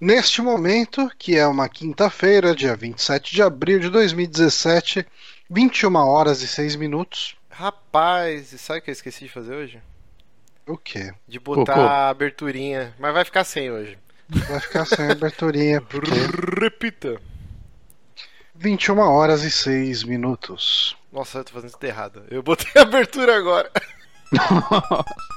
Neste momento, que é uma quinta-feira, dia 27 de abril de 2017, 21 horas e 6 minutos. Rapaz, e sabe o que eu esqueci de fazer hoje? O quê? De botar Pô, pô. a aberturinha. Mas vai ficar sem hoje. Vai ficar sem aberturinha, porque Repita. 21 horas e 6 minutos. Nossa, eu tô fazendo tudo errado. Eu botei a abertura agora.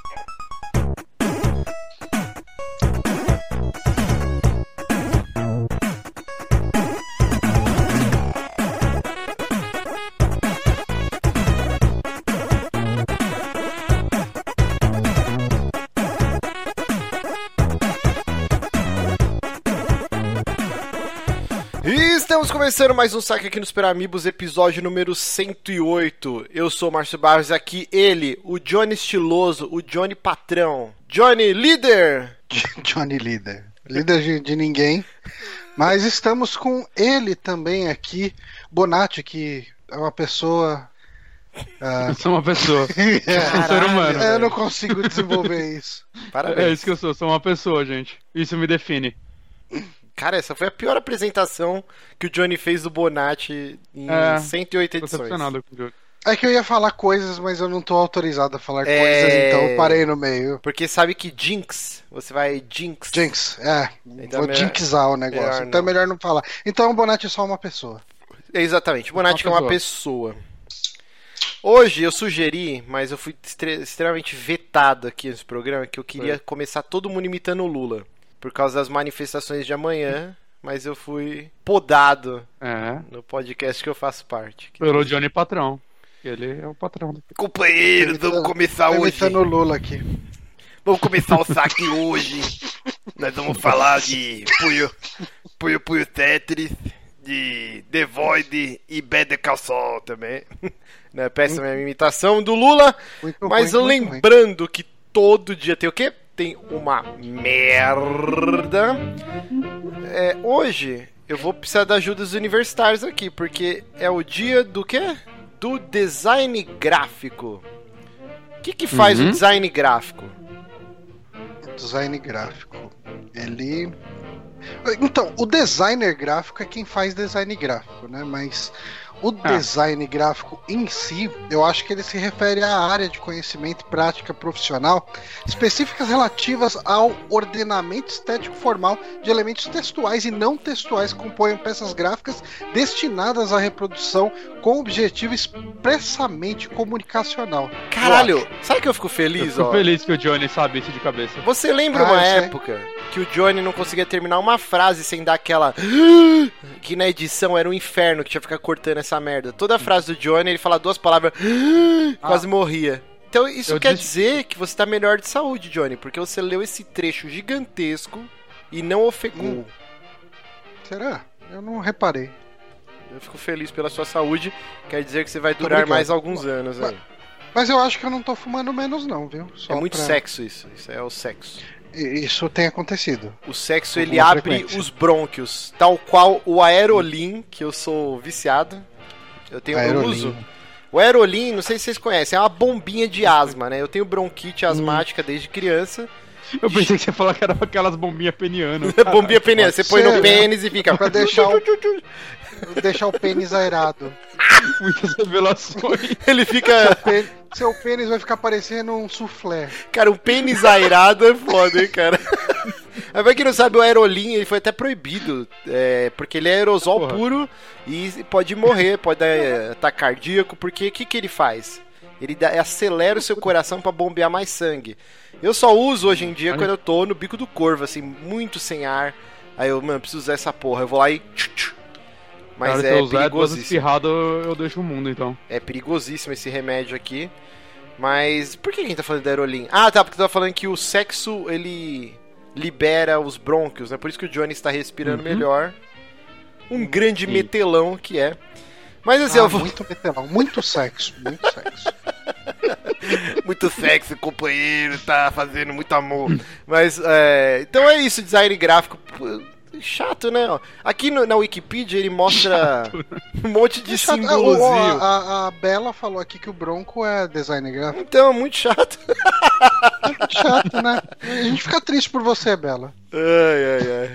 estamos começando mais um saque aqui no Super Amigos, episódio número 108. Eu sou o Márcio Barros, aqui ele, o Johnny Estiloso, o Johnny Patrão. Johnny Líder! Johnny Líder. Líder de, de ninguém. Mas estamos com ele também aqui, Bonatti, que é uma pessoa. ah, Eu sou uma pessoa. é, um ser humano. eu não consigo desenvolver isso. Parabéns. É isso que eu sou, sou uma pessoa, gente. Isso me define. Cara, essa foi a pior apresentação que o Johnny fez do Bonatti em É, 108 Tô edições. É que eu ia falar coisas, mas eu não tô autorizado a falar É. coisas, então eu parei no meio. Porque sabe que Jinx, você vai Jinx. Jinx, é. Então vou melhor- jinxar o negócio. melhor então é melhor não falar. Então o Bonatti é só uma pessoa. Exatamente, o Bonatti Uma é uma pessoa. Hoje eu sugeri, mas eu fui extre- extremamente vetado aqui nesse programa, que eu queria Foi. começar todo mundo imitando o Lula. Por causa das manifestações de amanhã, mas eu fui podado É, no podcast que eu faço parte. pelo Johnny Patrão. Ele é o patrão. Companheiros, vamos começar Tô hoje. imitando o Lula aqui. Vamos começar o saque hoje. Nós vamos falar de Puyo, Puyo Puyo Tetris, de The Void e Better Call Saul também. Né, Péssima minha imitação do Lula. Muito Mas ruim. lembrando que todo dia tem o quê? Tem uma merda. É, hoje eu vou precisar da ajuda dos universitários aqui, porque é o dia do quê? Do design gráfico. O que, que faz Uhum. o design gráfico? Design gráfico. Ele. Então, o designer gráfico é quem faz design gráfico, né? Mas o Ah. design gráfico em si, eu acho que ele se refere à área de conhecimento e prática profissional específicas relativas ao ordenamento estético formal de elementos textuais e não textuais que compõem peças gráficas destinadas à reprodução com objetivo expressamente comunicacional. Caralho, sabe que eu fico Eu feliz, fico ó? feliz que o Johnny sabe isso de cabeça. Você lembra Ah, uma eu sei. época que o Johnny não conseguia terminar uma frase sem dar aquela. Que na edição era um inferno que tinha que ficar cortando essa merda. Toda a frase do Johnny, ele fala duas palavras, quase morria. Então isso Eu quer disse- dizer que você tá melhor de saúde, Johnny, porque você leu esse trecho gigantesco e não ofegou. Hum. Será? Eu não reparei. Eu fico feliz pela sua saúde, quer dizer que você vai durar mais alguns anos aí. Mas eu acho que eu não tô fumando menos, não, viu? Só É muito pra- sexo isso, isso é o sexo. Isso tem acontecido. O sexo ele abre frequência. os brônquios, tal qual o Aerolin, que eu sou viciado. Eu tenho eu Aerolin. uso. O Aerolin, não sei se vocês conhecem, é uma bombinha de asma, né? Eu tenho bronquite asmática desde criança. Eu pensei que você ia falar que era aquelas bombinhas penianas. Bombinha peniana, você põe ser, no né? pênis e fica. Pra deixar o- Deixar o pênis aerado. Muitas revelações. Ele fica. Seu pênis vai ficar parecendo um soufflé. Cara, um pênis airado é foda, hein, cara. Mas pra quem não sabe, o Aerolin ele foi até proibido, é, porque ele é aerosol Porra. puro e pode morrer, pode dar é, ataque cardíaco, porque o que, que ele faz? Ele dá- acelera o seu coração pra bombear mais sangue. Eu só uso hoje em dia quando eu tô no bico do corvo, assim, muito sem ar. Aí eu, mano, preciso usar essa porra. Eu vou lá e. Mas Cara, se é eu usar duas perigosíssimo. espirradas, eu deixo o mundo, então. É perigosíssimo esse remédio aqui. Mas por que a gente tá falando da Aerolin? Ah, tá, porque tu tá falando que o sexo ele libera os brônquios, né? Por isso que o Johnny está respirando Uhum. melhor. Um grande Sim. metelão que é. Mas assim, Ah, eu vou. Muito metelão, muito sexo, muito sexo. muito sexy, companheiro, tá fazendo muito amor. Mas, é... Então é isso, design gráfico. Chato, né? ó. Aqui no- na Wikipedia ele mostra um monte de Chato. Ah, símbolozinho. a, a- a Bela falou aqui que o Bronco é design gráfico. Então, é muito chato. Chato, né? A gente fica triste por você, Bela. Ai, ai,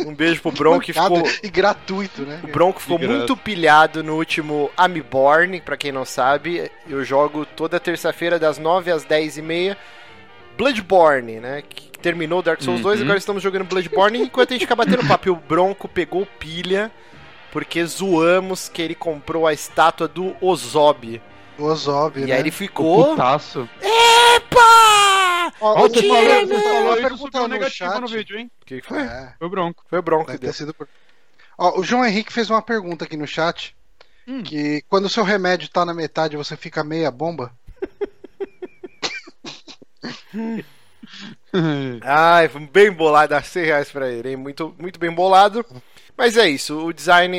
ai. beijo pro Bronco que ficou. E gratuito, né? O Bronco ficou muito pilhado no último Amiborn, pra quem não sabe. Eu jogo toda terça-feira das 9 às 10 e meia. Bloodborne, né? Que terminou o Dark Souls 2, Uhum. agora estamos jogando Bloodborne. Enquanto a gente fica batendo papo, e o Bronco pegou pilha porque zoamos que ele comprou a estátua do Ozob. O Ozob, E né? aí ele ficou. Putaço. Epa! Ó, o você falou, você falou no negativo no vídeo, hein? O que que foi? É, Foi o Bronco. Foi o Bronco que deve ter sido por... Ó, o João Henrique fez uma pergunta aqui no chat. Hum. Que quando o seu remédio tá na metade, você fica meia bomba? Ai, bem bolado, dá 100 reais pra ele, hein? Muito, muito bem bolado. Mas é isso, o design.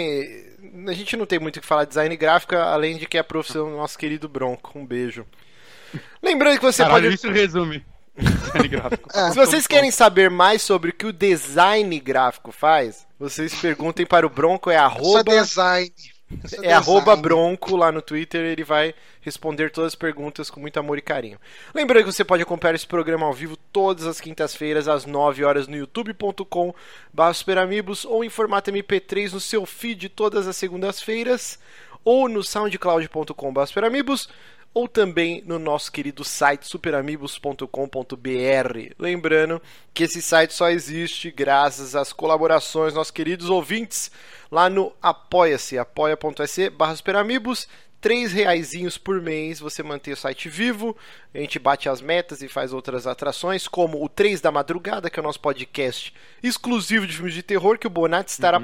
A gente não tem muito o que falar de design gráfico, além de que é a profissão do nosso querido Bronco. Um beijo. Lembrando que você Caralho, pode. isso resume. Design gráfico. É. Se vocês querem saber mais sobre o que o design gráfico faz, vocês perguntem para o Bronco, é Isso é arroba, design. É arroba Bronco lá no Twitter, ele vai responder todas as perguntas com muito amor e carinho. Lembrando que você pode acompanhar esse programa ao vivo todas as quintas-feiras, às 9 horas, no youtube.com superamigos ou em formato MP3 no seu feed todas as segundas-feiras, ou no soundcloud.com superamigos ou também no nosso querido site superamigos.com.br. Lembrando que esse site só existe graças às colaborações dos nossos queridos ouvintes lá no Apoia-se, apoia.se barra superamigos. Três reaisinhos por mês você mantém o site vivo, a gente bate as metas e faz outras atrações, como o 3 da Madrugada, que é o nosso podcast exclusivo de filmes de terror, que o Bonatti estará,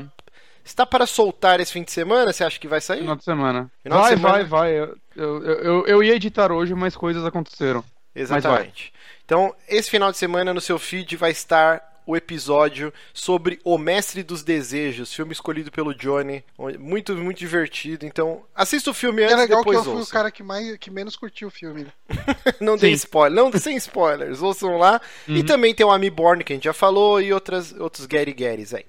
está para soltar esse fim de semana, você acha que vai sair? Final de semana. Final de vai, semana. vai, vai. Eu, eu, eu, eu ia editar hoje, mas coisas aconteceram. Exatamente. Então, esse final de semana no seu feed vai estar o episódio sobre O Mestre dos Desejos, filme escolhido pelo Johnny. Muito, muito divertido. Então, assista o filme É antes e legal que eu fui o ouça. cara que, mais, que menos curtiu o filme. né? Não dei Sim. spoiler, não sem spoilers. Ouçam lá. E também tem o Amiborn que a gente já falou e outras, outros Gary Garys aí.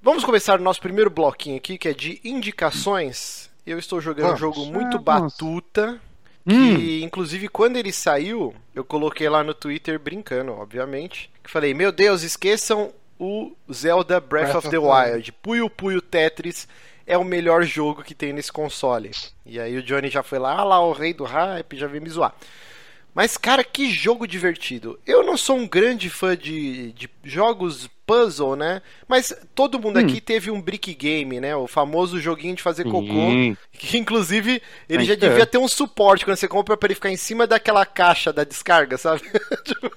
Vamos começar o nosso primeiro bloquinho aqui, que é de indicações. Eu estou jogando um Vamos. jogo muito Vamos. batuta. Que, Hum. inclusive, quando ele saiu, eu coloquei lá no Twitter brincando, obviamente. Que falei, meu Deus, esqueçam o Zelda Breath, Breath of of the the Wild. Puyo Puyo Tetris é o melhor jogo que tem nesse console. E aí o Johnny já foi lá, ah lá, o rei do hype, já veio me zoar. Mas, cara, que jogo divertido. Eu não sou um grande fã de, de jogos puzzle, né? Mas todo mundo Hum. aqui teve um brick game, né? O famoso joguinho de fazer cocô. Sim. Que inclusive ele Tem já ter. devia ter um suporte quando você compra pra ele ficar em cima daquela caixa da descarga, sabe? Tipo,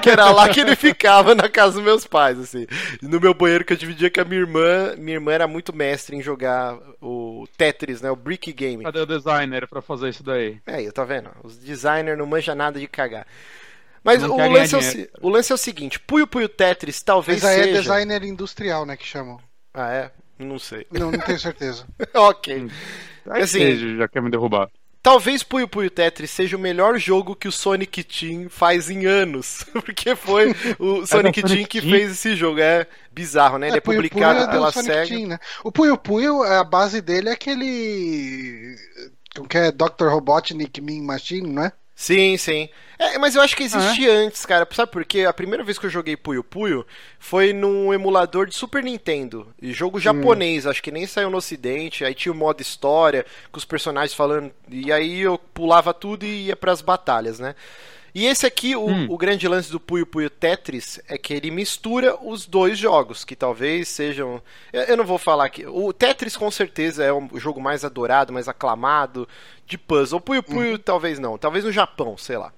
que era lá que ele ficava na casa dos meus pais, assim. E no meu banheiro que eu dividia com a minha irmã, minha irmã era muito mestre em jogar o Tetris, né? O brick game. Cadê o designer pra fazer isso daí? É, eu tá vendo? Os designers não manjam nada de cagar. Mas o lance, é o, o lance é o seguinte: Puyo Puyo Tetris talvez Mas aí seja. é designer industrial, né, que chamam. Ah, é? Não sei. Não, não tenho certeza. ok. Ai, Assim- que já quer me derrubar. Talvez Puyo Puyo Tetris seja o melhor jogo que o Sonic Team faz em anos. Porque foi o Sonic da Team Sonic que Team? fez esse jogo. É bizarro, né? Ele é, Puyo Puyo publicado é do pela Sonic SEGA. Team, né? O Puyo Puyo, a base dele é aquele. Como que é? Dr. Robotnik Mean Machine, não é? Sim, sim. É, mas eu acho que existia antes, cara. Sabe por quê? A primeira vez que eu joguei Puyo Puyo foi num emulador de Super Nintendo. E jogo japonês, acho que nem saiu no ocidente. Aí tinha o modo história, com os personagens falando. E aí eu pulava tudo e ia pras batalhas, né? E esse aqui, o, Hum. o grande lance do Puyo Puyo Tetris é que ele mistura os dois jogos, que talvez sejam. Eu, eu não vou falar aqui. O Tetris com certeza é o jogo mais adorado, mais aclamado de puzzle. O Puyo Puyo talvez não. Talvez no Japão, sei lá.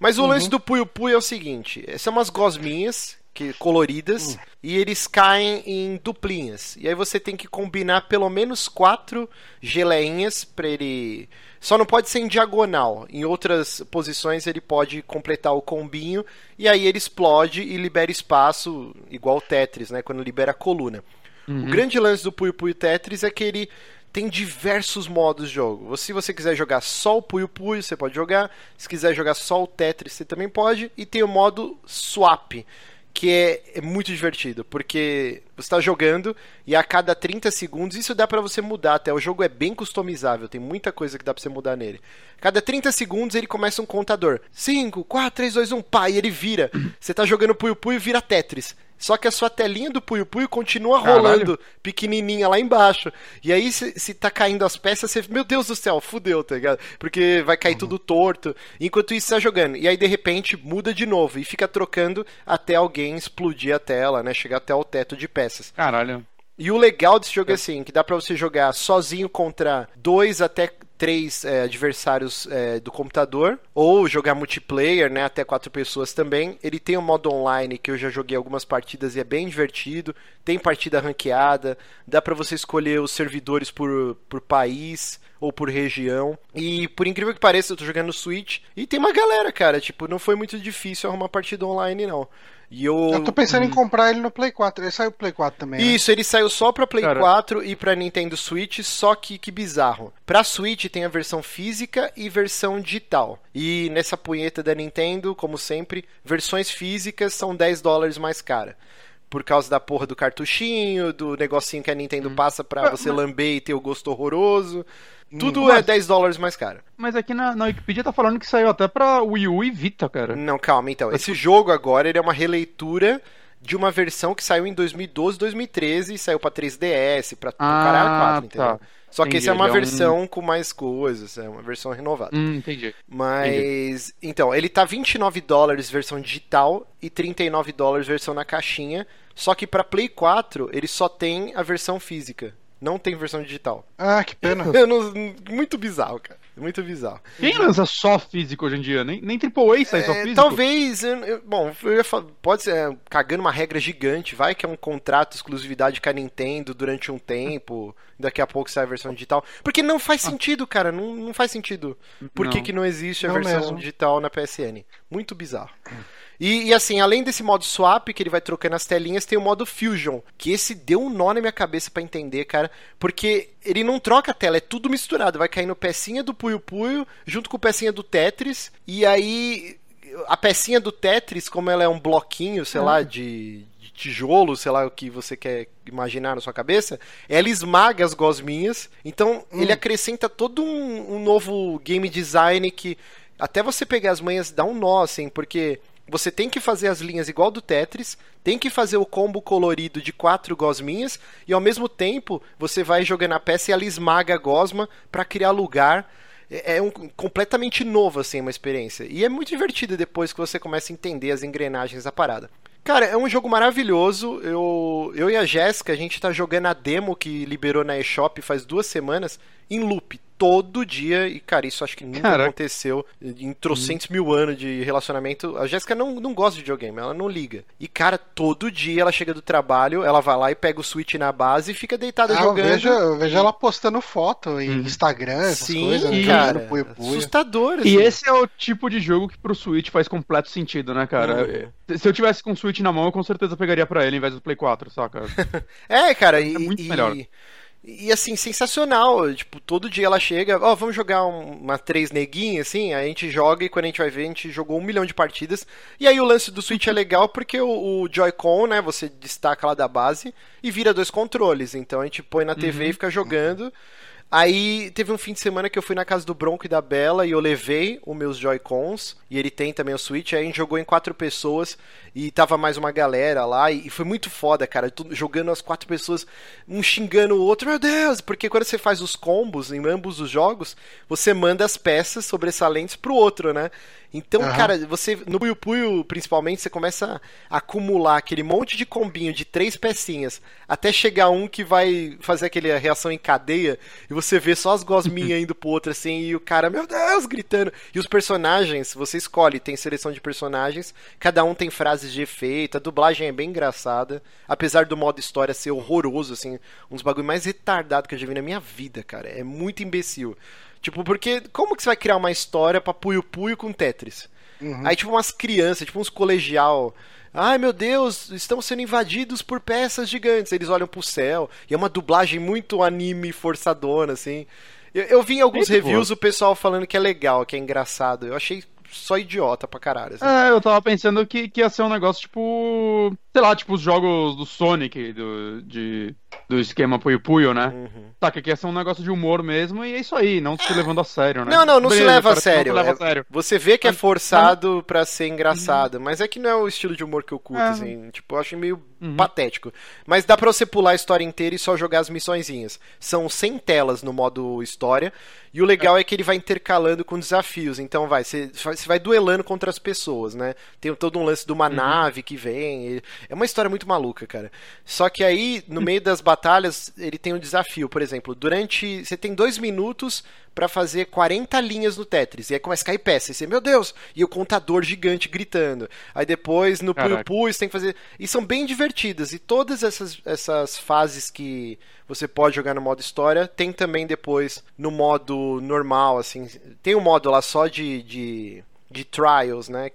Mas o lance do Puyo Puyo é o seguinte: são umas gosminhas que, coloridas e eles caem em duplinhas. E aí você tem que combinar pelo menos quatro geleinhas para ele. Só não pode ser em diagonal. Em outras posições ele pode completar o combinho e aí ele explode e libera espaço, igual o Tetris, né? Quando libera a coluna. O grande lance do Puyo Puyo Tetris é que ele tem diversos modos de jogo. Se você quiser jogar só o Puyo Puyo, você pode jogar. Se quiser jogar só o Tetris, você também pode. E tem o modo Swap, que é, é muito divertido, porque você está jogando e a cada 30 segundos, isso dá para você mudar até. O jogo é bem customizável, tem muita coisa que dá para você mudar nele. Cada 30 segundos ele começa um contador. 5, 4, 3, 2, 1, pá, e ele vira. Você tá jogando Puyo Puyo, vira Tetris. Só que a sua telinha do Puyo Puyo continua rolando pequenininha lá embaixo. E aí, se, se tá caindo as peças, você, meu Deus do céu, fudeu, tá ligado? Porque vai cair uhum. tudo torto. Enquanto isso, tá jogando. E aí, de repente, muda de novo e fica trocando até alguém explodir a tela, né? Chegar até o teto de peças. Caralho. E o legal desse jogo é assim, que dá para você jogar sozinho contra dois até três é, adversários é, do computador, ou jogar multiplayer, né, até quatro pessoas também. Ele tem um modo online que eu já joguei algumas partidas e é bem divertido. Tem partida ranqueada, dá para você escolher os servidores por, por país ou por região. E por incrível que pareça, eu tô jogando Switch e tem uma galera, cara, tipo, não foi muito difícil arrumar partida online não. E eu... eu tô pensando em comprar ele no Play 4. Ele saiu pro Play 4 também. Né? Isso, ele saiu só pra Play Cara... 4 e pra Nintendo Switch, só que que bizarro. Pra Switch tem a versão física e versão digital. E nessa punheta da Nintendo, como sempre, versões físicas são 10 dólares mais cara por causa da porra do cartuchinho, do negocinho que a Nintendo hum. passa pra você mas... lamber e ter o gosto horroroso. Tudo é 10 dólares mais caro. Mas aqui na, na Wikipedia tá falando que saiu até pra Wii U e Vita, cara. Não, calma, então. Esse jogo agora ele é uma releitura de uma versão que saiu em 2012, 2013 e saiu pra 3DS, pra ah, caralho 4, entendeu? Tá. Só entendi, que esse é uma versão é um... com mais coisas, é uma versão renovada. Hum, entendi. Mas, entendi. então, ele tá 29 dólares versão digital e 39 dólares versão na caixinha. Só que para Play 4 ele só tem a versão física. Não tem versão digital. Ah, que pena. não, muito bizarro, cara. Muito bizarro. Quem lança só físico hoje em dia? Nem, nem AAA sai é, só físico? Talvez, eu, bom, eu falar, pode ser é, cagando uma regra gigante. Vai que é um contrato exclusividade com a Nintendo durante um tempo. Daqui a pouco sai a versão digital. Porque não faz ah. sentido, cara. Não, não faz sentido. Por que, que não existe a não versão mesmo. digital na PSN? Muito bizarro. Hum. E, e, assim, além desse modo swap, que ele vai trocando as telinhas, tem o modo fusion, que esse deu um nó na minha cabeça para entender, cara, porque ele não troca a tela, é tudo misturado, vai caindo pecinha do Puyo Puyo junto com pecinha do Tetris, e aí a pecinha do Tetris, como ela é um bloquinho, sei lá, de, de tijolo, sei lá o que você quer imaginar na sua cabeça, ela esmaga as gosminhas, então hum. ele acrescenta todo um, um novo game design que até você pegar as manhas dá um nó, assim, porque você tem que fazer as linhas igual do Tetris, tem que fazer o combo colorido de quatro gosminhas e ao mesmo tempo você vai jogando a peça e ela esmaga a gosma para criar lugar. É, é um, completamente novo assim uma experiência e é muito divertido depois que você começa a entender as engrenagens da parada. Cara, é um jogo maravilhoso. Eu, eu e a Jéssica, a gente tá jogando a demo que liberou na eShop faz duas semanas em loop todo dia. E, cara, isso acho que nunca Caraca. aconteceu em trocentos hum. mil anos de relacionamento. A Jéssica não, não gosta de videogame, ela não liga. E, cara, todo dia ela chega do trabalho, ela vai lá e pega o Switch na base e fica deitada ah, jogando. Eu vejo, eu vejo ela postando foto em hum. Instagram, essas Sim, coisas. Né? cara. Puia, puia. Assustador, assim. E esse é o tipo de jogo que pro Switch faz completo sentido, né, cara? Hum. Se eu tivesse com o Switch na mão, eu com certeza pegaria pra ele em vez do Play 4, saca? é, cara, é e, muito melhor. E assim, sensacional. Tipo, todo dia ela chega, ó, oh, vamos jogar um, uma três neguinhas, assim, aí a gente joga e quando a gente vai ver, a gente jogou um milhão de partidas. E aí o lance do Switch é legal porque o, o Joy-Con, né, você destaca lá da base e vira dois controles. Então a gente põe na TV uhum. e fica jogando. Aí teve um fim de semana que eu fui na casa do Bronco e da Bela e eu levei os meus Joy-Cons e ele tem também o Switch. Aí a gente jogou em quatro pessoas e tava mais uma galera lá e, foi muito foda, cara. jogando as quatro pessoas, um xingando o outro, meu Deus! Porque quando você faz os combos em ambos os jogos, você manda as peças sobressalentes pro outro, né? Então, uhum. cara, você no Puyo Puyo, principalmente, você começa a acumular aquele monte de combinho de três pecinhas, até chegar um que vai fazer aquela reação em cadeia, e você vê só as gosminhas indo pro outro assim, e o cara, meu Deus, gritando. E os personagens, você escolhe, tem seleção de personagens, cada um tem frases de efeito, a dublagem é bem engraçada, apesar do modo história ser horroroso, assim, um dos bagulho mais retardado que eu já vi na minha vida, cara. É muito imbecil. Tipo, porque como que você vai criar uma história pra Puyo Puyo com Tetris? Uhum. Aí, tipo, umas crianças, tipo, uns colegial. Ai meu Deus, estão sendo invadidos por peças gigantes. Eles olham pro céu. E é uma dublagem muito anime forçadona, assim. Eu, eu vi em alguns reviews o pessoal falando que é legal, que é engraçado. Eu achei só idiota pra caralho. Assim. É, eu tava pensando que, que ia ser um negócio tipo. Sei lá, tipo os jogos do Sonic, do, de, do esquema Puyo Puyo, né? Uhum. Tá, que aqui é só um negócio de humor mesmo e é isso aí, não se levando a sério, né? Não, não, não se Beleza, leva a não sério. se leva É- a sério. Você vê que é forçado pra ser engraçado, mas é que não é o estilo de humor que eu curto, É. assim. Tipo, eu acho meio Uhum. patético. Mas dá pra você pular a história inteira e só jogar as missõezinhas. São 100 telas no modo história. E o legal é que ele vai intercalando com desafios. Então vai, você, você vai duelando contra as pessoas, né? Tem todo um lance de uma nave que vem. e- É uma história muito maluca, cara. Só que aí, no meio das batalhas, ele tem um desafio. Por exemplo, durante. Você tem dois minutos pra fazer 40 linhas no Tetris. E aí começa a cair peça. E você, meu Deus! E o contador gigante gritando. Aí depois, no Puyo. Puyo, você tem que fazer. E são bem divertidas. E todas essas, essas fases que você pode jogar no modo história, tem também depois no modo normal, assim. Tem um modo lá só de. de de trials, né?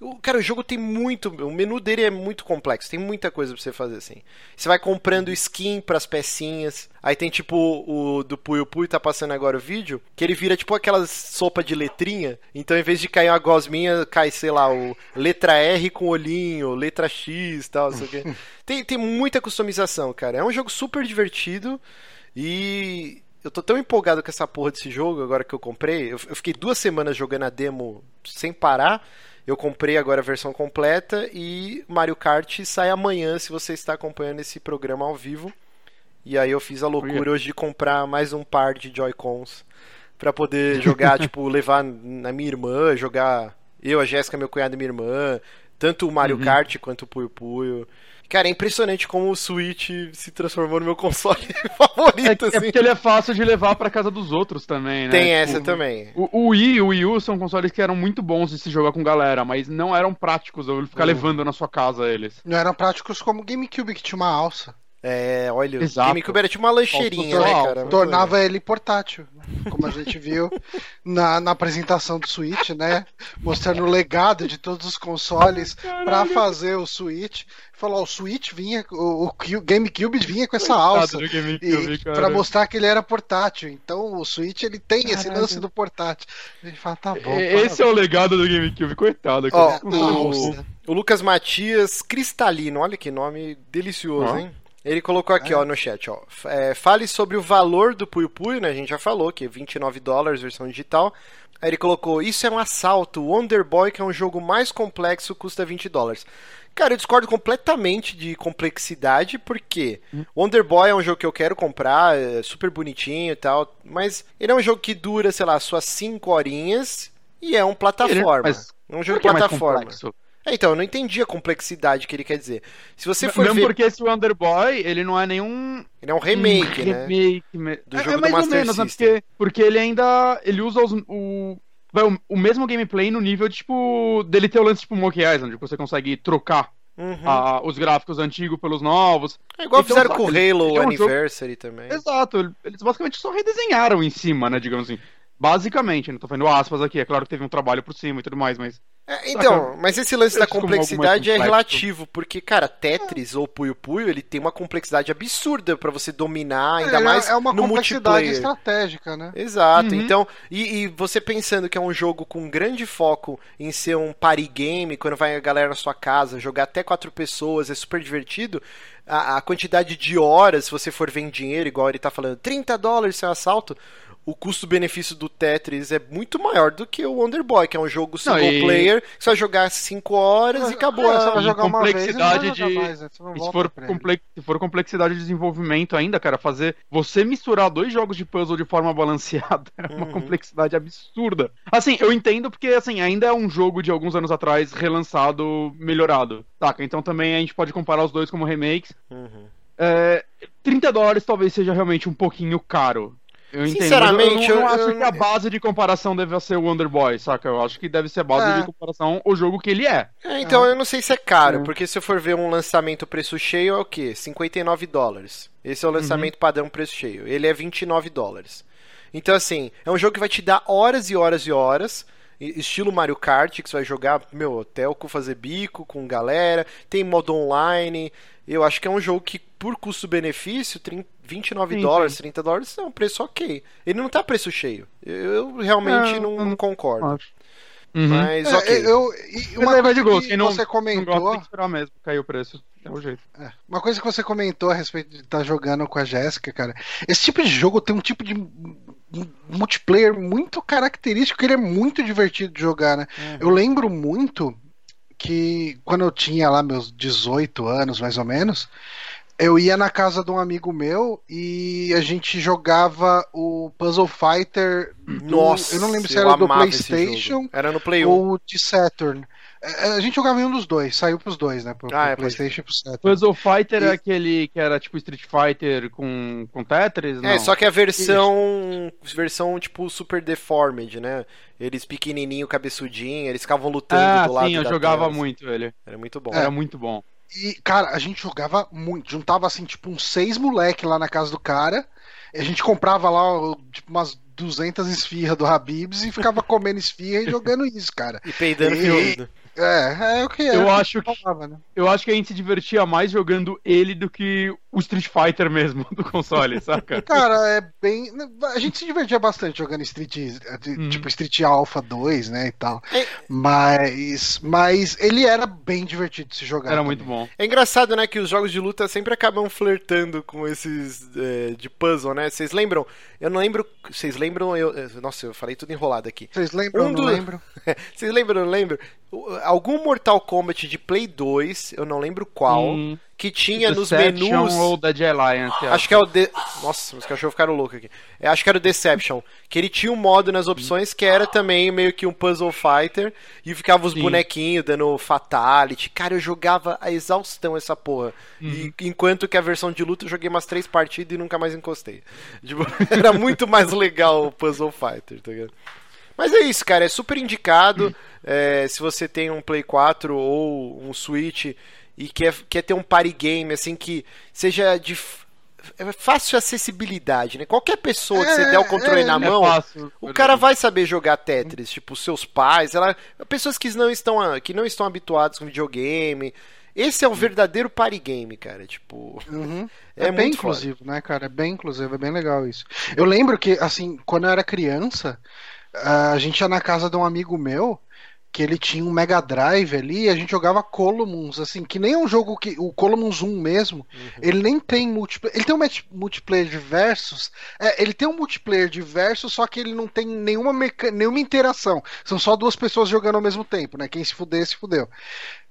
O- Cara, o jogo tem muito. O menu dele é muito complexo, tem muita coisa pra você fazer assim. Você vai comprando skin pras pecinhas. Aí tem tipo o do Puyo Puyo, tá passando agora o vídeo, que ele vira tipo aquelas sopa de letrinha. Então em vez de cair uma gosminha, cai, sei lá, o letra R com olhinho, letra X e tal, não sei o quê. Tem, tem muita customização, cara. É um jogo super divertido e eu tô tão empolgado com essa porra desse jogo agora que eu comprei. Eu, eu fiquei duas semanas jogando a demo sem parar. Eu comprei agora a versão completa e Mario Kart sai amanhã se você está acompanhando esse programa ao vivo. E aí eu fiz a loucura hoje de comprar mais um par de Joy-Cons pra poder jogar, tipo, levar na minha irmã, jogar eu, a Jéssica, meu cunhado e minha irmã, tanto o Mario Kart quanto o Puyo Puyo. Cara, é impressionante como o Switch se transformou no meu console É, favorito, é assim. porque ele é fácil de levar pra casa dos outros também, né? Tem Tipo, essa também. O, o Wii e o Wii U são consoles que eram muito bons de se jogar com galera, mas não eram práticos eu ficar Uhum. levando na sua casa eles. Não eram práticos como o GameCube, que tinha uma alça. É, olha, o Exato. GameCube era tipo uma lancheirinha, né, cara? Tornava ele portátil, né? como a gente viu na, na apresentação do Switch, né? Mostrando o legado de todos os consoles para fazer o Switch. Falou, ó, o Switch vinha, o, o Cu- GameCube vinha com essa alça. Coitado do GameCube, cara. pra mostrar que ele era portátil. Então o Switch ele tem esse Caralho. lance do portátil. Gente fala, tá bom. Esse é o legado do GameCube, coitado. Ó, o, o Lucas Matias Cristalino, olha que nome delicioso, Ó. hein? Ele colocou aqui, ó, no chat, ó. É, fale sobre o valor do Puyo Puyo, né? A gente já falou que é 29 dólares, versão digital. Aí ele colocou, isso é um assalto. Wonder Boy, que é um jogo mais complexo, custa 20 dólares. Cara, eu discordo completamente de complexidade, porque Wonder Boy é um jogo que eu quero comprar, é super bonitinho e tal, mas ele é um jogo que dura, sei lá, suas 5 horinhas e é um plataforma. mas é um jogo de é plataforma. complexo? É, então, eu não entendi a complexidade que ele quer dizer. Se você for Mesmo ver, porque esse Wonder Boy, ele não é nenhum ele é um remake, um né? remake me- Do é, jogo é do mais ou Master menos, né? Porque, porque ele ainda. Ele usa os, o, o. o mesmo gameplay no nível, tipo. dele ter o lance tipo Monkey Island, que você consegue trocar Uhum. a- os gráficos antigos pelos novos. É igual então, fizeram com o Halo é um jogo- Anniversary também. Exato, eles basicamente só redesenharam em cima, né? Digamos assim. Basicamente, não tô fazendo aspas aqui, é claro que teve um trabalho por cima e tudo mais, mas. É, então, mas esse lance da complexidade é relativo, porque, cara, Tetris ou Puyo Puyo, ele tem uma complexidade absurda pra você dominar, ainda É, mais é uma no complexidade multiplayer. estratégica, né? Exato, Uhum. então, e, e você pensando que é um jogo com grande foco em ser um party game, quando vai a galera na sua casa, jogar até quatro pessoas, é super divertido, a, a quantidade de horas, se você for ver em dinheiro, igual ele tá falando, 30 dólares seu assalto, o custo-benefício do Tetris é muito maior do que o Wonder Boy, que é um jogo single Não, e- player, que você vai jogar 5 horas e acabou. É, você vai jogar uma vez complexidade de- mais, né? Se for, pra ele. comple- se for complexidade de desenvolvimento ainda, cara, fazer você misturar dois jogos de puzzle de forma balanceada é uma Uhum. complexidade absurda. Assim, eu entendo porque assim, ainda é um jogo de alguns anos atrás relançado, melhorado. Taca, então também a gente pode comparar os dois como remakes. Uhum. É, 30 dólares talvez seja realmente um pouquinho caro. Eu entendo. Sinceramente, eu, não, eu não eu- acho eu- que a base de comparação deve ser o Wonder Boy, saca? Eu acho que deve ser a base É. de comparação o jogo que ele é. É, então eu não sei se é caro, É. porque se eu for ver um lançamento preço cheio é o quê? 59 dólares. Esse é o lançamento padrão preço cheio. Ele é 29 dólares. Então, assim, é um jogo que vai te dar horas e horas e horas. Estilo Mario Kart, que você vai jogar, meu, hotel com fazer bico, com galera. Tem modo online. Eu acho que é um jogo que, por custo-benefício, 30 29 Sim, dólares, sim. 30 dólares é um preço ok. Ele não tá preço cheio. Eu, eu realmente não, eu não concordo. Acho. Uhum. Mas é, ok. Eu, e uma coisa de que Quem não, você comentou. Não gosta, tem que esperar mesmo, caiu o preço. É o jeito. É, uma coisa que você comentou a respeito de estar tá jogando com a Jéssica, cara. Esse tipo de jogo tem um tipo de multiplayer muito característico, que ele é muito divertido de jogar, né? Uhum. Eu lembro muito que quando eu tinha lá meus 18 anos, mais ou menos, eu ia na casa de um amigo meu e a gente jogava o Puzzle Fighter. Do, Nossa, eu não lembro se era do PlayStation era no Play 1. ou de Saturn. É, a gente jogava em um dos dois, saiu pros dois, né? Pro, ah, pro é, PlayStation e pro Saturn. Puzzle Fighter e... é aquele que era tipo Street Fighter com, com Tetris? É, não. só que a versão. Isso. versão tipo Super Deformed, né? Eles pequenininho, cabeçudinho, eles ficavam lutando ah, do lado sim, eu jogava tela. muito ele. Era muito bom. É. Era muito bom. E, cara, a gente jogava muito. Juntava assim, tipo, uns seis moleque lá na casa do cara. a gente comprava lá, tipo, umas 200 esfirras do Habibs e ficava comendo esfirra e jogando isso, cara. E peidando e, é, é o que é. Eu, acho que, falava, né? eu acho que a gente se divertia mais jogando ele do que o Street Fighter mesmo do console, saca? Cara, é bem. A gente se divertia bastante jogando Street. Uhum. Tipo Street Alpha 2, né? E tal. É... Mas. Mas ele era bem divertido de se jogar. Era também. muito bom. É engraçado, né? Que os jogos de luta sempre acabam flertando com esses é, de puzzle, né? Vocês lembram? Eu não lembro. Vocês lembram? Eu... Nossa, eu falei tudo enrolado aqui. Vocês lembram? Um do... não lembro. Vocês lembram? Não lembro algum Mortal Kombat de Play 2, eu não lembro qual, hum, que tinha nos menus. ou da Alliance. Acho que é o. De... Nossa, os cachorros ficaram loucos aqui. É, acho que era o Deception. Que ele tinha um modo nas opções que era também meio que um puzzle fighter. E ficava os Sim. bonequinhos dando fatality. Cara, eu jogava a exaustão essa porra. Uhum. E, enquanto que a versão de luta eu joguei umas três partidas e nunca mais encostei. Tipo, era muito mais legal o puzzle fighter, tá ligado? Mas é isso, cara. É super indicado. É, se você tem um Play 4 ou um Switch e quer, quer ter um party game assim que seja de é fácil acessibilidade, né? Qualquer pessoa que você der o controle é, na é mão, fácil, o cara vai saber jogar Tetris, tipo seus pais, ela, pessoas que não estão que não estão habituadas com videogame. Esse é o verdadeiro party game, cara. Tipo, uhum. é, é bem inclusivo, foda. né, cara? É bem inclusivo, é bem legal isso. Eu lembro que assim, quando eu era criança, a gente ia na casa de um amigo meu que ele tinha um Mega Drive ali e a gente jogava Columns, assim, que nem é um jogo que. O Columns 1 mesmo, uhum. ele nem tem multiplayer. Ele tem um multiplayer de versus. É, ele tem um multiplayer de versus, só que ele não tem nenhuma, meca... nenhuma interação. São só duas pessoas jogando ao mesmo tempo, né? Quem se fuder, se fudeu.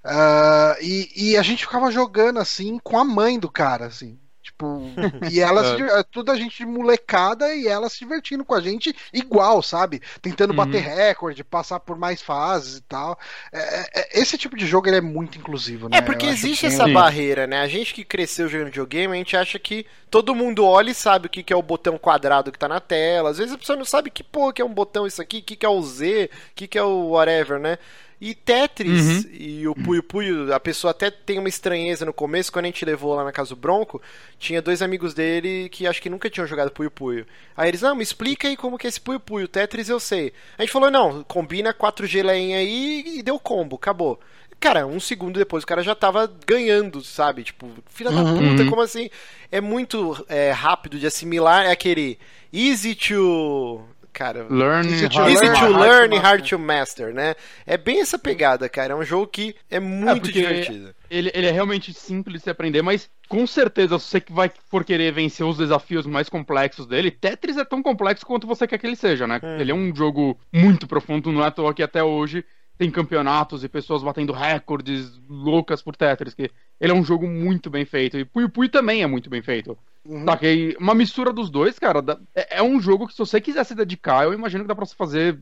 Uh, e, e a gente ficava jogando assim com a mãe do cara, assim. Tipo, e ela se, é. tudo a gente de molecada e ela se divertindo com a gente igual, sabe? Tentando uhum. bater recorde, passar por mais fases e tal. É, é, é esse tipo de jogo ele é muito inclusivo, né? É porque existe essa barreira, né? A gente que cresceu jogando videogame, a gente acha que todo mundo olha e sabe o que, que é o botão quadrado que tá na tela. Às vezes a pessoa não sabe que porra que é um botão isso aqui, o que, que é o Z, o que, que é o whatever, né? E Tetris uhum. e o Puyo Puyo, a pessoa até tem uma estranheza no começo, quando a gente levou lá na casa do Bronco, tinha dois amigos dele que acho que nunca tinham jogado Puyo Puyo. Aí eles, não, me explica aí como que é esse Puyo Puyo, Tetris eu sei. A gente falou, não, combina quatro geleinha aí e deu combo, acabou. Cara, um segundo depois o cara já tava ganhando, sabe? Tipo, filha uhum. da puta, como assim? É muito é, rápido de assimilar, é aquele easy to cara. Learn, easy to, easy learn, to learn, hard to master, né? É bem essa pegada, cara. É um jogo que é muito é divertido. Ele, ele é realmente simples de se aprender, mas com certeza, se você vai for querer vencer os desafios mais complexos dele, Tetris é tão complexo quanto você quer que ele seja, né? Hum. Ele é um jogo muito profundo, não é à toa que até hoje tem campeonatos e pessoas batendo recordes loucas por Tetris, que ele é um jogo muito bem feito. E Pui Pui também é muito bem feito. Uhum. Tá, que uma mistura dos dois, cara, é, é um jogo que se você quiser se dedicar, eu imagino que dá pra você fazer,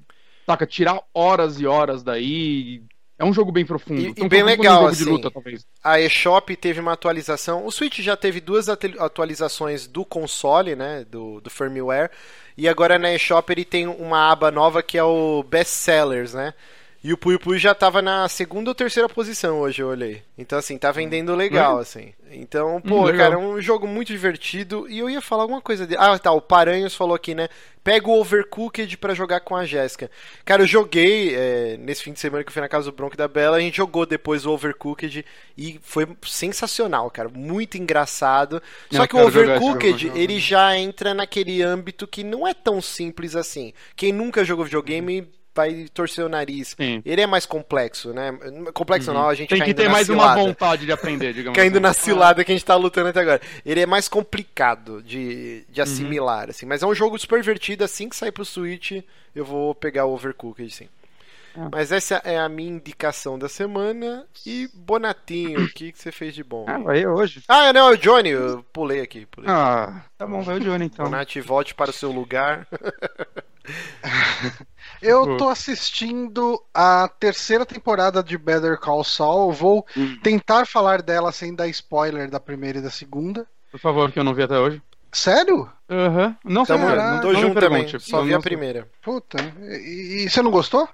saca, tirar horas e horas daí. É um jogo bem profundo. E, e bem legal, um assim. Luta, a eShop teve uma atualização. O Switch já teve duas atualizações do console, né, do, do firmware. E agora na eShop ele tem uma aba nova que é o Best Sellers, né? E o Puyo Puyo já tava na segunda ou terceira posição hoje, eu olhei. Então, assim, tá vendendo legal, hum. assim. Então, pô, hum, cara, é um jogo muito divertido. E eu ia falar alguma coisa dele. Ah, tá, o Paranhos falou aqui, né? Pega o Overcooked para jogar com a Jéssica. Cara, eu joguei é, nesse fim de semana que eu fui na casa do Bronco e da Bela. A gente jogou depois o Overcooked e foi sensacional, cara. Muito engraçado. Só que o Overcooked, ele já entra naquele âmbito que não é tão simples assim. Quem nunca jogou videogame vai torcer o nariz. Sim. Ele é mais complexo, né? Complexo Uhum. não, a gente Tem que ter mais uma cilada. vontade de aprender, digamos Caindo assim. na cilada que a gente tá lutando até agora. Ele é mais complicado de, Uhum. de assimilar, assim. Mas é um jogo super divertido. Assim que sair pro Switch, eu vou pegar o Overcooked, sim. Ah. Mas essa é a minha indicação da semana. E Bonatinho, o que, que você fez de bom? Ah, vai hoje. Ah, não, é o Johnny. Eu pulei aqui. Pulei. Ah, tá bom, vai o Johnny então. Bonatti, volte para o seu lugar. Eu Pô. tô assistindo a terceira temporada de Better Call Saul. Eu Vou tentar falar dela sem dar spoiler da primeira e da segunda. Por favor, que eu não vi até hoje. Sério? Aham. Não sei, Tamo, não, tô não me junto também. Só vi a não primeira. Puta. E, e você não gostou?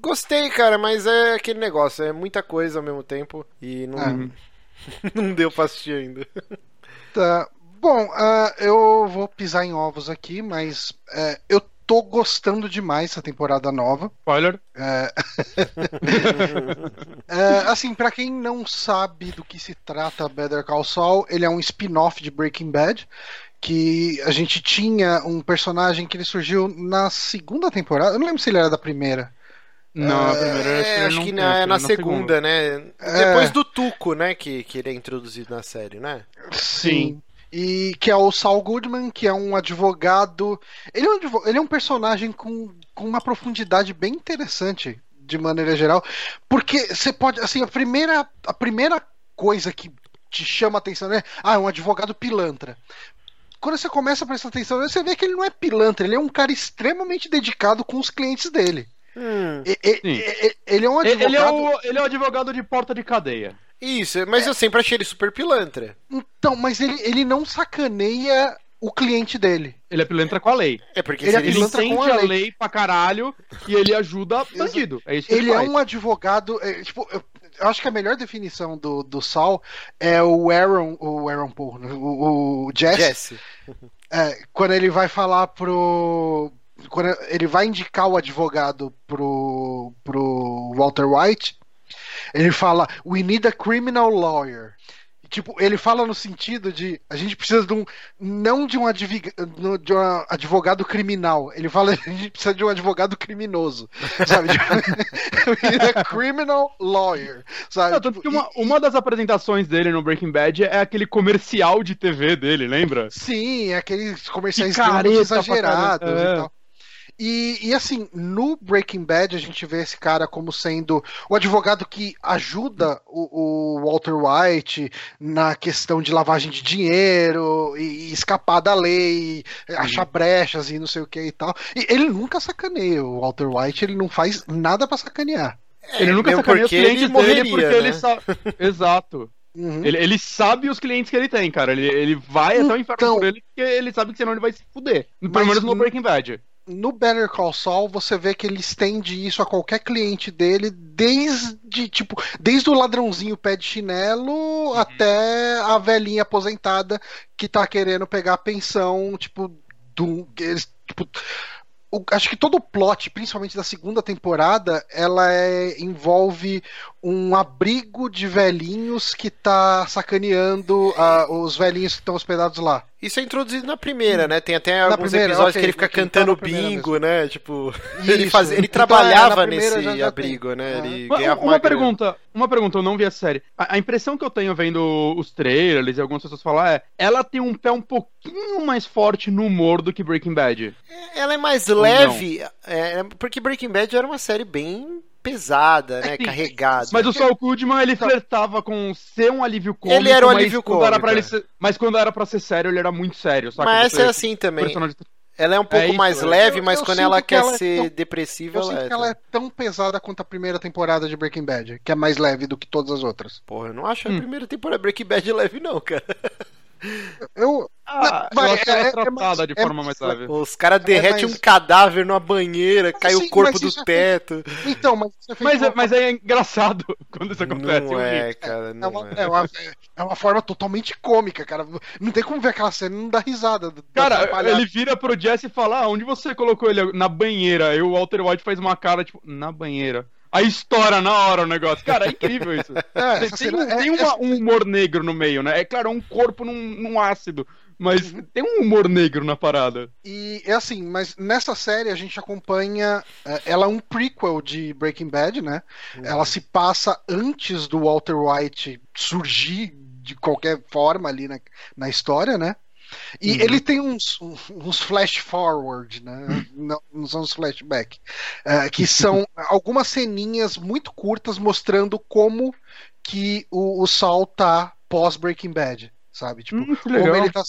Gostei, cara, mas é aquele negócio. É muita coisa ao mesmo tempo. E não, Uhum. não deu pra assistir ainda. Tá. Bom, ah, eu vou pisar em ovos aqui, mas é, eu tô gostando demais dessa temporada nova. Spoiler. É, É, assim, pra quem não sabe do que se trata Better Call Saul, ele é um spin-off de Breaking Bad. Que a gente tinha um personagem que ele surgiu na segunda temporada. Eu não lembro se ele era da primeira. Não, a primeira É, acho não que na, é na segunda, né? É. Depois do Tuco, né? Que, que ele é introduzido na série, né? Sim. E que é o Saul Goodman, que é um advogado. Ele é um, ele é um personagem com, com uma profundidade bem interessante, de maneira geral. Porque você pode. Assim, a primeira, a primeira coisa que te chama a atenção é. Ah, é um advogado pilantra. Quando você começa a prestar atenção, você vê que ele não é pilantra, ele é um cara extremamente dedicado com os clientes dele. Hum, E- e- Sim. e- ele é um advogado. Ele é, o, ele é o advogado de porta de cadeia. Isso, mas eu sempre achei ele super pilantra. Então, mas ele, ele não sacaneia o cliente dele. Ele é pilantra com a lei. É porque Ele é ele pilantra com sente a a lei. lei pra caralho e ele ajuda bandido. É isso que ele, Ele é faz. um advogado. é, tipo, eu, eu acho que a melhor definição do, do Sal é o Aaron, o Aaron Paul, o, o Jess, Jesse. é, quando ele vai falar pro. Quando ele vai indicar o advogado pro, pro Walter White, ele fala: We need a criminal lawyer. Tipo, ele fala no sentido de a gente precisa de um não de um, adviga- de um advogado criminal. Ele fala a gente precisa de um advogado criminoso, sabe? We need a criminal lawyer, sabe? Não, tanto Tipo, que uma, uma das apresentações dele no Breaking Bad é aquele comercial de TV dele, lembra? Sim, é aqueles comerciais exagerados é. e tal. E, e assim, no Breaking Bad a gente vê esse cara como sendo o advogado que ajuda o, o Walter White na questão de lavagem de dinheiro e, e escapar da lei, achar brechas e não sei o que e tal. E ele nunca sacaneia o Walter White, ele não faz nada pra sacanear. ele nunca sacaneia os porque ele clientes morreria, dele porque né? ele sabe. Exato. Uhum. Ele, ele sabe os clientes que ele tem, cara. Ele, ele vai até o inferno Então- por ele porque ele sabe que senão ele vai se fuder. Pelo menos no Breaking Bad. No Better Call Saul, você vê que ele estende isso a qualquer cliente dele, desde tipo, desde o ladrãozinho pé de chinelo até a velhinha aposentada que tá querendo pegar a pensão, tipo, do, eles, tipo, o- acho que todo o plot, principalmente da segunda temporada, ela é- envolve um abrigo de velhinhos que tá sacaneando ah, os velhinhos que estão hospedados lá. Isso é introduzido na primeira, né? Tem até alguns primeira, episódios ok, que ele fica então cantando na bingo, né? Tipo, ele, Isso. faz, ele Então, trabalhava é, na primeira nesse já- já abrigo, tem. né? Ah. Ele Uma, ganhava uma uma grana. pergunta, uma pergunta, eu não vi a série. A, a impressão que eu tenho vendo os trailers e algumas pessoas falar é, ela tem um pé um pouquinho mais forte no humor do que Breaking Bad. Ela é mais Ou leve, é, porque Breaking Bad era uma série bem pesada, né? sim. Carregada. Mas o Saul Goodman, ele flertava com ser um alívio cômico, Ele era um alívio cômico, pra ele é. ser- Mas quando era pra ser sério, ele era muito sério, saca? Mas essa é assim também. personagem- Ela é um pouco isso, mais eu- leve, eu- mas eu quando ela que quer ela é ser tão- depressiva, Eu ela sinto é. que ela é tão pesada quanto a primeira temporada de Breaking Bad, que é mais leve do que todas as outras. Porra, eu não acho a Hum. primeira temporada Breaking Bad leve, não, cara. Eu, Ah, Vai, eu acho que ela é- é é tratada mais- de é forma mais mais leve. Os caras derretem mas- um cadáver numa banheira, cai o corpo do é teto. então, mas é Mas, é- mas é engraçado quando isso acontece. Não é, cara, É não uma, é. é, uma, é uma forma totalmente cômica, cara. Não tem como ver aquela cena e não dar risada. dá Cara, ele vira pro Jesse e fala: ah, onde você colocou ele? Na banheira. Aí o Walter White faz uma cara, tipo, na banheira. Aí estoura na hora o negócio. Cara, é incrível isso. É, tem, essa tem um, é- tem uma- um humor negro no meio, né? É claro, é um corpo num, num ácido, mas tem um humor negro na parada. E é assim, mas nessa série a gente acompanha. é, Ela é um prequel de Breaking Bad, né? Ela se passa antes do Walter White surgir de qualquer forma ali na, na história, né? E Uhum. ele tem uns, uns flash forward, né? Não, não são os flashback. é, que são algumas ceninhas muito curtas mostrando como que o, o Saul tá pós Breaking Bad. Sabe? Tipo, Hum, como legal. ele tá.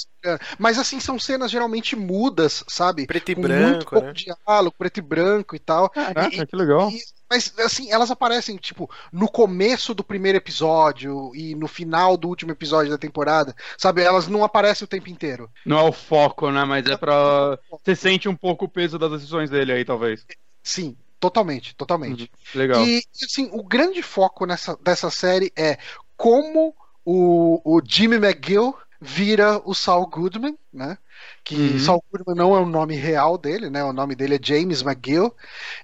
Mas assim, são cenas geralmente mudas, sabe? Preto e Com muito branco, pouco né? diálogo, preto e branco e tal. Caraca, E- que legal. e- mas assim, elas aparecem, tipo, no começo do primeiro episódio e no final do último episódio da temporada, sabe? Elas não aparecem o tempo inteiro. Não é o foco, né? Mas é pra. Você sente um pouco o peso das decisões dele aí, talvez. Sim, totalmente, totalmente. Legal. E assim, o grande foco nessa, dessa série é como o, o Jimmy McGill vira o Saul Goodman, né? Que Uhum. Saul Goodman não é o nome real dele, né? O nome dele é James McGill.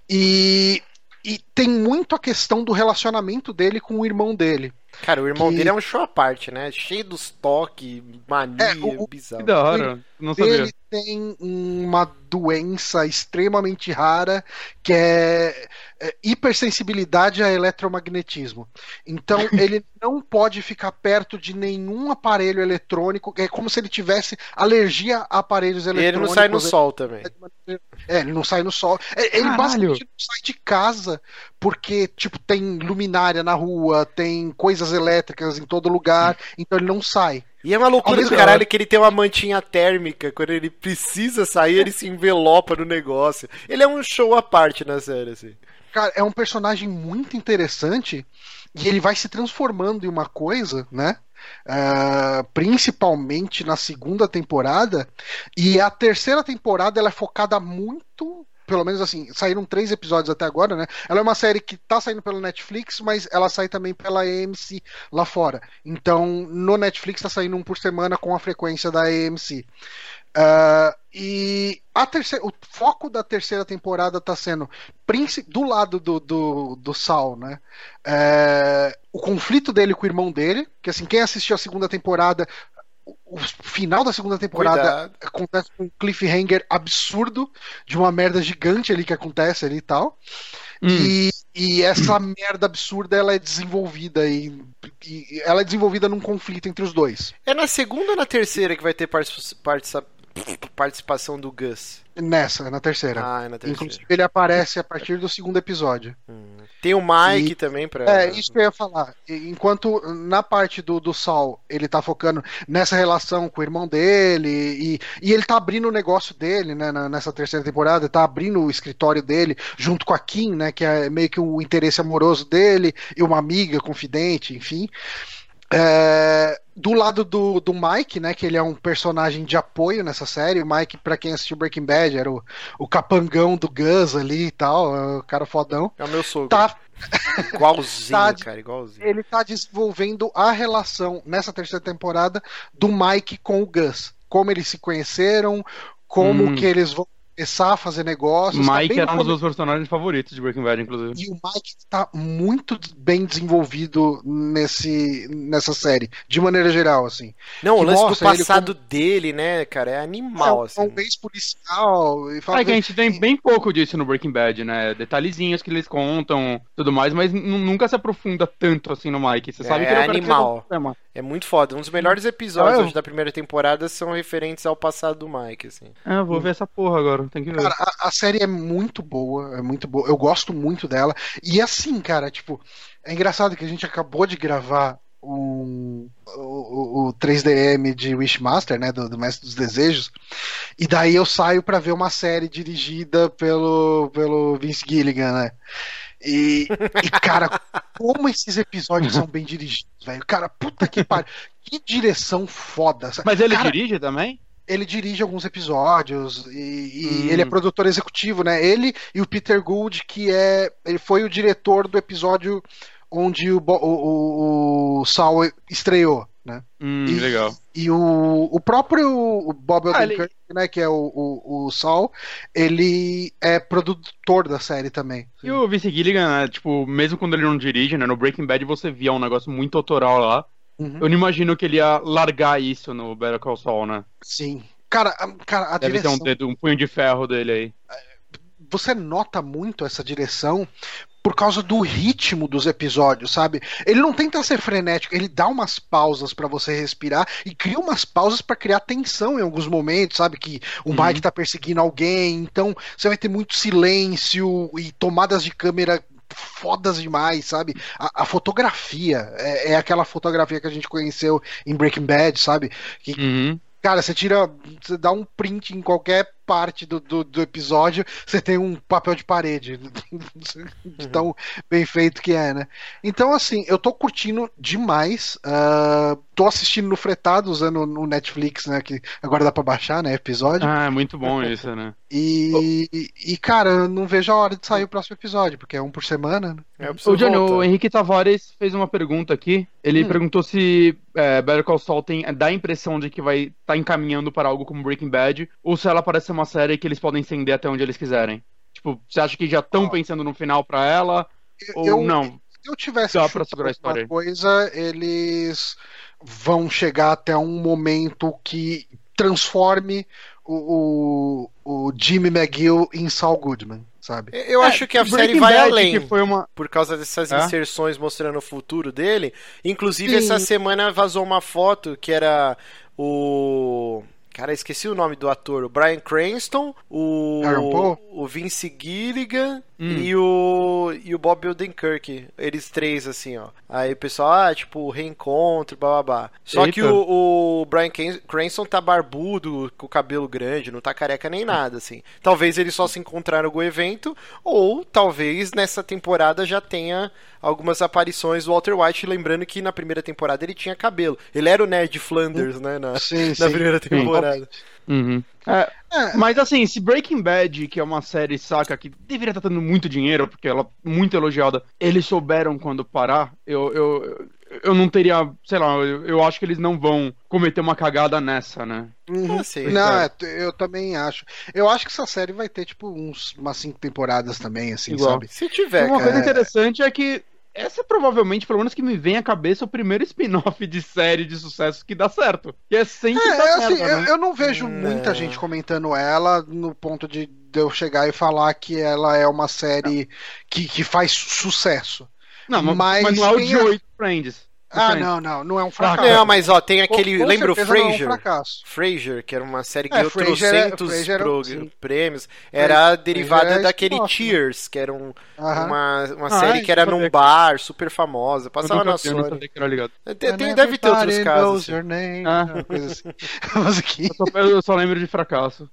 E, e tem muito a questão do relacionamento dele com o irmão dele. Cara, o irmão Que- dele é um show à parte, né? Cheio dos toques, mania, É, o- o- Que bizarro. da hora. Não sabia. Ele tem uma doença extremamente rara que é, é hipersensibilidade a eletromagnetismo. Então ele não pode ficar perto de nenhum aparelho eletrônico. É como se ele tivesse alergia a aparelhos E ele eletrônicos. não sai no sol também. É, ele não sai no sol. É, Ele Caralho. basicamente não sai de casa porque, tipo, tem luminária na rua, tem coisas elétricas em todo lugar, então ele não sai. E é uma loucura do caralho que ele tem uma mantinha térmica. Quando ele precisa sair, ele se envelopa no negócio. Ele é um show à parte na série, assim. Cara, é um personagem muito interessante e ele vai se transformando em uma coisa, né? Ah, principalmente na segunda temporada e a terceira temporada ela é focada muito pelo menos assim, saíram três episódios até agora, né? Ela é uma série que tá saindo pelo Netflix, mas ela sai também pela AMC lá fora. Então, no Netflix tá saindo um por semana com a frequência da AMC. Ah, e a terceira, o foco da terceira temporada tá sendo do lado do, do, do Sal, né? É, o conflito dele com o irmão dele, que assim, quem assistiu a segunda temporada, o final da segunda temporada Cuidado. acontece com um cliffhanger absurdo de uma merda gigante ali que acontece ali e tal. Hum. E, e essa merda absurda ela é desenvolvida e, e ela é desenvolvida num conflito entre os dois. É na segunda ou na terceira que vai ter partici- partici- participação do Gus? Nessa, na terceira. Ah, é na terceira. Inclusive ele aparece a partir do segundo episódio. Hum. Tem o Mike E- também pra. É, isso que eu ia falar. Enquanto na parte do, do Sol ele tá focando nessa relação com o irmão dele e, e ele tá abrindo o negócio dele, né, nessa terceira temporada, tá abrindo o escritório dele junto com a Kim, né, que é meio que o interesse amoroso dele e uma amiga confidente, enfim. É, do lado do, do Mike, né, que ele é um personagem de apoio nessa série. O Mike, pra quem assistiu Breaking Bad, era o, o capangão do Gus ali e tal, é o cara fodão. É o meu sogro. Tá Igualzinho, Tá cara, igualzinho. ele tá desenvolvendo a relação nessa terceira temporada do Mike com o Gus. Como eles se conheceram, como Hum. que eles vão começar a fazer negócios. tá Mike bem era um dos meus personagens favoritos de Breaking Bad, inclusive. e o Mike está muito bem desenvolvido nesse, nessa série, de maneira geral, assim. Não, o que lance do passado dele, né, cara, é animal, é assim. um ex-policial. e fala- É que a gente tem bem pouco disso no Breaking Bad, né? Detalhezinhos que eles contam, tudo mais, mas nunca se aprofunda tanto assim no Mike. Você sabe É que ele é o animal. o. É muito foda. Um dos melhores episódios Ah, eu- da primeira temporada são referentes ao passado do Mike, assim. É, eu vou ver essa porra agora, tem que ver. Cara, a, a série é muito boa, é muito boa. Eu gosto muito dela. E assim, cara, tipo, é engraçado que a gente acabou de gravar um, o, o, o 3DM de Wishmaster, né, do, do Mestre dos Desejos, e daí eu saio pra ver uma série dirigida pelo, pelo Vince Gilligan, né? E, e, cara, como esses episódios são bem dirigidos, velho. Cara, puta que pariu. Que direção foda. Mas ele Cara, dirige também? Ele dirige alguns episódios e, e Hum. ele é produtor executivo, né? Ele e o Peter Gould, que é. Ele foi o diretor do episódio onde o, o, o, o Saul estreou. né? Hum, E- legal. E o, o próprio Bob Ah, Odenkirk, né, que é o, o, o Saul, ele é produtor da série também. E o Vince Gilligan, né, tipo, mesmo quando ele não dirige, né, no Breaking Bad você via um negócio muito autoral lá. Uhum. Eu não imagino que ele ia largar isso no Better Call Saul, né? Sim. Cara, a, cara, a Deve direção, ter um dedo, um punho de ferro dele aí. você nota muito essa direção por causa do ritmo dos episódios, sabe? Ele não tenta ser frenético, ele dá umas pausas pra você respirar e cria umas pausas pra criar tensão em alguns momentos, sabe? Que o Uhum. Mike tá perseguindo alguém, então você vai ter muito silêncio e tomadas de câmera fodas demais, sabe? A, a fotografia é, é aquela fotografia que a gente conheceu em Breaking Bad, sabe? Que Uhum. Cara, você tira. Você dá um print em qualquer parte do, do, do episódio, você tem um papel de parede. De tão bem feito que é, né? Então, assim, eu tô curtindo demais. ah, tô assistindo no fretado, usando o Netflix, né? Que agora dá pra baixar, né? Episódio. Ah, é muito bom isso, né? E, e, cara, eu não vejo a hora de sair o próximo episódio, porque é um por semana, né? É, O Johnny, o. Henrique Tavares fez uma pergunta aqui. Ele Hum. perguntou se é, Better Call Saul tem, dá a impressão de que vai estar encaminhando para algo como Breaking Bad, ou se ela parece ser uma série que eles podem estender até onde eles quiserem. Tipo, você acha que já estão Ó. pensando no final pra ela, ou eu, não? Se eu tivesse Dá pra segurar a história alguma coisa, eles vão chegar até um momento que transforme o, o, o Jimmy McGill em Saul Goodman, sabe? Eu acho que a Breaking série vai Bad, além. Que foi uma... Por causa dessas É? inserções mostrando o futuro dele. Inclusive, Sim. essa semana vazou uma foto que era o. Cara, esqueci o nome do ator. O Brian Cranston, o, o Vince Gilligan Hum. e, o, e o Bob Odenkirk. Eles três, assim, ó. Aí o pessoal, ah, tipo, reencontro, blá blá blá. Só Eita. que o, o Brian Cran- Cranston tá barbudo, com o cabelo grande, não tá careca nem nada, assim. Talvez eles só se encontraram em algum evento, ou talvez nessa temporada já tenha algumas aparições do Walter White, lembrando que na primeira temporada ele tinha cabelo. Ele era o Ned Flanders, né? Na, Sim, na sim. primeira temporada. Uhum. É, É, Mas assim, se Breaking Bad, que é uma série, saca, que deveria estar dando muito dinheiro, porque ela é muito elogiada, eles souberam quando parar, eu, eu, eu- não teria, sei lá, eu, eu acho que eles não vão cometer uma cagada nessa, né? uhum. Ah, sim. Não, é, eu também acho. Eu acho que essa série vai ter, tipo, uns, umas cinco temporadas também, assim, Igual. sabe? Se tiver, uma coisa interessante é que essa é provavelmente, pelo menos que me vem à cabeça, o primeiro spin-off de série de sucesso que dá certo. Que é sempre É, dá assim, certo, eu, né? eu não vejo Não. muita gente comentando ela no ponto de, de eu chegar e falar que ela é uma série que, que faz sucesso. Não, mas, mas mas não é o de a- oito Friends. Ah, não, não, não é um fracasso. Não, mas ó, tem aquele. Com- com lembra o não é um Frasier? fracasso. Frasier, que era uma série que É, ganhou Frasier é- trocentos Frasier era- pro- sim. Era derivada Frasier é daquele spin-off, né? Cheers, que era um- uma, uma Ah, série é, que era num bar, super famosa. Passava na Sony. Tem- tem- deve ter outros casos. assim. name. Ah. Uma coisa assim. Eu só, eu só lembro de fracasso.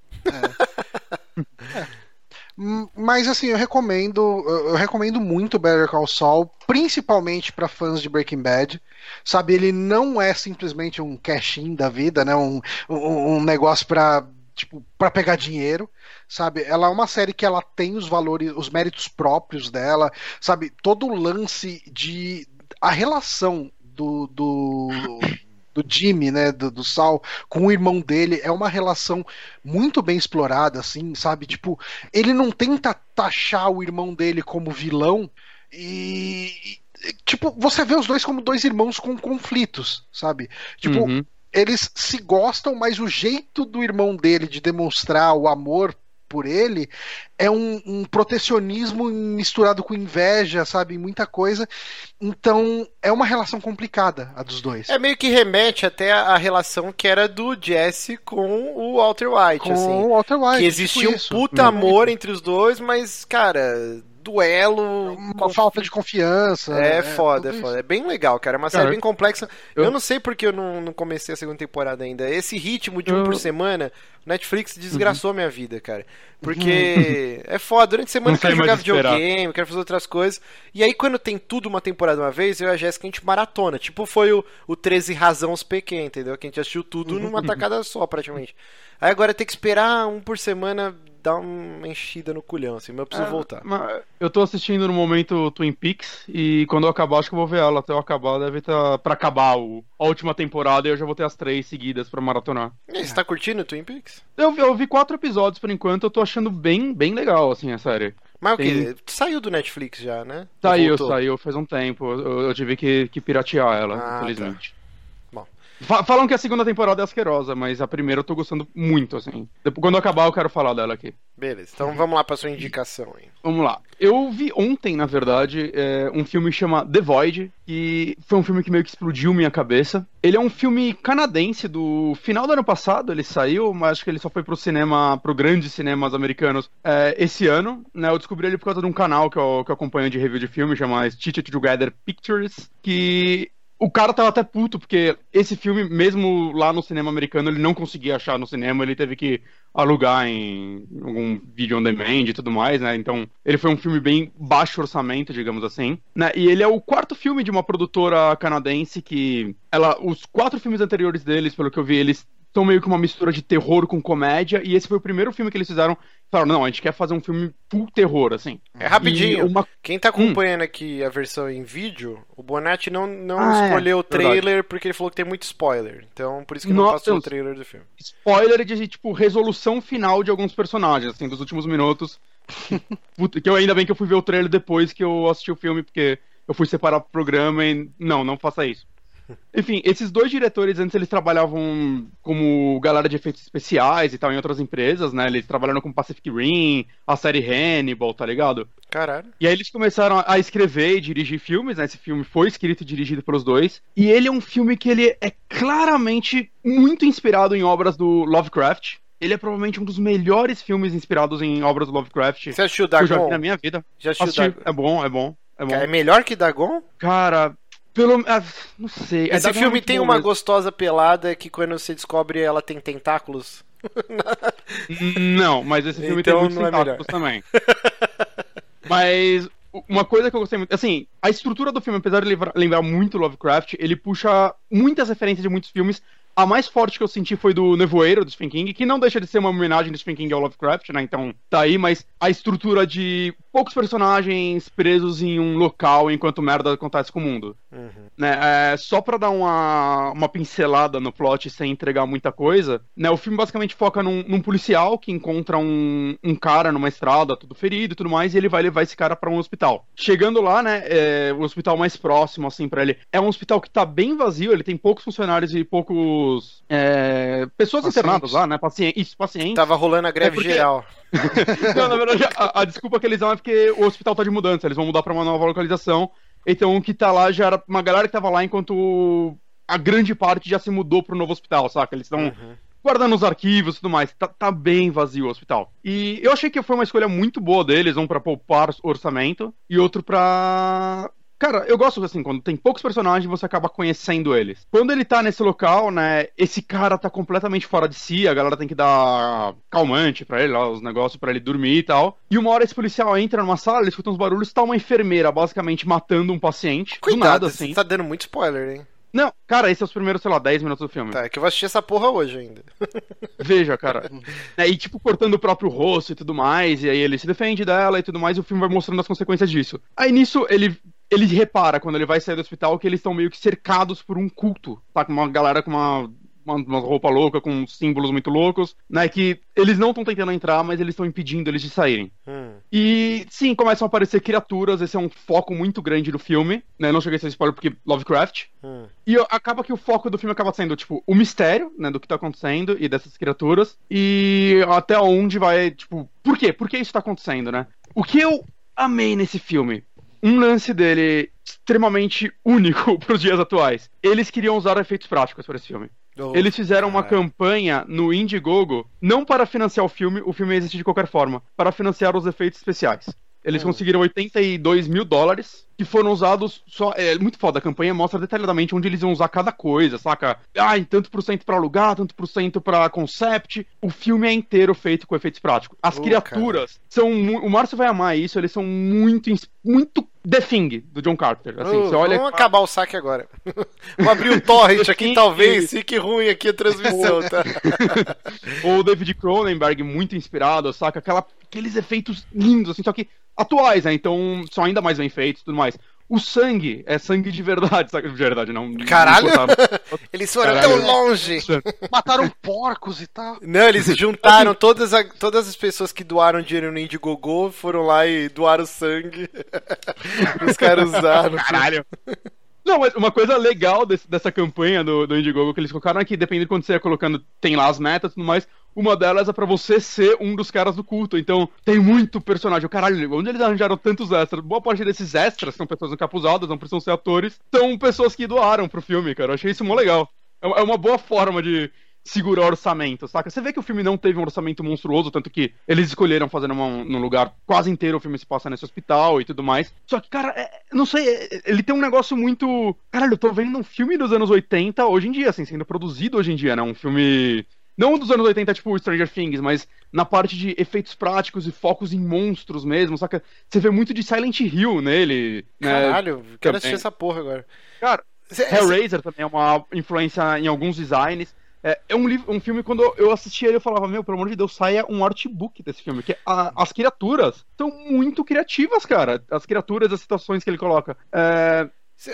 Hum, Mas assim, eu recomendo, eu recomendo muito Better Call Saul, principalmente para fãs de Breaking Bad. Sabe, ele não é simplesmente um cash-in da vida, né? Um, um, um negócio para tipo, para pegar dinheiro, sabe? Ela é uma série que ela tem os valores, os méritos próprios dela, sabe? Todo o lance de a relação do, do do Jimmy, né, do, do Sal, com o irmão dele, é uma relação muito bem explorada, assim, sabe? Tipo, ele não tenta taxar o irmão dele como vilão e. Tipo, você vê os dois como dois irmãos com conflitos, sabe? Tipo, Uhum. eles se gostam, mas o jeito do irmão dele de demonstrar o amor por ele é um, um protecionismo misturado com inveja, sabe? Muita coisa. Então, é uma relação complicada a dos dois. É meio que remete até a, relação que era do Jesse com o Walter White, com assim. o Walter White. que existia tipo um puta Uhum. amor entre os dois, mas, cara, duelo. Uma falta de confiança. É foda, é foda. É bem legal, cara. É uma série Cara, bem complexa. Eu... eu- não sei porque eu não, não comecei a segunda temporada ainda. Esse ritmo de um Eu- por semana, o Netflix desgraçou a minha vida, cara. Porque é foda. Durante a semana Não eu quero jogar videogame, eu quero fazer outras coisas. E aí, quando tem tudo uma temporada uma vez, eu e a Jéssica a gente maratona. Tipo, foi o, o 13 Razão PQ, entendeu? Que a gente assistiu tudo numa tacada só, praticamente. Aí agora tem que esperar um por semana dá uma enchida no culhão, assim, mas eu preciso É, voltar. mas Eu tô assistindo no momento Twin Peaks e quando eu acabar, acho que eu vou ver ela. Até eu acabar, deve estar pra acabar o- a última temporada e eu já vou ter as três seguidas pra maratonar. E aí, você tá curtindo Twin Peaks? Eu, vi- eu vi quatro episódios por enquanto, eu tô achando bem, bem legal, assim, a série. Mas o que? Saiu do Netflix já, né? Saiu, saiu faz um tempo. Eu, eu tive que, que piratear ela, Ah, infelizmente. Bom. Fa- falam que a segunda temporada é asquerosa, mas a primeira eu tô gostando muito, assim. Depois, quando eu acabar, eu quero falar dela aqui. Beleza, então vamos lá pra sua indicação aí. Vamos lá. Eu vi ontem, na verdade, é, um filme que chama The Void, que foi um filme que meio que explodiu minha cabeça. Ele é um filme canadense do final do ano passado, ele saiu, mas acho que ele só foi pro cinema, pro grandes cinemas americanos é, esse ano. Né? Eu descobri ele por causa de um canal que eu, que eu acompanho de review de filme, chama Stitch It Together Pictures, que o cara tava até puto, porque esse filme, mesmo lá no cinema americano, ele não conseguia achar no cinema, ele teve que alugar em algum vídeo on demand e tudo mais, né? Então, ele foi um filme bem baixo orçamento, digamos assim, né? E ele é o quarto filme de uma produtora canadense que ela os quatro filmes anteriores deles, pelo que eu vi, eles são meio que uma mistura de terror com comédia, e esse foi o primeiro filme que eles fizeram. Falaram, não, a gente quer fazer um filme full terror, assim. É rapidinho. Uma Quem tá acompanhando aqui a versão em vídeo, o Bonatti não, não Ah, é, escolheu o verdade. trailer porque ele falou que tem muito spoiler. Então, por isso que não passou o trailer do filme. spoiler de, tipo, resolução final de alguns personagens, assim, dos últimos minutos. Puta, que eu ainda bem que eu fui ver o trailer depois que eu assisti o filme, porque eu fui separar pro programa e. Não, não faça isso. Enfim, esses dois diretores antes eles trabalhavam como galera de efeitos especiais e tal em outras empresas, né? Eles trabalharam com Pacific Rim, a série Hannibal, tá ligado? Caralho. E aí eles começaram a escrever e dirigir filmes, né? Esse filme foi escrito e dirigido pelos dois. E ele é um filme que ele é claramente muito inspirado em obras do Lovecraft. Ele é provavelmente um dos melhores filmes inspirados em obras do Lovecraft Você assistiu que eu já vi Dagon? na minha vida. Já assistiu Assisti, Dagon? é bom, é bom, é bom. É melhor que Dagon? Cara, pelo... ah, não sei. é Esse é filme tem uma mesmo. gostosa pelada que quando você descobre ela tem tentáculos. Não, mas esse filme Então tem muitos é tentáculos também. mas uma coisa que eu gostei muito, assim, a estrutura do filme, apesar de lembrar, lembrar muito Lovecraft, ele puxa muitas referências de muitos filmes. A mais forte que eu senti foi do Nevoeiro, do Stephen King, que não deixa de ser uma homenagem do Stephen King ao Lovecraft, né? Então tá aí, mas a estrutura de poucos personagens presos em um local enquanto merda acontece com o mundo. Né, é, só pra dar uma, uma pincelada no plot sem entregar muita coisa, né, o filme basicamente foca num, num policial que encontra um, um cara numa estrada, todo ferido e tudo mais, e ele vai levar esse cara pra um hospital. Chegando lá, né, é, o hospital mais próximo, assim, pra ele, é um hospital que tá bem vazio, ele tem poucos funcionários e poucos... é, pessoas Pacientes. internadas lá, né, pacientes, isso, pacientes. Tava rolando a greve É porque- geral. Não, na verdade, a, a desculpa que eles dão é porque o hospital tá de mudança, eles vão mudar pra uma nova localização. Então o que tá lá já era uma galera que tava lá enquanto a grande parte já se mudou pro novo hospital, saca? Eles estão Uhum. guardando os arquivos e tudo mais. Tá, tá bem vazio o hospital. E eu achei que foi uma escolha muito boa deles, um pra poupar orçamento e outro pra. Cara, eu gosto assim, quando tem poucos personagens, você acaba conhecendo eles. Quando ele tá nesse local, né, esse cara tá completamente fora de si, a galera tem que dar calmante pra ele, lá, os negócios pra ele dormir e tal. E uma hora esse policial entra numa sala, ele escuta uns barulhos, tá uma enfermeira basicamente matando um paciente. do Cuidado, nada, você assim. tá dando muito spoiler, hein? Não, cara, esses são os primeiros, sei lá, 10 minutos do filme. Tá, é que eu vou assistir essa porra hoje ainda. Veja, cara. Né, e tipo, cortando o próprio rosto e tudo mais, e aí ele se defende dela e tudo mais, e o filme vai mostrando as consequências disso. Aí nisso, ele. Ele repara, quando ele vai sair do hospital, que eles estão meio que cercados por um culto. Tá com uma galera com uma, uma, uma roupa louca, com símbolos muito loucos, né? Que eles não estão tentando entrar, mas eles estão impedindo eles de saírem. Hum. E sim, começam a aparecer criaturas, esse é um foco muito grande do filme, né? Não cheguei a ser spoiler porque Lovecraft. Hum. E acaba que o foco do filme acaba sendo, tipo, o mistério, né, do que tá acontecendo e dessas criaturas. E até onde vai, tipo, por quê? Por que isso tá acontecendo, né? O que eu amei nesse filme? Um lance dele extremamente único pros dias atuais. Eles queriam usar efeitos práticos para esse filme. Oh, Eles fizeram uma cara. campanha no Indiegogo, não para financiar o filme, o filme existe de qualquer forma, para financiar os efeitos especiais. Eles Hum. conseguiram 82 mil dólares que foram usados só. É muito foda, a campanha mostra detalhadamente onde eles vão usar cada coisa, saca? Ai, tanto por cento pra alugar, tanto por cento pra concept. O filme é inteiro feito com efeitos práticos. As Uh, criaturas são. mu- O Márcio vai amar isso, eles são muito. muito The Thing, do John Carter. Assim, você olha. Vamos acabar o saque agora. Vou abrir o torrent aqui, talvez. Fique ruim aqui a transmissão, tá? o David Cronenberg muito inspirado, saca? Aquela, aqueles efeitos lindos, assim, só que atuais, né? Então são ainda mais bem feitos tudo mais. O sangue é sangue de verdade, saca? De verdade, não. não Caralho! botaram- Eles foram Caralho. tão longe. Mataram porcos e tal. Não, eles juntaram todas, a- todas as pessoas que doaram dinheiro no Indiegogo, foram lá e doaram sangue. Os caras usaram. Caralho. Não, mas uma coisa legal desse- dessa campanha do, do Indiegogo que eles colocaram é que, dependendo de quando você ia colocando, tem lá as metas e tudo mais, uma delas é pra você ser um dos caras do culto. Então, tem muito personagem. Caralho, onde eles arranjaram tantos extras? Boa parte desses extras são pessoas encapuzadas, não precisam ser atores, são pessoas que doaram pro filme, cara. Eu achei isso mó legal. É uma- é boa forma de segurar orçamento, saca? Você vê que o filme não teve um orçamento monstruoso, tanto que eles escolheram fazer numa, num lugar quase inteiro, o filme se passa nesse hospital e tudo mais. Só que, cara, é- não sei, é- ele tem um negócio muito. Caralho, eu tô vendo um filme dos anos 80 hoje em dia, assim, sendo produzido hoje em dia, né? Um filme. Não dos anos 80, tipo Stranger Things, mas na parte de efeitos práticos e focos em monstros mesmo, saca? Você vê muito de Silent Hill nele. né? Caralho, quero também. assistir essa porra agora. Cara, Cê- cê- Hellraiser também é uma influência em alguns designs. É, é um, livro, um filme, quando eu assisti ele, eu falava, meu, pelo amor de Deus, saia um artbook desse filme. Que a- as criaturas são muito criativas, cara. As criaturas, as situações que ele coloca. É, cê-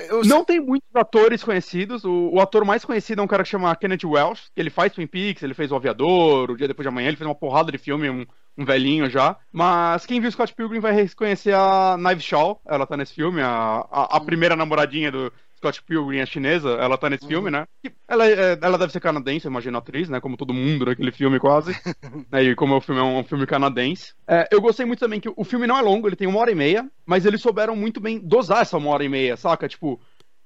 eu- não tem muitos atores conhecidos. O, o ator mais conhecido é um cara que chama Kenneth Welsh, que ele faz Twin Peaks, ele fez O Aviador, O Dia Depois de Amanhã, ele fez uma porrada de filme, um, um velhinho já. Mas quem viu Scott Pilgrim vai reconhecer a Knives Shaw, ela tá nesse filme, a, a, a primeira namoradinha do Scott Pilgrim, a chinesa, ela tá nesse filme, né? Ela, é- ela deve ser canadense, eu imagino a atriz, né? Como todo mundo naquele filme, quase. né? E como o filme é um, um filme canadense. É, eu gostei muito também que o filme não é longo, ele tem uma hora e meia, mas eles souberam muito bem dosar essa uma hora e meia, saca? Tipo,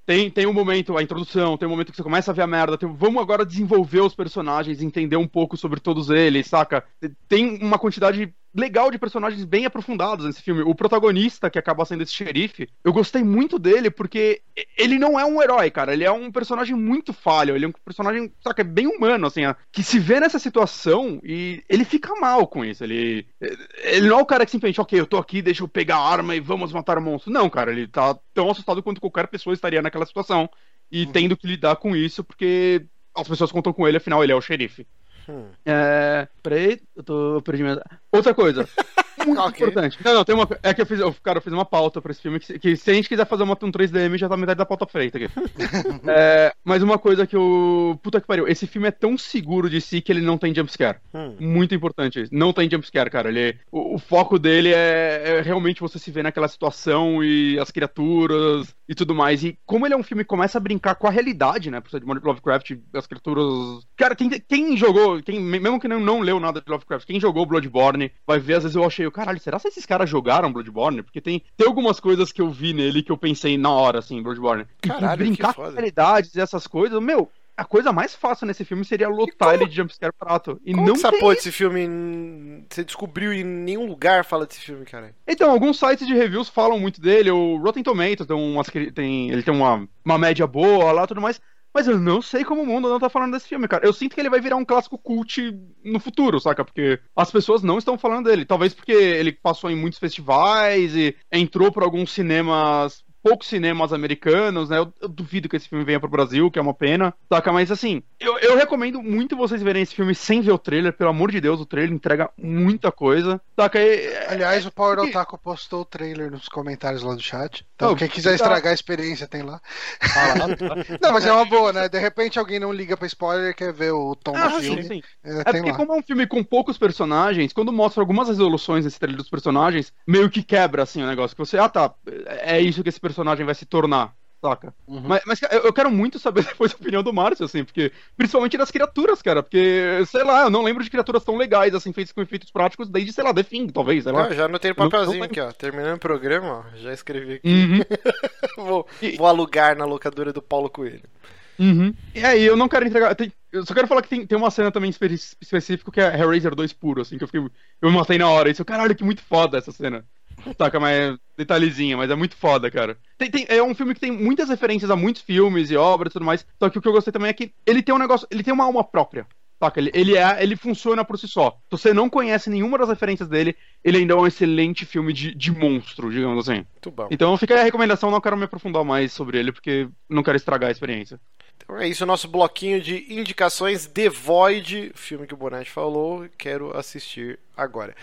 tem, tem um momento, a introdução, tem um momento que você começa a ver a merda, tem- vamos agora desenvolver os personagens, entender um pouco sobre todos eles, saca? Tem uma quantidade legal de personagens bem aprofundados nesse filme. O protagonista, que acaba sendo esse xerife, eu gostei muito dele porque ele não é um herói, cara. Ele é um personagem muito falho. Ele é um personagem, saca, bem humano, assim, ó, que se vê nessa situação e ele fica mal com isso. Ele, ele não é o cara que simplesmente, ok, eu tô aqui, deixa eu pegar a arma e vamos matar o monstro. Não, cara, ele tá tão assustado quanto qualquer pessoa estaria naquela situação e tendo que lidar com isso porque as pessoas contam com ele, afinal ele é o xerife. Hum. É. Peraí, eu tô minha. Outra coisa. Muito Ok. importante. Não, não, tem uma. É que eu fiz. Eu, cara, eu fiz uma pauta pra esse filme. Que, que se a gente quiser fazer uma, um 3DM, já tá metade da pauta feita aqui. É, mas uma coisa que eu. Puta que pariu. Esse filme é tão seguro de si que ele não tem jumpscare. Hum. Muito importante isso. Não tem jumpscare, cara. Ele, o, o foco dele é, é realmente você se ver naquela situação e as criaturas e tudo mais. E como ele é um filme que começa a brincar com a realidade, né? Por ser de Lovecraft, as criaturas. Cara, quem, quem jogou, quem, mesmo que não, não leu nada de Lovecraft, quem jogou Bloodborne vai ver, às vezes eu achei, caralho, será que esses caras jogaram Bloodborne? Porque tem, tem algumas coisas que eu vi nele que eu pensei na hora, assim, Bloodborne. Caralho, brincar com realidades e essas coisas, meu. A coisa mais fácil nesse filme seria lotar ele de jumpscare barato. E Como não que essa porra desse filme você descobriu em nenhum lugar fala desse filme, cara? Então, alguns sites de reviews falam muito dele, o Rotten Tomatoes tem umas, tem, ele tem uma, uma média boa lá e tudo mais, mas eu não sei como o mundo não tá falando desse filme, cara. Eu sinto que ele vai virar um clássico cult no futuro, saca? Porque as pessoas não estão falando dele. Talvez porque ele passou em muitos festivais e entrou por alguns cinemas poucos cinemas americanos, né? Eu, eu duvido que esse filme venha pro Brasil, que é uma pena. Saca? Mas assim, eu, eu recomendo muito vocês verem esse filme sem ver o trailer. Pelo amor de Deus, o trailer entrega muita coisa. Saca? E- Aliás, o Power que- Otaku postou o trailer nos comentários lá do chat. Então, Oh, quem quiser tá. estragar a experiência, tem lá. Ah, lá. Não, mas é uma boa, né? De repente alguém não liga pra spoiler e quer ver o tom Ah, do sim, filme. sim. É, É porque lá. como é um filme com poucos personagens, quando mostra algumas resoluções nesse trailer dos personagens, meio que quebra, assim, o negócio. Que você, ah tá, é isso que esse personagem vai se tornar, saca? Uhum. Mas, mas, eu eu quero muito saber depois a opinião do Márcio, assim, porque. Principalmente das criaturas, cara, porque, sei lá, eu não lembro de criaturas tão legais, assim, feitas com efeitos práticos desde, sei lá, The Thing, talvez, sei lá. Ah, já anotei no Não- papelzinho não- aqui, ó. Terminando o programa, ó. Já escrevi aqui. Uhum. vou, E- vou alugar na locadora do Paulo Coelho. Uhum. E aí, eu não quero entregar. tem- eu só quero falar que tem, tem uma cena também espe específica que é Hellraiser 2 puro, assim, que eu fiquei. Eu me matei na hora. Isso, caralho, que muito foda essa cena. Taca, mas detalhezinho, mas é muito foda, cara. Tem, tem- é um filme que tem muitas referências a muitos filmes e obras e tudo mais. Só que o que eu gostei também é que ele tem um negócio, ele tem uma alma própria. Saca? Ele, ele, é, ele funciona por si só. Se você não conhece nenhuma das referências dele, ele ainda é um excelente filme de, de monstro, digamos assim. Muito bom. Então fica aí a recomendação, não quero me aprofundar mais sobre ele, porque não quero estragar a experiência. Então é isso, o nosso bloquinho de indicações The Void, filme que o Bonatti falou, quero assistir agora.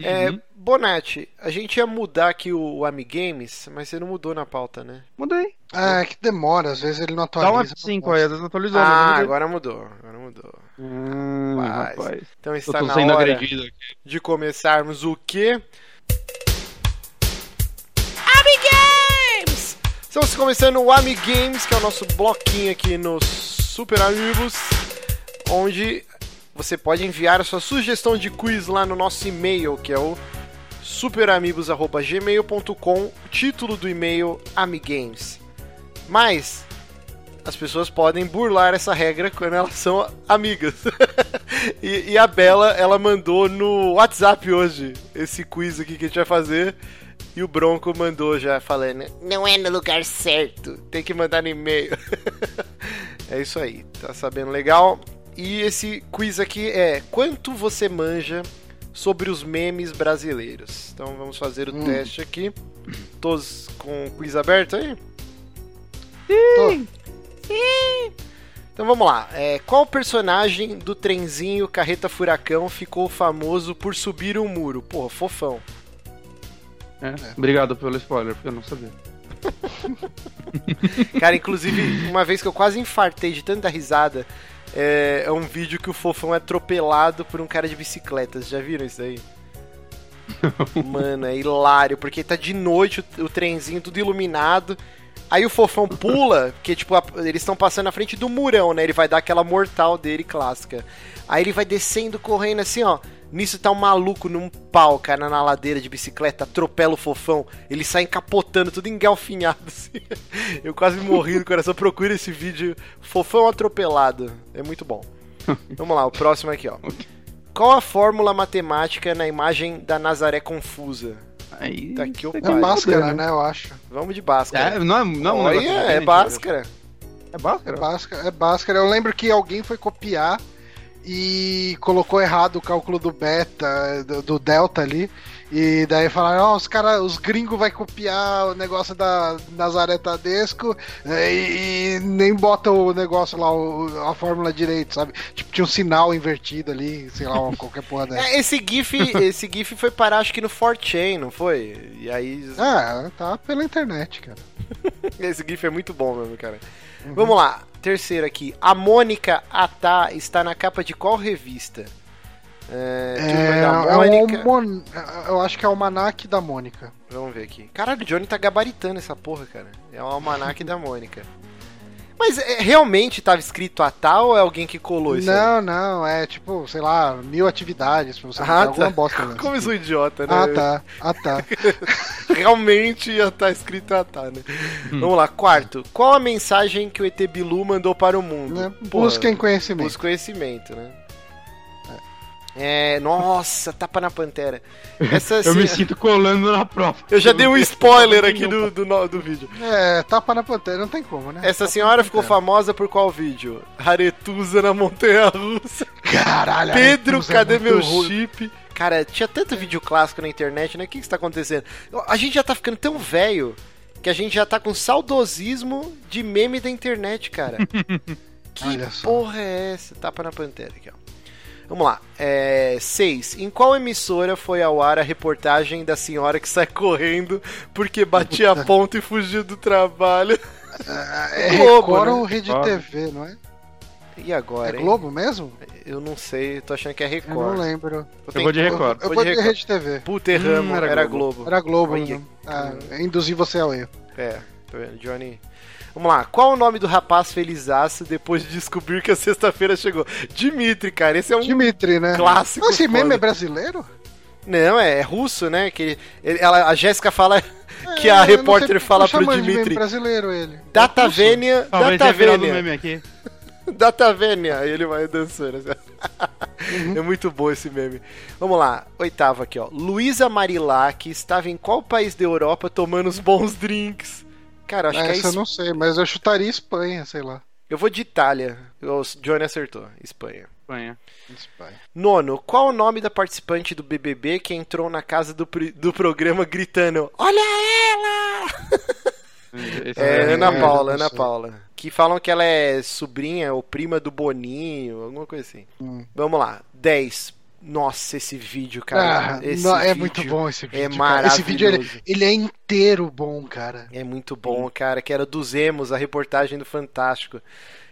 É, Uhum. Bonatti, a gente ia mudar aqui o Amigames, mas você não mudou na pauta, né? Mudei. É, que demora, às vezes ele não Dá um atualiza. F5 aí, às vezes atualizou. Ah, agora mudou, agora mudou. Hum, Rapaz. rapaz. Então está na hora agredido de começarmos o quê? Estamos começando o Amigames, que é o nosso bloquinho aqui no Super Amigos, onde você pode enviar a sua sugestão de quiz lá no nosso e-mail, que é o superamigos@gmail.com, título do e-mail Amigames. Mas as pessoas podem burlar essa regra quando elas são amigas. e, e a Bela, ela mandou no WhatsApp hoje esse quiz aqui que a gente vai fazer. E o Bronco mandou já falando: Não é no lugar certo, tem que mandar no e-mail. é isso aí, tá sabendo legal? E esse quiz aqui é: Quanto você manja sobre os memes brasileiros? Então vamos fazer o Hum. teste aqui. Todos com o quiz aberto aí? Tô. Então vamos lá. É, qual personagem do trenzinho Carreta Furacão ficou famoso por subir um muro? Porra, fofão. É. Obrigado pelo spoiler, porque eu não sabia. Cara, inclusive, uma vez que eu quase infartei de tanta risada, é, é um vídeo que o fofão é atropelado por um cara de bicicleta. Vocês já viram isso aí? Mano, é hilário, porque tá de noite o, o trenzinho tudo iluminado. Aí o fofão pula, porque tipo, a- eles estão passando na frente do murão, né? Ele vai dar aquela mortal dele clássica. Aí ele vai descendo, correndo assim, ó. Nisso tá um maluco num pau, cara, na ladeira de bicicleta, atropela o fofão. Ele sai encapotando, tudo engalfinhado, assim. Eu quase morri do coração. Procura esse vídeo, fofão atropelado. É muito bom. Vamos lá, o próximo aqui, ó. Qual a fórmula matemática na imagem da Nazaré confusa? Aí, Tá aqui o É Bhaskara, foder, né, eu acho. Vamos de Bhaskara. É, não é, não é um Olha, é Bhaskara. É É Bhaskara? Bhaskara, é Bhaskara. Eu lembro que alguém foi copiar e colocou errado o cálculo do beta, do, do delta ali. E daí falaram, ó, os cara, os gringos vai copiar o negócio da Nazaré Tadesco e, e nem bota o negócio lá, o- a fórmula direito, sabe? Tipo, tinha um sinal invertido ali, sei lá, qualquer porra dessa. É, esse GIF, esse GIF foi parar acho que no 4chan, não foi? E aí Ah, tá pela internet, cara. esse GIF é muito bom mesmo, cara. Vamos lá, terceiro aqui. A Mônica Atá está na capa de qual revista? É, É, é Mônica. Mon- eu acho que é o Almanac da Mônica. Vamos ver aqui. Caralho, o Johnny tá gabaritando essa porra, cara. É o almanac da Mônica. Mas é, realmente tava escrito Atá ou é alguém que colou isso? aí? Não, não, é tipo, sei lá, mil atividades pra você fazer Ah, alguma tá. bosta. nessa. Como eu sou idiota, né? Ah, tá. Ah, tá. Realmente ia estar escrito Atá, né? Vamos lá, quarto. Qual a mensagem que o ET Bilu mandou para o mundo? Né? Porra, Busquem conhecimento. Busca conhecimento, né? É, nossa, tapa na pantera. Essa Eu assim, me sinto colando na prova. eu já dei um spoiler aqui do, do, do vídeo. É, tapa na pantera, não tem como, né? Essa Tapa senhora ficou famosa por qual vídeo? Aretusa na Montanha Russa. Caralho, Pedro, é cadê meu ruim. chip? Cara, tinha tanto vídeo clássico na internet, né? O que que está acontecendo? A gente já tá ficando tão velho que a gente já tá com saudosismo de meme da internet, cara. que Olha só. porra é essa? Tapa na pantera aqui, ó. Vamos lá. É, seis. Em qual emissora foi ao ar a reportagem da senhora que sai correndo porque batia a ponta e fugiu do trabalho? É Globo, Record né? ou Rede Globo. TV, não é? E É agora, hein? Globo mesmo? Eu não sei, tô achando que é Eu não Record. lembro. Eu vou de Record. Eu Vou vou de de Record. Rede TV. Puta, erramos, Hum, era, era Globo. Globo. Era Globo, Olha. não. Ah, induzir você ao erro. É, tá vendo, Johnny? Vamos lá, qual o nome do rapaz felizaço depois de descobrir que a sexta-feira chegou? Dimitri, cara, esse é um. Dimitri, né? clássico Mas Esse meme é brasileiro? Não, é, é russo, né? Que ele- ela, a Jéssica fala que É, a não sei repórter porque fala pro Dimitri. brasileiro ele. Talvez tenha virado um Datavênia, meme aqui. Datavênia. Aí ele vai dançando. assim. É muito bom esse meme. Vamos lá, oitavo aqui, ó. Luísa Marilac estava em qual país da Europa tomando os bons drinks? Cara, acho que é Essa eu isso. não sei, mas eu chutaria Espanha, sei lá. Eu vou de Itália. O Johnny acertou. Espanha. Espanha. Espanha. Nono, qual o nome da participante do BBB que entrou na casa do, do programa gritando: Olha ela! É, É, Ana é, Paula, Ana. Paula. Que falam que ela é sobrinha ou prima do Boninho, alguma coisa assim. Hum. Vamos lá. 10. Nossa, esse vídeo, cara. Ah, esse não, é vídeo muito bom esse vídeo. É cara. maravilhoso. Esse vídeo ele, ele é inteiro bom, cara. É muito bom, cara. Que era dos Emos, a reportagem do Fantástico.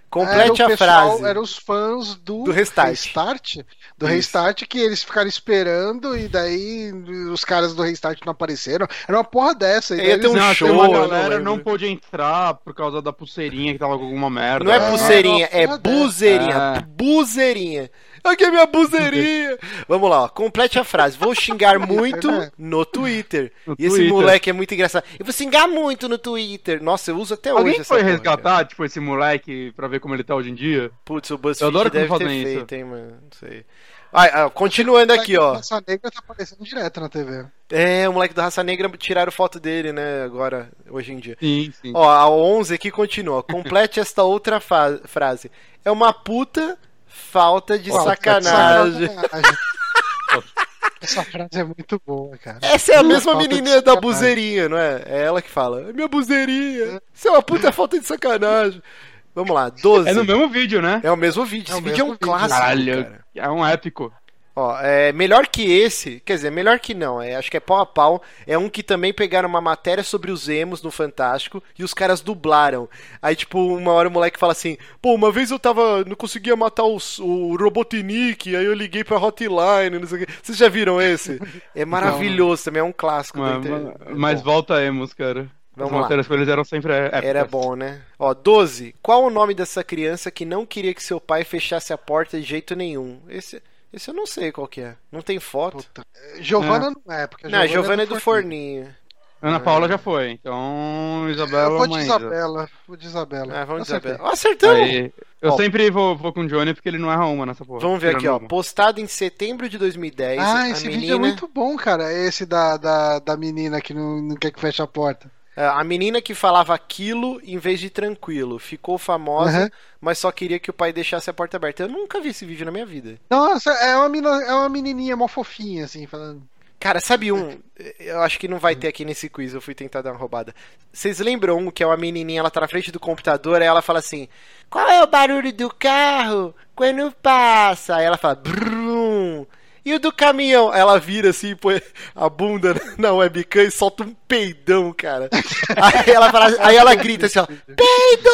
Complete a pessoal- frase. Eram os fãs do, Do Restart. Restart, Do Isso. Restart, que eles ficaram esperando e daí os caras do Restart não apareceram. Era uma porra dessa. E daí Ia ter um eles- não, show, uma não galera lembro. não, pôde entrar por causa da pulseirinha que tava com alguma merda. Não é Ah, pulseirinha, não, é dessa. buzeirinha. É. Buzeirinha. Aqui é minha buzeirinha. Vamos lá, ó. complete a frase. Vou xingar muito no Twitter. No e esse Twitter. moleque é muito engraçado. Eu vou xingar muito no Twitter. Nossa, eu uso até hoje Alguém foi porra, resgatar, cara. tipo, esse moleque pra ver como ele tá hoje em dia? Putz, o Eu BuzzFeed adoro quando deve ter fazem isso. feito, hein, mano. Não sei. Ah, ah, continuando aqui, ó. Essa negra tá aparecendo direto na TV. É, o moleque da raça negra tiraram foto dele, né, agora, hoje em dia. Sim, sim. Ó, a 11 aqui continua. Complete esta outra frase. É uma puta falta de Pô, sacanagem. sacanagem. Essa frase é muito boa, cara. Essa é a mesma Falta de menininha da buzeirinha, não é? É ela que fala. É minha buzeirinha. Isso é uma puta falta de sacanagem. Vamos lá, 12. É no mesmo vídeo, né? É o mesmo vídeo. É o Esse vídeo é um vídeo. clássico, Caralho, cara. é um épico. Ó, é melhor que esse, quer dizer, melhor que não, é, acho que é pau a pau. É um que também pegaram uma matéria sobre os emos no Fantástico e os caras dublaram. Aí, tipo, uma hora o moleque fala assim: pô, uma vez eu tava. não conseguia matar os- o Robotnik, aí eu liguei pra Hotline, não sei o quê. Vocês já viram esse? É maravilhoso também, é um clássico. da Mas, internet. É mas volta emos, cara. Vamos As lá. matérias com eles eram sempre épicas. Era bom, né? Ó, 12. Qual o nome dessa criança que não queria que seu pai fechasse a porta de jeito nenhum? Esse, esse eu não sei qual que é. Não tem foto. Puta. Giovana não é, porque não, a Giovana é do Forninho. Ana Paula já foi, então Isabela Eu vou de mãe. Isabela. Vou de Isabela. Ah, vamos de. Isabela. Acertamos! Aí, eu Ó. sempre vou, vou com o Johnny porque ele não erra uma nessa porra. Vamos ver é aqui, ó. Postado em setembro de 2010. Ah, a esse menina, vídeo é muito bom, cara. Esse da, da, da menina que não, não quer que feche a porta. É, a menina que falava aquilo em vez de tranquilo. Ficou famosa, Uhum. mas só queria que o pai deixasse a porta aberta. Eu nunca vi esse vídeo na minha vida. Nossa, é uma, menina, é uma menininha mó fofinha, assim, falando. Cara, sabe um? Eu acho que não vai ter aqui nesse quiz, eu fui tentar dar uma roubada. Vocês lembram um que é uma menininha, ela tá na frente do computador, aí ela fala assim: Qual é o barulho do carro quando passa? Aí ela fala: Brum. E o do caminhão? Ela vira assim, põe a bunda na webcam e solta um peidão, cara. Aí ela, fala, aí ela grita assim, ó, peido!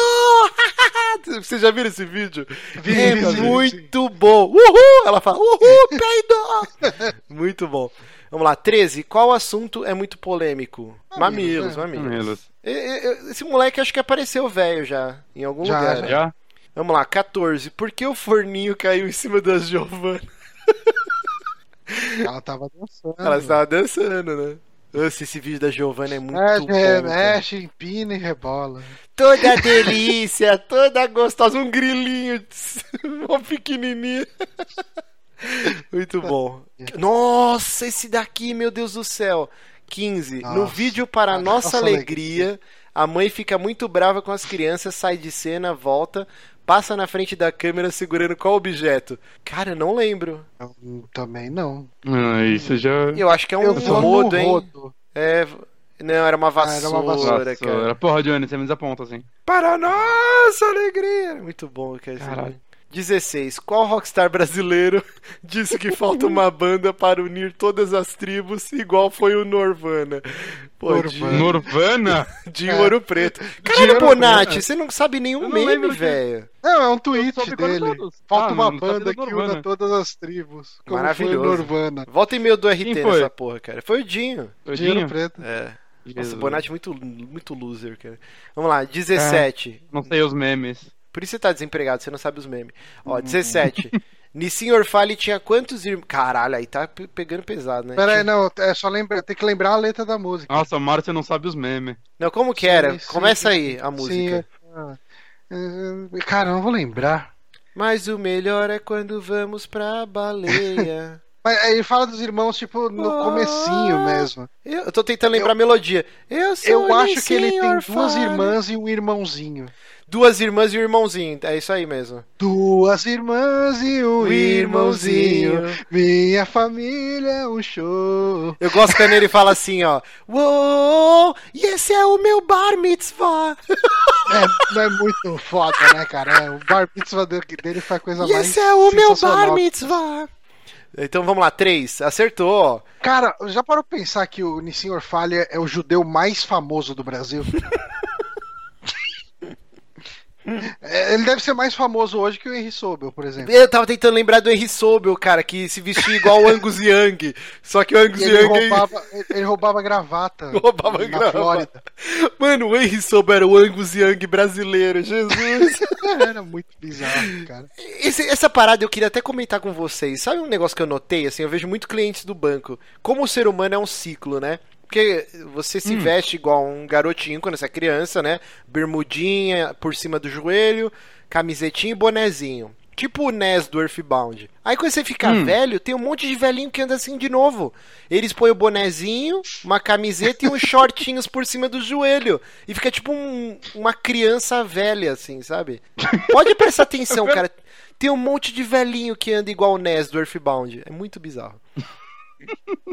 Vocês já viram esse vídeo? Vi, é vi, vi, muito bom. Uhul! Ela fala, uhul, peido! muito bom. Vamos lá, 13. Qual assunto é muito polêmico? Mamilos, Mamilos, mamilos. Mamilos. E- Esse moleque acho que apareceu velho já, em algum Já, lugar. já. Já? Vamos lá, 14. Por que o forninho caiu em cima da Giovanna? Ela tava dançando. Ela estava dançando, né? Nossa, esse vídeo da Giovanna é muito Mexe, bom. cara. mexe, empina e rebola. Toda delícia, toda gostosa, um grilinho, uma pequenininha. Muito bom. Nossa, esse daqui, meu Deus do céu. 15. no Nossa. vídeo para nossa nossa alegria, a mãe fica muito brava com as crianças, sai de cena, volta, passa na frente da câmera segurando qual objeto? Cara, não lembro. Eu também não. Ah, isso já. Eu acho que é um Eu vou rodo, hein? rodo. É, não, era uma Ah, vassoura, era uma vassoura, cara. Nossa, porra, Johnny, você me desaponta assim. Para nossa alegria! Muito bom, cara. Caralho. Vídeo. 16. Qual rockstar brasileiro disse que falta uma banda para unir todas as tribos, igual foi o Norvana? Pô, de, Norvana. Norvana? de É. Ouro Preto. Caralho, Ouro Bonatti, você não sabe nenhum meme, velho. Não, é um tweet dele. Falta Ah, uma banda que una todas as tribos. Como Maravilhoso. Foi o Norvana. Volta e meio do RT foi? nessa porra, cara. Foi o Dinho. Dinheiro Dinho? preto. É. Nossa, Jesus. o Bonatti é muito, muito loser, cara. Vamos lá, 17. Não sei os memes. Por isso você tá desempregado, você não sabe os memes. Ó, 17. Nissin Orfali tinha quantos irmãos? Caralho, aí tá pe- pegando pesado, né? Pera aí, Tinha- não, é só lembrar, tem que lembrar a letra da música. Nossa, o Márcio não sabe os memes. Não, como que era? Sim, sim, Começa sim. aí a música. Sim, é. É, Cara, eu não vou lembrar. Mas o melhor é quando vamos pra baleia. Mas aí ele fala dos irmãos, tipo, no Oh. comecinho mesmo. Eu tô tentando lembrar a melodia. Eu sou Eu acho que ele tem duas irmãs e um irmãozinho. Duas irmãs e um irmãozinho. É isso aí mesmo. Duas irmãs e um irmãozinho. irmãozinho. Minha família é um show. Eu gosto quando ele fala assim, ó. Uou, e esse é o meu bar mitzvah. É, é muito foda, né, cara? É, o bar mitzvah dele a coisa E mais esse é o meu bar mitzvah. Então vamos lá, três. Acertou. Cara, já parou pra pensar que o Nissin Orfalha é o judeu mais famoso do Brasil? É, Ele deve ser mais famoso hoje que o Henry Sobel, por exemplo. Eu tava tentando lembrar do Henry Sobel, cara, que se vestia igual o Angus Young. Só que o Angus ele Young roubava, ele roubava gravata roubava na gravata. Flórida. Mano, o Henry Sobel era o Angus Young brasileiro, Jesus. Era muito bizarro, cara. Esse- essa parada eu queria até comentar com vocês. Sabe um negócio que eu notei? Assim, eu vejo muito clientes do banco. Como o ser humano é um ciclo, né? Porque você se veste igual um garotinho quando você é criança, né? Bermudinha por cima do joelho, camisetinha e bonezinho. Tipo o Nes do Earthbound. Aí quando você fica velho, tem um monte de velhinho que anda assim de novo. Eles põem o bonezinho, uma camiseta e uns shortinhos por cima do joelho. E fica tipo um- uma criança velha, assim, sabe? Pode prestar atenção, cara. Tem um monte de velhinho que anda igual o Nes do Earthbound. É muito bizarro.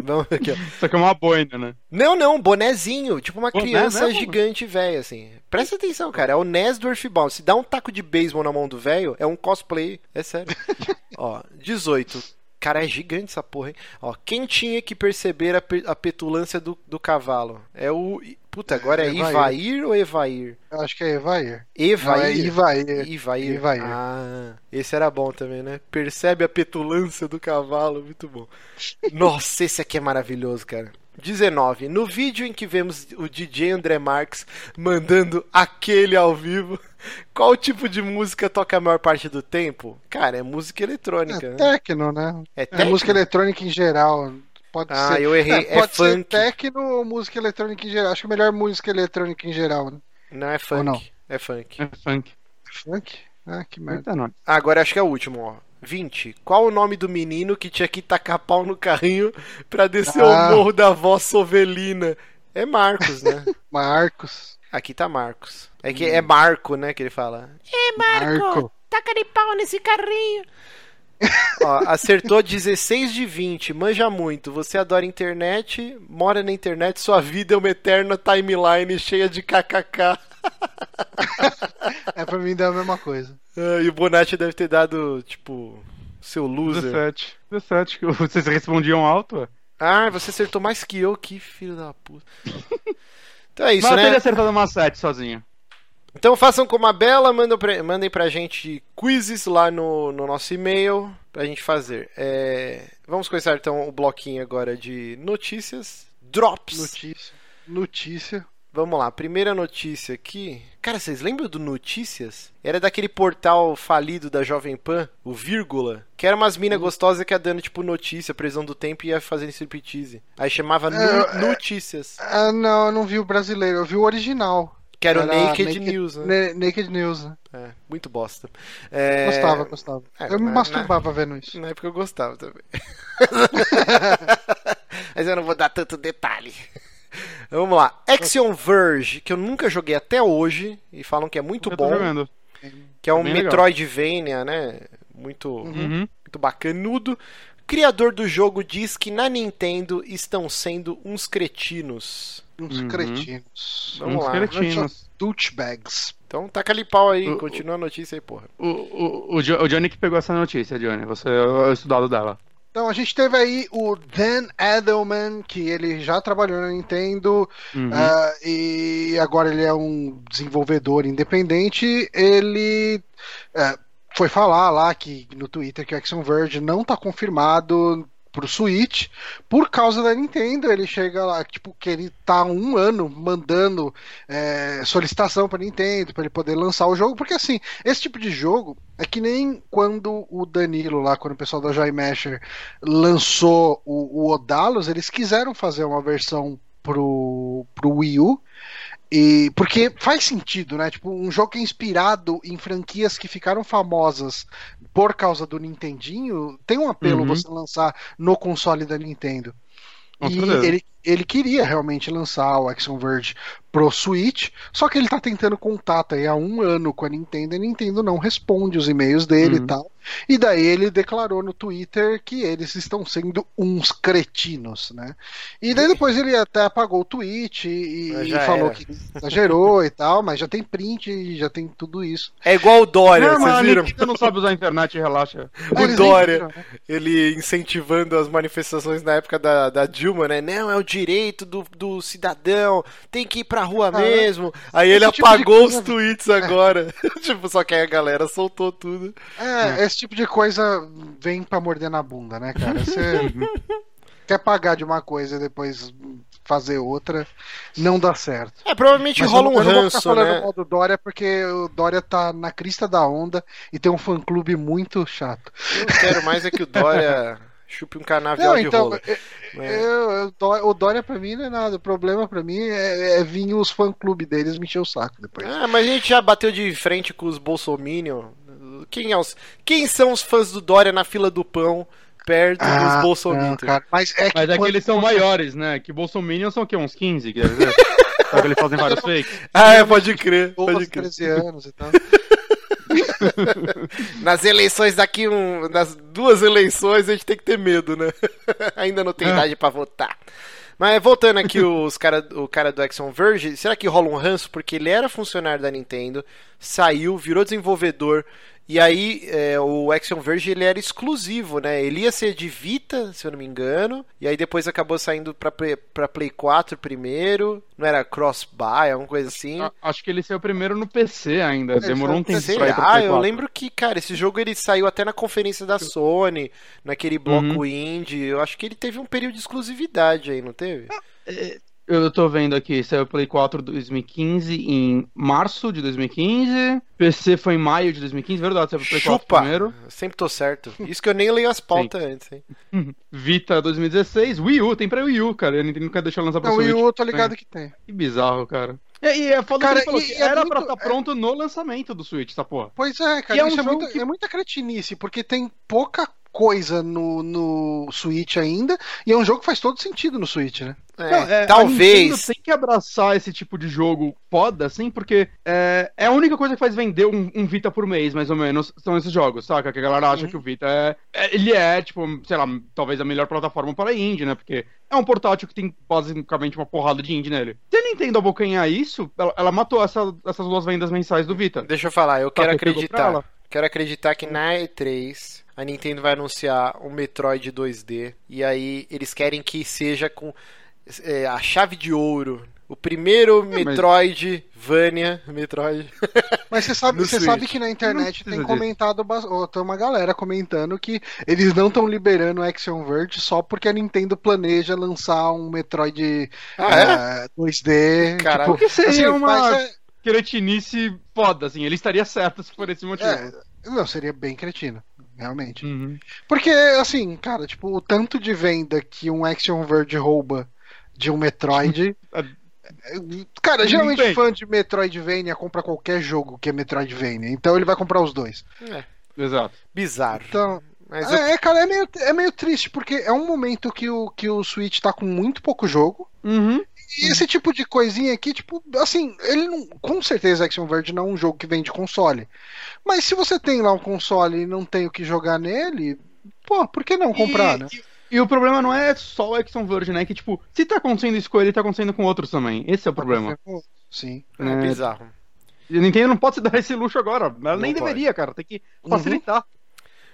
Vamos aqui. Só que é uma boina, né? Não, não, bonezinho. Tipo uma Boné criança mesmo? gigante velha, assim. Presta atenção, cara. É o Nes do Earthbound. Se dá um taco de beisebol na mão do velho, é um cosplay. É sério. Ó, 18. Cara, é gigante essa porra, hein? Ó, quem tinha que perceber a, pe- a petulância do, do cavalo? É o. Puta, agora é Evair. Ivair ou Evair? Eu acho que é Evair. Evair. Não, é Ivair. Ivair. Ivair. Ah, esse era bom também, né? Percebe a petulância do cavalo, muito bom. Nossa, esse aqui é maravilhoso, cara. 19. No vídeo em que vemos o DJ André Marques mandando aquele ao vivo, qual tipo de música toca a maior parte do tempo? Cara, é música eletrônica, É né? techno, né? É É música eletrônica em geral. Pode Ah, ser. eu errei. É pode ser funk. techno ou música eletrônica em geral. Acho que é melhor música eletrônica em geral, né? Não é funk. não? É funk. É funk. Funk? Ah, que merda. Nós. Ah, agora acho que é o último, ó. 20. Qual o nome do menino que tinha que tacar pau no carrinho pra descer Ah. o morro da voz sovelina? É Marcos, né? Marcos. Aqui tá Marcos. É que é Marco, né, que ele fala. É Marco. taca de pau nesse carrinho. Ó, acertou 16 de 20, manja muito. Você adora internet, mora na internet, sua vida é uma eterna timeline cheia de kkk. É pra mim dar a mesma coisa. Ah, e o Bonatti deve ter dado, tipo, seu loser. 17. 17. que Vocês respondiam alto, ué? Ah, você acertou mais que eu, que filho da puta. Então é isso, Mas eu né? teria acertado uma 7 sozinho. Então façam como a Bela, mandem pra, mandem pra gente quizzes lá no, no nosso e-mail pra gente fazer. É, vamos começar então o bloquinho agora de notícias. Drops. Notícia. Notícia. Vamos lá, primeira notícia aqui. Cara, vocês lembram do Notícias? Era daquele portal falido da Jovem Pan, o Vírgula, que era umas mina gostosas que ia dando tipo notícia, previsão do tempo e ia fazendo striptease. Aí chamava É, é- Notícias, Ah, não, eu não vi o brasileiro, eu vi o original. Que era o Era Naked, News, né? Naked News. né? É, muito bosta. É, Gostava, gostava. é, eu me na- masturbava vendo isso. Na época eu gostava também. Mas eu não vou dar tanto detalhe. Vamos lá. Action Verge, que eu nunca joguei até hoje, e falam que é muito Eu bom. jogando. Que é um bem legal. Metroidvania, né? Muito, Uhum. muito bacanudo. Criador do jogo diz que na Nintendo estão sendo uns cretinos. Uns Uhum. cretinos. Vamos Uns lá. cretinos. Douchebags. Então taca ali pau aí, O- continua a notícia aí, porra. O, o, o, o Johnny que pegou essa notícia, Johnny. Você é o estudado dela. Então a gente teve aí o Dan Edelman, que ele já trabalhou na Nintendo Uhum. ah, e agora ele é um desenvolvedor independente. Ele ah, foi falar lá que no Twitter que o Action Verge não está confirmado pro Switch por causa da Nintendo. Ele chega lá, tipo, que ele tá um ano mandando é, solicitação para Nintendo para ele poder lançar o jogo, porque assim, esse tipo de jogo é que nem quando o Danilo lá, quando o pessoal da Joy Masher lançou o, o Odalos, eles quiseram fazer uma versão pro, pro Wii U. E porque faz sentido, né? Tipo, um jogo que é inspirado em franquias que ficaram famosas por causa do Nintendinho, tem um apelo Uhum. você lançar no console da Nintendo. Com E certeza. ele, ele queria realmente lançar o Action Verge pro Switch, só que ele tá tentando contato aí há um ano com a Nintendo e a Nintendo não responde os e-mails dele Uhum. e tal. E daí ele declarou no Twitter que eles estão sendo uns cretinos, né? E daí depois ele até apagou o tweet e, e falou era. que exagerou e tal, mas já tem print e já tem tudo isso. É igual o Dória, Não, vocês a viram? Nintendo não sabe usar a internet, relaxa. O Dória, viram, né? ele incentivando as manifestações na época da, da Dilma, né? Não, é o direito do, do cidadão, tem que ir pra rua Ah, mesmo. Aí ele tipo apagou coisa- os tweets agora. tipo, só que aí a galera soltou tudo. É, esse tipo de coisa vem pra morder na bunda, né, cara? Você quer pagar de uma coisa e depois fazer outra, não dá certo. É, provavelmente Mas rola eu um não- eu não vou ficar ranço, falando né? mal do Dória porque o Dória tá na crista da onda e tem um fã clube muito chato. Eu quero mais é que o Dória chupe um canavial Não, de então, rola. eu- né? eu- eu- Dó- o Dória pra mim não é nada. O problema pra mim é, é vir os fã clube deles me encher o saco depois. Ah, mas a gente já bateu de frente com os Bolsominion. Quem, é os, quem são os fãs do Dória na fila do pão perto dos não, Bolsominion? cara, mas é que Mas é que eles são você- maiores, né? Que Bolsominions são o quê? Uns 15, quer dizer? Só que eles fazem vários fakes. Ah, é, pode crer, 12, pode crer. 13 anos e tal. Nas eleições daqui, um, nas duas eleições, a gente tem que ter medo, né? Ainda não tem É. idade pra votar. Mas voltando aqui, os cara, o cara do Action Verge, será que rola um ranço? Porque ele era funcionário da Nintendo, saiu, virou desenvolvedor, e aí é, o Action Verge ele era exclusivo, né? Ele ia ser de Vita, se eu não me engano, e aí depois acabou saindo pra Play, pra Play 4 primeiro, não era cross-buy, alguma coisa assim. A- Acho que ele saiu primeiro no PC ainda. Demorou um tempo pra ir pra Play eu 4. lembro que, cara, esse jogo ele saiu até na conferência da Sony, naquele bloco indie. Eu acho que ele teve um período de exclusividade aí, não teve? Eu tô vendo aqui, saiu Play 4 2015 em março de 2015. PC foi em maio de 2015, verdade, saiu Play 4 Chupa! primeiro. Sempre tô certo. Isso que eu nem leio as pautas antes, hein? Vita 2016, Wii U, tem pra Wii U, cara. A Nintendo nunca deixou lançar pra Não, Switch. o eu tô ligado que tem. Que bizarro, cara. E, e é foda Cara, que ele falou e- que e é era muito- pra estar é- pronto no lançamento do Switch, essa porra. Pois é, cara, E é um isso é, muita, que- é muita cretinice, porque tem pouca coisa no, no Switch ainda, e é um jogo que faz todo sentido no Switch, né? É, Não, é, talvez. tem que abraçar esse tipo de jogo foda, assim, porque é, é a única coisa que faz vender um, um Vita por mês, mais ou menos, são esses jogos, saca? Que a galera acha Uhum. que o Vita é, é- Ele é, tipo, sei lá, talvez a melhor plataforma para indie, né? Porque é um portátil que tem basicamente uma porrada de indie nele. Se a Nintendo abocanhar isso, ela, ela matou essa- essas duas vendas mensais do Vita. Deixa eu falar, eu quero acreditar. Quero acreditar que na E3 a Nintendo vai anunciar um Metroid 2D. E aí eles querem que seja com é, a chave de ouro. O primeiro mas- Metroid Vania. Metroid. Mas você sabe, você sabe que na internet tem comentado, ó, tem uma galera comentando que eles não estão liberando o Action Verge só porque a Nintendo planeja lançar um Metroid Ah, eh, 2D. Caralho. tipo, Que seria assim, uma mas é- cretinice foda, assim. Ele estaria certo se for esse motivo. é, não, seria bem cretino, realmente. Uhum. Porque, assim, cara, tipo, o tanto de venda que um Action Verge rouba de um Metroid. Cara, geralmente tem. fã de Metroidvania compra qualquer jogo que é Metroidvania. Então ele vai comprar os dois. É, Exato. bizarro. Então. Mas eu- É, cara, é meio, é meio triste, porque é um momento que o, que o Switch tá com muito pouco jogo. Uhum. E esse tipo de coisinha aqui, tipo, assim, ele não. Com certeza Action Verge não é um jogo que vem de console. Mas se você tem lá um console e não tem o que jogar nele, pô, por que não comprar, e, né? E, e o problema não é só o Action Verge, né? Que, tipo, se tá acontecendo isso com ele, tá acontecendo com outros também. Esse é o problema. Sim. é né? bizarro. E a Nintendo não pode se dar esse luxo agora. Ela nem pode. deveria, cara. Tem que Uhum.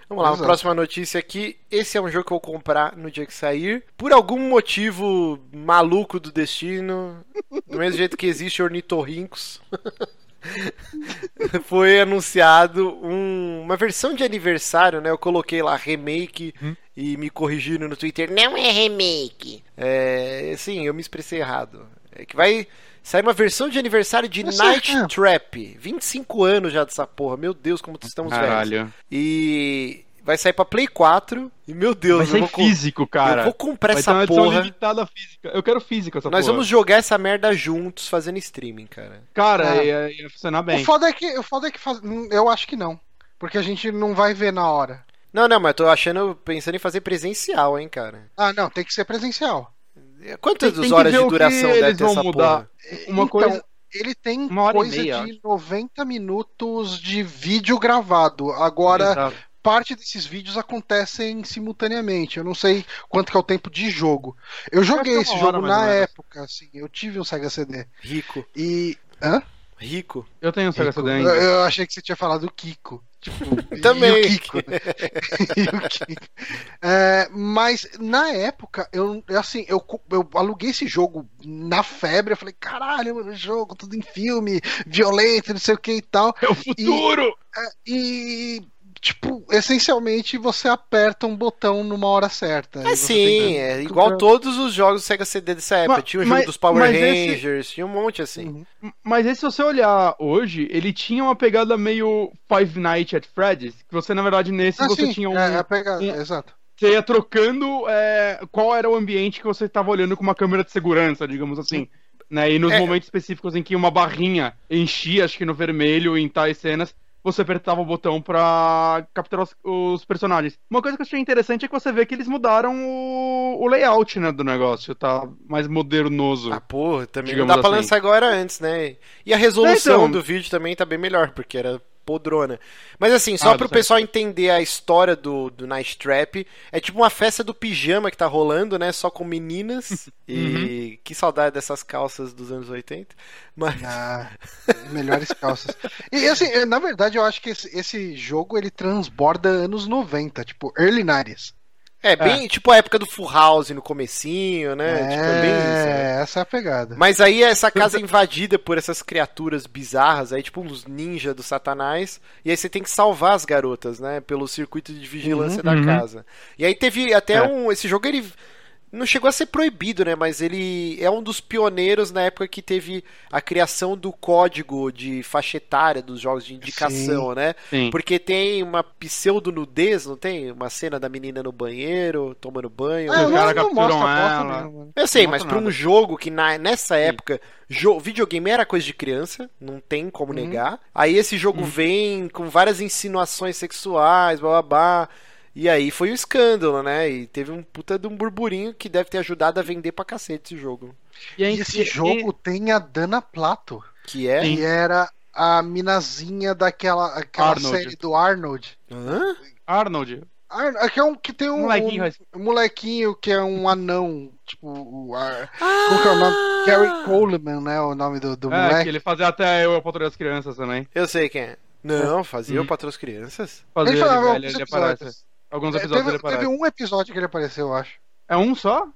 Vamos lá, a próxima notícia aqui. Esse é um jogo que eu vou comprar no dia que sair. Por algum motivo maluco do destino, do mesmo jeito que existe ornitorrincos, foi anunciado um- uma versão de aniversário, né? Eu coloquei lá remake e me corrigiram no Twitter. Não é remake. É, sim, eu me expressei errado. É que vai sair uma versão de aniversário de Mas, Night é. Trap. 25 anos já dessa porra. Meu Deus, como estamos velhos. Caralho. E vai sair pra Play 4. E meu Deus, Vai eu ser vou, com- físico, cara. eu vou comprar Vai ter uma essa edição porra. limitada física. Eu quero físico essa Nós porra. vamos jogar essa merda juntos fazendo streaming, cara. Cara, Ah. ia, ia funcionar bem. O foda é que, o foda é que faz... hum, eu acho que não. Porque a gente não vai ver na hora. Não, não, mas eu tô achando, pensando em fazer presencial, hein, cara. Ah, não, tem que ser presencial. Quantas Tem- tem horas de duração deve eles ter vão essa mudar. porra? Uma então, coisa- ele tem Uma hora e coisa meia, de 90 minutos de vídeo gravado. Agora, Exato. parte desses vídeos acontecem simultaneamente. Eu não sei quanto que é o tempo de jogo. Eu joguei é esse uma jogo na época, assim. Eu tive um Sega CD. Rico, E. Hã? rico. Eu tenho um Sega. CD Eu, ainda. eu achei que você tinha falado Kiko. Tipo, Também. E o Kiko. né? E o Kiko. É, mas na época, eu assim, eu, eu aluguei esse jogo na febre. Eu falei, caralho, mano, jogo, tudo em filme, violento, não sei o que e tal. É o futuro! E, tipo, essencialmente você aperta um botão numa hora certa. É sim, que- é igual todos os jogos do Sega CD dessa época. Mas- tinha o jogo mas- dos Power mas esse- Rangers, tinha um monte assim. Uhum. Mas aí, se você olhar hoje, ele tinha uma pegada meio Five Nights at Freddy's, que você, na verdade, nesse Ah, você sim, tinha um. é, é a pegada, um- exato. Você ia trocando é, qual era o ambiente que você estava olhando com uma câmera de segurança, digamos assim. Né? E nos É. momentos específicos em que uma barrinha enchia, acho que no vermelho, em tais cenas, você apertava o botão pra capturar os, os personagens. Uma coisa que eu achei interessante é que você vê que eles mudaram o, o layout né, do negócio, tá mais modernoso. Ah, porra, também não dá pra assim. lançar agora antes, né? E a resolução É, então. do vídeo também tá bem melhor, porque era podrona. Mas assim, só Ah, pro pessoal entender a história do, do Night Trap, é tipo uma festa do pijama que tá rolando, né? Só com meninas. E que saudade dessas calças dos anos 80. Mas. Ah, melhores calças. E assim, eh, na verdade, eu acho que esse, esse jogo ele transborda anos 90, tipo, early 90s. É, bem tipo a época do Full House no comecinho, né? É, Tipo, é bem isso. né? essa é a pegada. Mas aí essa casa é invadida por essas criaturas bizarras, aí tipo uns ninja do satanás, e aí você tem que salvar as garotas, né, pelo circuito de vigilância da Uhum. casa. E aí teve até É. um, esse jogo ele não chegou a ser proibido, né, mas ele é um dos pioneiros na época que teve a criação do código de faixa etária dos jogos de indicação, né? Sim. Porque tem uma pseudo nudez, não tem? Uma cena da menina no banheiro, tomando banho. Ah, capturam mostra foto ela. mesmo, mano. Eu sei, Não mas pra um nada. jogo que na, nessa época jo- videogame era coisa de criança, não tem como Uhum. negar. Aí esse jogo vem com várias insinuações sexuais, babá. E aí foi um escândalo, né? E teve um puta de um burburinho que deve ter ajudado a vender pra cacete esse jogo. E, aí- E esse e- jogo tem a Dana Plato, Que é. que era a minazinha daquela aquela Arnold. série do Arnold. Hã? Arnold. Ar- que é um que tem um Molequinho, um, mas- um molequinho que é um anão, tipo, o Ar- como que é o nome? Gary Coleman, né, o nome do, do É, que moleque. ele fazia até eu a patrulha das crianças também. Eu sei quem é. Não, fazia Hum. o Patrão das Crianças? Fazia Ele ele, velho, ele aparece. Alguns É, episódios teve, ele aparece. teve um episódio que ele apareceu, eu acho. É um só?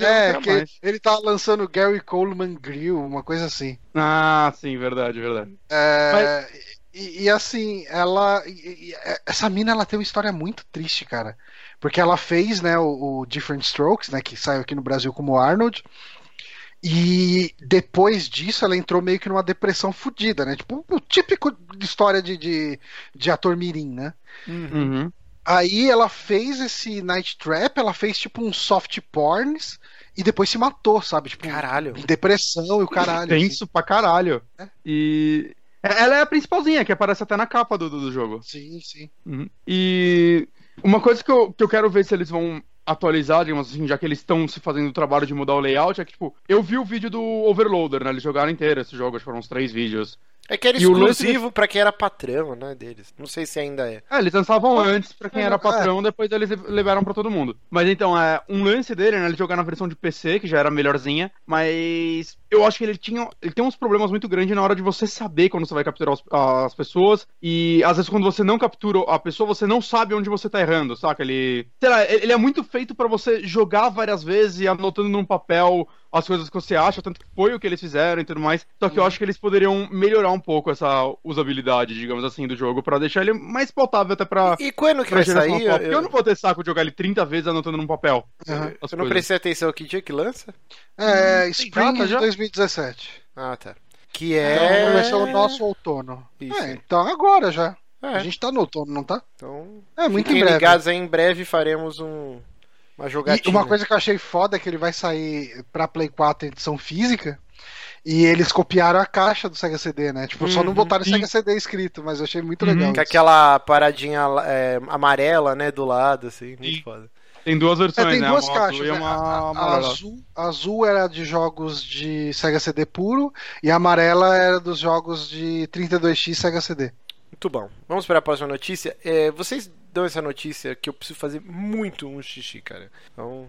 É, que mais. ele tá lançando Gary Coleman Grill, uma coisa assim. Ah, sim, verdade, verdade. É, e, e assim, ela. e- e- essa mina ela tem uma história muito triste, cara. Porque ela fez, né, o, o Different Strokes, né, que saiu aqui no Brasil como Arnold. E depois disso ela entrou meio que numa depressão fodida, né? Tipo, o típico de história de, de, de ator mirim, né? Uhum. Aí ela fez esse Night Trap, ela fez tipo um soft porns e depois se matou, sabe? Tipo, Caralho. depressão e o caralho. assim. Tenso pra caralho. É. E. Ela é a principalzinha, que aparece até na capa do, do, do jogo. Sim, sim. Uhum. E uma coisa que eu, que eu quero ver se eles vão atualizar, digamos assim, já que eles estão se fazendo o trabalho de mudar o layout, é que, tipo, eu vi o vídeo do Overloader, né? Eles jogaram inteiro esse jogo, acho que foram uns três vídeos. É que era E exclusivo pra quem era patrão, né, deles. Não sei se ainda é. É, eles lançavam antes pra quem é, era patrão, depois eles liberaram pra todo mundo. Mas então, é um lance dele, né? Ele jogar na versão de PC, que já era melhorzinha, mas eu acho que ele tinha. Ele tem uns problemas muito grandes na hora de você saber quando você vai capturar os- as pessoas. E às vezes quando você não captura a pessoa, você não sabe onde você tá errando, saca? Ele. Sei lá, ele é muito feito pra você jogar várias vezes e anotando num papel as coisas que você acha, tanto que foi o que eles fizeram e tudo mais. Só que eu acho que eles poderiam melhorar um pouco essa usabilidade, digamos assim, do jogo, pra deixar ele mais pautável até pra, E quando que pra vai sair? eu Eu, não vou ter saco de jogar ele 30 vezes anotando num papel. As eu não prestei atenção que dia que lança? É, tem Spring data de já? 2017. Ah, tá. Que Então é. vai ser o nosso outono. Isso. É, então agora já. É, A gente tá no outono, não tá? então. É, muito fiquem em breve. ligados aí, em breve faremos um, uma E jogatina. uma coisa que eu achei foda é que ele vai sair pra Play 4 em edição física. E eles copiaram a caixa do Sega CD, né? Tipo, só não Uhum, botaram. Sega CD escrito, mas eu achei muito Uhum. legal. Com aquela paradinha é, amarela, né, do lado, assim. Muito Sim. foda. Tem duas É, versões, tem né? duas caixas. e né? uma A, a- a azul, a azul era de jogos de Sega CD puro e a amarela era dos jogos de 32X Sega CD. Muito bom. Vamos para a próxima notícia. É, vocês dão essa notícia que eu preciso fazer muito um xixi, cara. Então,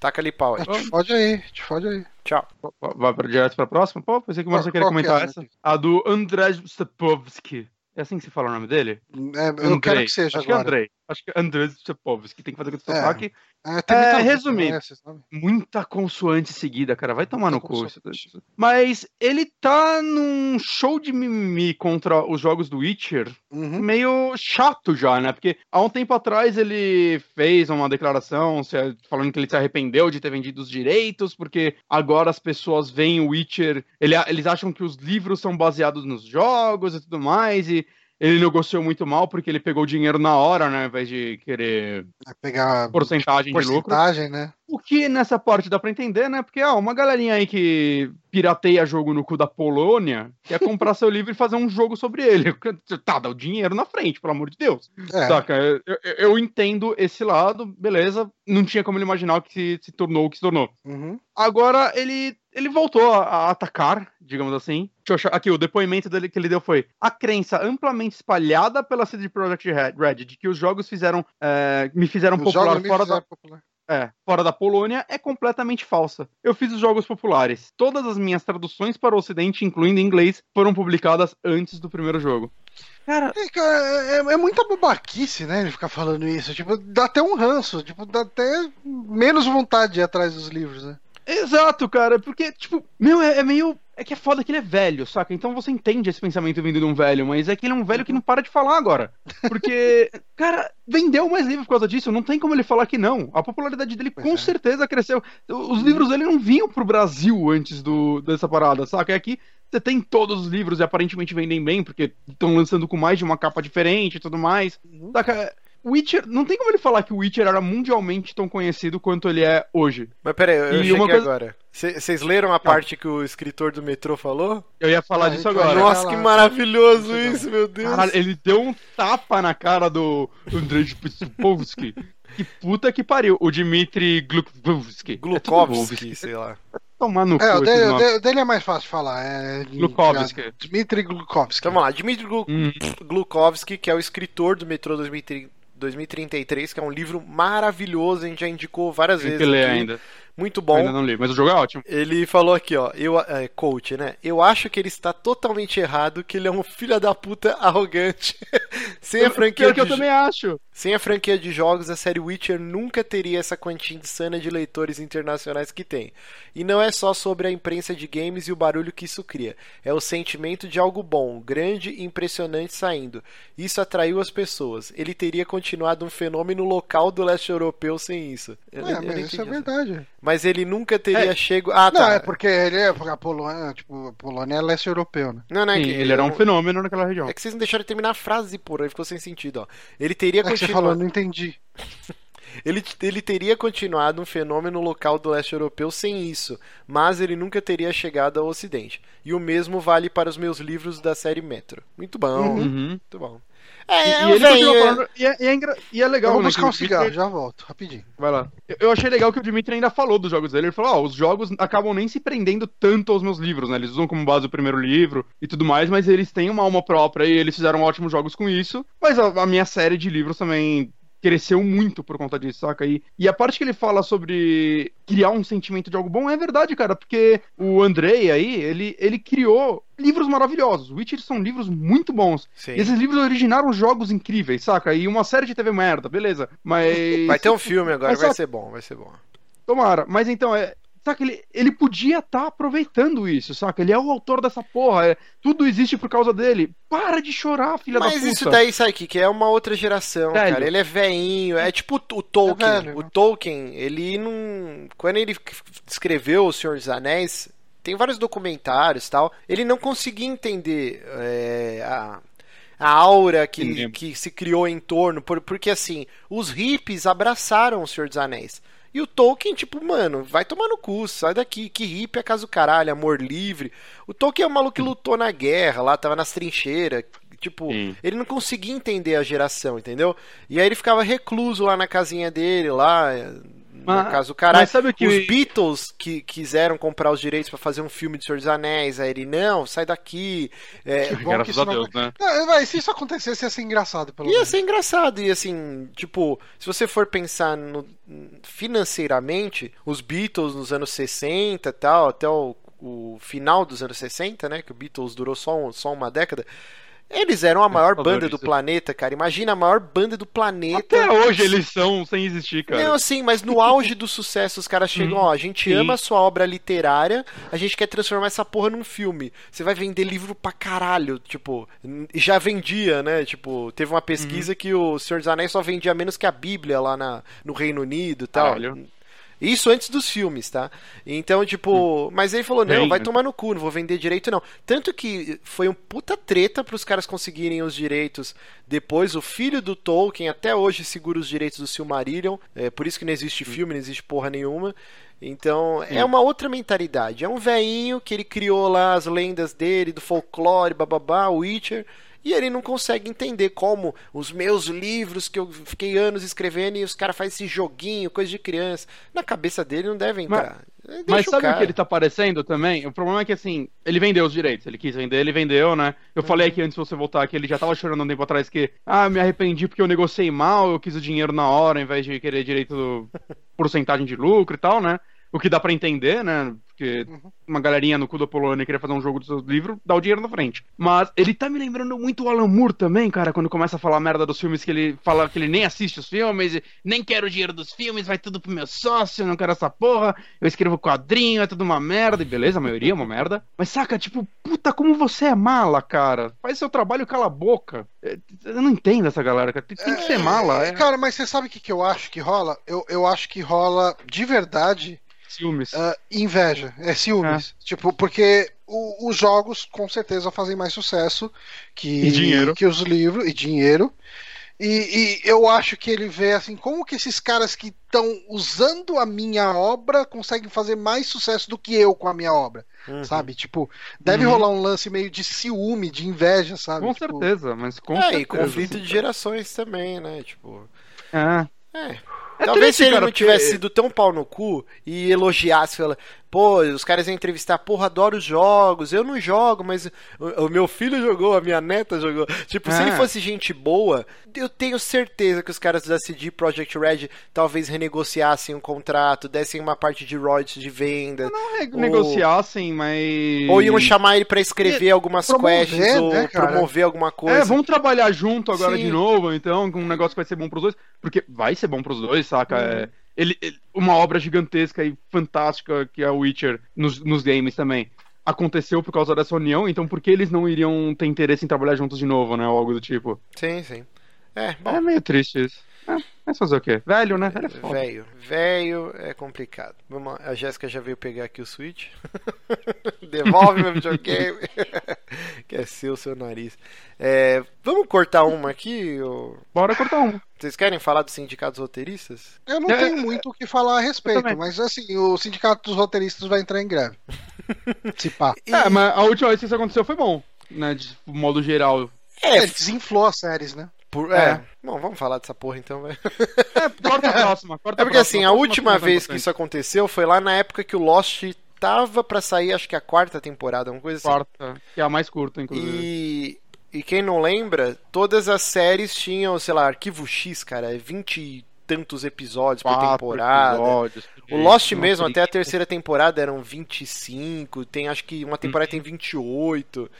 taca ali pau aí. Te fode aí, te fode aí. Tchau. Vai pra, direto pra próxima? Pô, pensei que você queria qual que comentar é, essa. A do Andrzej Stepovski. É assim que se fala o nome dele? É, eu quero que seja Acho que é agora. Andrei. Acho que é Andrzej Stepovski. Tem que fazer com esse É. sotaque. É, tem É, muita que resumindo. sabe? Muita consoante seguida, cara. Vai tomar no Muita cu. consoante. Mas ele tá num show de mimimi contra os jogos do Witcher Uhum. meio chato já, né? Porque há um tempo atrás ele fez uma declaração falando que ele se arrependeu de ter vendido os direitos, porque agora as pessoas veem o Witcher, ele- eles acham que os livros são baseados nos jogos e tudo mais, e ele negociou muito mal porque ele pegou o dinheiro na hora, né? Ao invés de querer Vai pegar porcentagem de lucro. porcentagem, né? O que nessa parte dá pra entender, né? Porque, ah, uma galerinha aí que pirateia jogo no cu da Polônia quer comprar seu livro e fazer um jogo sobre ele. Tá, dá o dinheiro na frente, pelo amor de Deus. É. Saca? Eu, eu- entendo esse lado, beleza. Não tinha como ele imaginar o que se, se tornou o que se tornou. Uhum. Agora ele, ele voltou a atacar, digamos assim. Deixa. Aqui, o depoimento dele que ele deu foi: a crença amplamente espalhada pela CD Projekt Red Red de que os jogos fizeram, é, me fizeram Os popular jogos me fora da, fizeram popular. é, fora da Polônia é completamente falsa. Eu fiz os jogos populares. Todas as minhas traduções para o ocidente, incluindo inglês, foram publicadas antes do primeiro jogo. Cara, É, cara, é, é muita babaquice, né? Ele ficar falando isso. Tipo, dá até um ranço. Tipo, dá até menos vontade de ir atrás dos livros, né? exato, cara, porque, tipo, meu, é, é meio. É que é foda que ele é velho, saca? Então você entende esse pensamento vindo de um velho, mas é que ele é um velho que não para de falar agora. Porque, cara, vendeu mais livro por causa disso, não tem como ele falar que não. A popularidade dele Pois com é. certeza cresceu. Os livros dele não vinham pro Brasil antes do, dessa parada, saca? É aqui você tem todos os livros e aparentemente vendem bem, porque estão lançando com mais de uma capa diferente e tudo mais. Uhum. Saca? Witcher, não tem como ele falar que o Witcher era mundialmente tão conhecido quanto ele é hoje. Mas peraí, eu cheguei coisa- agora. Vocês leram a parte que o escritor do metrô falou? Eu ia falar Ah, disso agora. Nossa, que lá. maravilhoso isso, meu Deus. Caralho, ele deu um tapa na cara do Andrei Pispovski. que puta que pariu. O Dmitry Glukovsky. É tudo Glukovsky, sei lá. Tomar no É, o cu o nomes. dele- o dele é mais fácil de falar. É Glukovsky. Dmitry Glukovsky. Então vamos lá, Dmitry Glu- Hum. Glukovsky, que é o escritor do Metrô 2030 2033, que é um livro maravilhoso, a gente já indicou várias Tem vezes. que ler aqui. ainda. Muito Ainda bom. não li, mas o jogo é ótimo. Ele falou aqui, ó, eu, é, coach, né? Eu acho que ele está totalmente errado, que ele é um filho da puta arrogante. Sem a franquia eu de também acho. Sem a franquia de jogos, a série Witcher nunca teria essa quantia insana de leitores internacionais que tem. E não é só sobre a imprensa de games e o barulho que isso cria. É o sentimento de algo bom, grande e impressionante saindo. Isso atraiu as pessoas. Ele teria continuado um fenômeno local do leste europeu sem isso. Eu- É, eu mas isso é verdade. Mas ele nunca teria É. chego. Ah, Não, tá. é porque ele é. Porque a Polônia, tipo, a Polônia é leste europeu, né? Não, não, é Sim, que ele era um fenômeno naquela região. É que vocês não deixaram eu terminar a frase, porra, aí ficou sem sentido, ó. Ele teria É que você continuado. falou, não entendi. Ele, ele teria continuado um fenômeno local do leste europeu sem isso, mas ele nunca teria chegado ao ocidente. E o mesmo vale para os meus livros da série Metro. Muito bom, Uhum. muito bom. E, É, e é, ele continua é- falando. E é, e é engra- e é Eu legal, vou né, buscar que um cigarro, já volto, rapidinho. Vai lá. Eu- Eu achei legal que o Dimitri ainda falou dos jogos dele. Ele falou: ó, os jogos acabam nem se prendendo tanto aos meus livros, né? Eles usam como base o primeiro livro e tudo mais, mas eles têm uma alma própria e eles fizeram ótimos jogos com isso. Mas a, a minha série de livros também cresceu muito por conta disso, saca? E, e a parte que ele fala sobre criar um sentimento de algo bom é verdade, cara, porque o Andrei aí, ele, ele criou livros maravilhosos. Witcher são livros muito bons. Sim. E esses livros originaram jogos incríveis, saca? E uma série de TV merda, beleza. Mas. Vai ter um filme agora, Mas vai ser bom, vai ser bom. Tomara. Mas então, é. Saca, ele, ele podia estar aproveitando isso, saca? Ele é o autor dessa porra. é- tudo existe por causa dele. Para de chorar, filha da Mas puta. isso daí, sabe que que é uma outra geração, Velho. cara. Ele é veinho, é tipo o o Tolkien. É velho. o Tolkien, ele não. Quando ele escreveu O Senhor dos Anéis, tem vários documentários e tal. Ele não conseguia entender é, a, a aura que, que se criou em torno, por, porque assim, os hippies abraçaram o Senhor dos Anéis. E o Tolkien, tipo, mano, vai tomar no cu, sai daqui, que hippie é caso caralho, amor livre. O Tolkien é um maluco que lutou na guerra lá, tava nas trincheiras, Tipo, Sim. ele não conseguia entender a geração, entendeu? E aí ele ficava recluso lá na casinha dele, lá, na casa do caralho. Mas sabe o que... Os Beatles que quiseram comprar os direitos para fazer um filme de Senhor dos Anéis, aí ele, não, sai daqui. É, Graças a Deus, não... né? Não, se isso acontecesse, ia ser engraçado, pelo Ia menos. ser engraçado, e assim, tipo, se você for pensar no, financeiramente, os Beatles nos anos 60 e tal, até o, o final dos anos 60, né, que o Beatles durou só, um, só uma década, eles eram a maior banda do planeta, cara. Imagina a maior banda do planeta. Até hoje eles são sem existir, cara. Não, sim, mas no auge do sucesso os caras chegam, ó, a gente sim. ama a sua obra literária, a gente quer transformar essa porra num filme. Você vai vender livro pra caralho, tipo, já vendia, né? Tipo, teve uma pesquisa uhum. que o Senhor dos Anéis só vendia menos que a Bíblia lá na, no Reino Unido e tal. Caralho. Isso antes dos filmes, tá? Então, tipo, hum. mas ele falou: não, vai tomar no cu, não vou vender direito, não. Tanto que foi um puta treta pros caras conseguirem os direitos depois. O filho do Tolkien até hoje segura os direitos do Silmarillion. É por isso que não existe hum. filme, não existe porra nenhuma. Então, é uma outra mentalidade. É um veinho que ele criou lá as lendas dele, do folclore, bababá, Witcher e ele não consegue entender como os meus livros que eu fiquei anos escrevendo e os caras fazem esse joguinho, coisa de criança. Na cabeça dele não deve entrar. Mas, mas sabe o, o, que ele tá parecendo também? O problema é que assim, ele vendeu os direitos, ele quis vender, ele vendeu, né? Eu falei aqui antes de você voltar que ele já tava chorando um tempo atrás que, ah, me arrependi porque eu negociei mal, eu quis o dinheiro na hora ao invés de querer direito do porcentagem de lucro e tal, né? O que dá para entender, né? Porque uhum. uma galerinha no cu da Polônia queria fazer um jogo do seu livro, dá o dinheiro na frente. Mas ele tá me lembrando muito o Alan Moore também, cara, quando começa a falar merda dos filmes que ele fala que ele nem assiste os filmes, nem quero o dinheiro dos filmes, vai tudo pro meu sócio, não quero essa porra, eu escrevo quadrinho, é tudo uma merda, e beleza, a maioria é uma merda. Mas saca, tipo, puta, como você é mala, cara. Faz seu trabalho e cala a boca. É, eu não entendo essa galera, cara. Tem, que ser mala. É... Cara, mas você sabe o que, que eu acho que rola? Eu, eu acho que rola de verdade Ciúmes. Uh, inveja, é ciúmes. É. Tipo, porque o, os jogos com certeza fazem mais sucesso que, que os livros e dinheiro. E, e, eu acho que ele vê assim, como que esses caras que estão usando a minha obra conseguem fazer mais sucesso do que eu com a minha obra. Uhum. Sabe? Tipo, deve uhum. rolar um lance meio de ciúme, de inveja, sabe? Com tipo... certeza, mas com é, certeza. e conflito de gerações também, né? Tipo. É. É, é Talvez triste, se ele não tivesse sido tão pau no cu e elogiasse, fala, pô, os caras iam entrevistar, porra, adoro jogos, eu não jogo, mas o, o meu filho jogou, a minha neta jogou. Tipo, se ele é. fosse gente boa, eu tenho certeza que os caras da CD Project Red talvez renegociassem um contrato, dessem uma parte de royalties de venda. Não renegociassem, ou... mas. Ou iam chamar ele para escrever algumas promover, quests, né, ou promover alguma coisa. É, vamos trabalhar junto agora Sim. de novo, então, com um negócio que vai ser bom pros dois. Porque vai ser bom pros dois, saca? Uhum. É ele, ele, uma obra gigantesca e fantástica que é o Witcher nos, nos games também. Aconteceu por causa dessa união, então por que eles não iriam ter interesse em trabalhar juntos de novo, né? Ou algo do tipo. Sim, sim. É, bom. é meio triste isso. É, mas fazer o quê? Velho, né? Velho é foda. Velho. Velho é complicado. Vamos, a Jéssica já veio pegar aqui o Switch. Devolve meu videogame. que é seu, seu nariz. É, vamos cortar uma aqui? Ou... Bora cortar uma. Vocês querem falar dos sindicatos roteiristas? Eu não é, tenho muito o que falar a respeito, mas assim, o sindicato dos roteiristas vai entrar em greve. Se pá. E... É, mas a última vez que isso aconteceu foi bom, né? De modo geral. É, é desinflou as séries, né? Por, é. é. Bom, vamos falar dessa porra então, velho. É, corta a próxima. Corta é porque assim, a última vez que isso aconteceu foi lá na época que o Lost tava para sair, acho que a quarta temporada, uma coisa assim. Quarta, que é a mais curta, inclusive. E, e quem não lembra, todas as séries tinham, sei lá, arquivo X, cara, 20 e tantos episódios Quatro por temporada. Episódios, o Lost mesmo, até a terceira temporada eram 25, tem acho que uma temporada tem 28.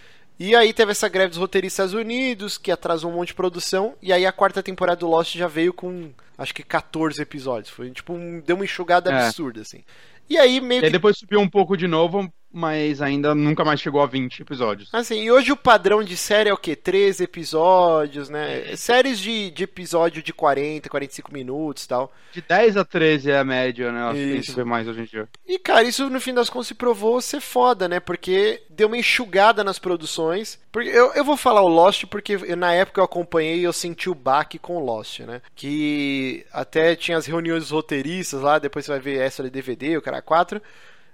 E aí teve essa greve dos roteiristas Unidos, que atrasou um monte de produção, e aí a quarta temporada do Lost já veio com acho que 14 episódios. Foi tipo um, deu uma enxugada é. absurda assim. E aí meio que... E depois subiu um pouco de novo, mas ainda nunca mais chegou a 20 episódios. Assim, e hoje o padrão de série é o quê? 13 episódios, né? Séries de, de episódio de 40, 45 minutos e tal. De 10 a 13 é a média, né? Acho que Isso. vê mais hoje em dia. E, cara, isso no fim das contas se provou ser foda, né? Porque deu uma enxugada nas produções. Porque eu, eu vou falar o Lost porque eu- na época eu acompanhei e eu senti o baque com o Lost, né? Que até tinha as reuniões dos roteiristas lá, depois você vai ver extra de DVD, o cara 4.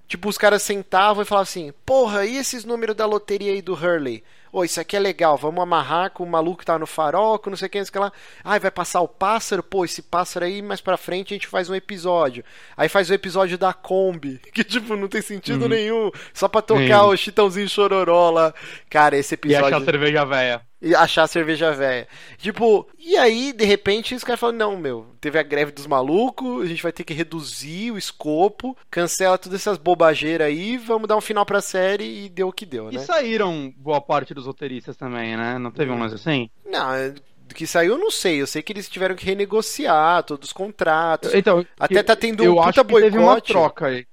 Tipo, os caras sentavam e falavam assim: Porra, e esses números da loteria aí do Hurley? Ô, isso aqui é legal, vamos amarrar com o maluco que tá no farol, com não sei o que, não sei o que lá. Ai, vai passar o pássaro? Pô, esse pássaro aí, mais pra frente a gente faz um episódio. Aí faz o episódio da Kombi, que tipo, não tem sentido nenhum. Só pra tocar Nenhum. o chitãozinho chororó lá. Cara, esse E episódio achar cerveja velha. E achar a cerveja velha. Tipo, e aí, de repente, os caras falam: não, meu, teve a greve dos malucos, a gente vai ter que reduzir o escopo, cancela todas essas bobageiras aí, vamos dar um final pra série e deu o que deu, E né? saíram boa parte dos roteiristas também, né? Não teve um lance assim? Não, é- do que saiu eu não sei. Eu sei que eles tiveram que renegociar todos os contratos. Então, Até tá tendo um eu puta acho que teve uma boicote. troca aí.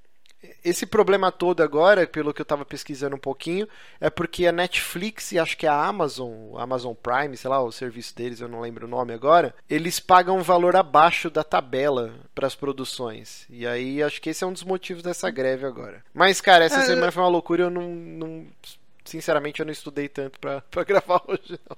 Esse problema todo agora, pelo que eu tava pesquisando um pouquinho, é porque a Netflix e acho que a Amazon, Amazon Prime, sei lá, o serviço deles, eu não lembro o nome agora, eles pagam um valor abaixo da tabela para as produções. E aí acho que esse é um dos motivos dessa greve agora. Mas, cara, essa É, semana foi uma loucura, eu não. não- sinceramente, eu não estudei tanto pra, pra gravar hoje, não.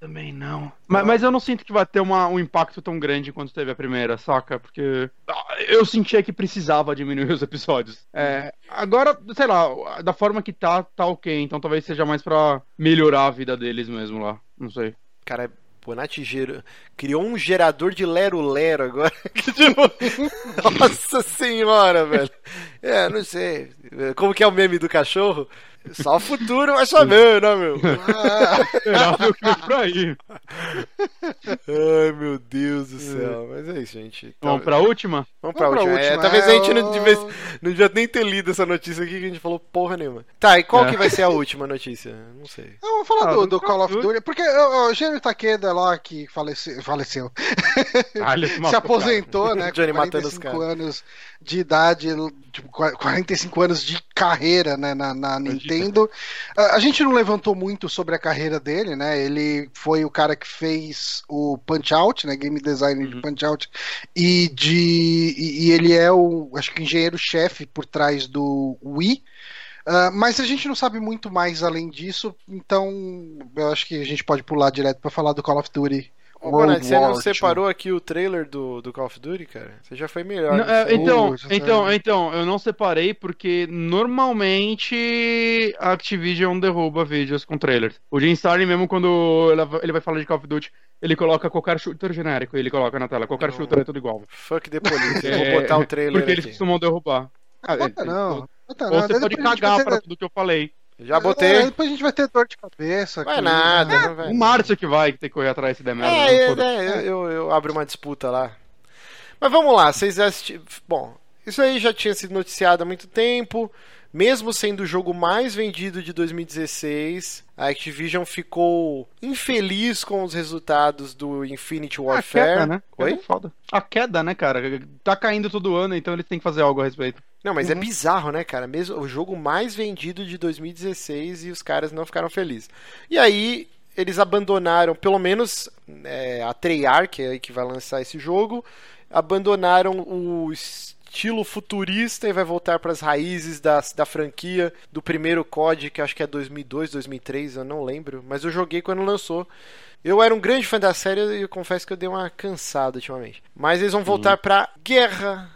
Também não. Mas, mas eu não sinto que vai ter uma- um impacto tão grande quanto teve a primeira, saca? Porque ah, eu sentia que precisava diminuir os episódios. É, agora, sei lá, da forma que tá, tá ok. Então talvez seja mais pra melhorar a vida deles mesmo lá. Não sei. Cara, Bonatti gera- criou um gerador de lero-lero agora. Nossa senhora, velho. É, não sei. Como que é o meme do cachorro? Só o futuro vai saber, né, meu? Será que eu fui por aí? Ai, meu Deus do céu. Mas é isso, gente. Vamos pra última? Vamos pra Vamos pra última. É, última. talvez a gente não É, devia, não devia nem ter lido essa notícia aqui que a gente falou porra nenhuma. Tá, e qual É. que vai ser a última notícia? Não sei. Eu vou falar Ah, do, do Call of Duty, porque o, o Gênio Takeda lá que faleceu, faleceu Ah, se aposentou, né? Johnny com matando os 45 anos de idade, tipo, 45 anos de carreira né, na, na Nintendo. A, a gente não levantou muito sobre a carreira dele, né? Ele foi o cara que fez o Punch Out, né? Game designer de Uhum. Punch Out, e de e, e ele é o acho que engenheiro-chefe por trás do Wii. Ah, mas a gente não sabe muito mais além disso, então eu acho que a gente pode pular direto para falar do Call of Duty. Ô, World Bonatti, você não separou aqui o trailer do, do Call of Duty, cara? Você já foi melhor. Não, é, então, tá- então, então, eu não separei porque normalmente a Activision derruba vídeos com trailers. O Jim Starlin, mesmo quando ele vai falar de Call of Duty, ele coloca qualquer shooter genérico, ele coloca na tela, qualquer Não. shooter é tudo igual. Fuck the police. Eu É, vou botar o trailer Porque eles aqui. costumam derrubar. Ah, Bota é, não, bota Ou não. você Depois pode gente cagar pra tudo que eu falei. Já É, botei. depois a gente vai ter dor de cabeça. Vai aqui, nada, né? não vai. O Márcio que vai ter que correr atrás se der merda. É, é, é, eu, eu, eu abro uma disputa lá. Mas vamos lá, vocês assistiram. Bom, isso aí já tinha sido noticiado há muito tempo. Mesmo sendo o jogo mais vendido de 2016, a Activision ficou infeliz com os resultados do Infinity A Warfare. queda, né? Oi? É foda. A queda, né, cara? Tá caindo todo ano, então eles têm que fazer algo a respeito. Não, mas é Uhum. bizarro, né, cara? Mesmo o jogo mais vendido de 2016 e os caras não ficaram felizes. E aí eles abandonaram, pelo menos é, a Treyarch, aí que vai lançar esse jogo, abandonaram o estilo futurista e vai voltar para as raízes da, da franquia do primeiro COD, que acho que é 2002, 2003, eu não lembro, mas eu joguei quando lançou. Eu era um grande fã da série e eu confesso que eu dei uma cansada ultimamente. Mas eles vão voltar pra guerra,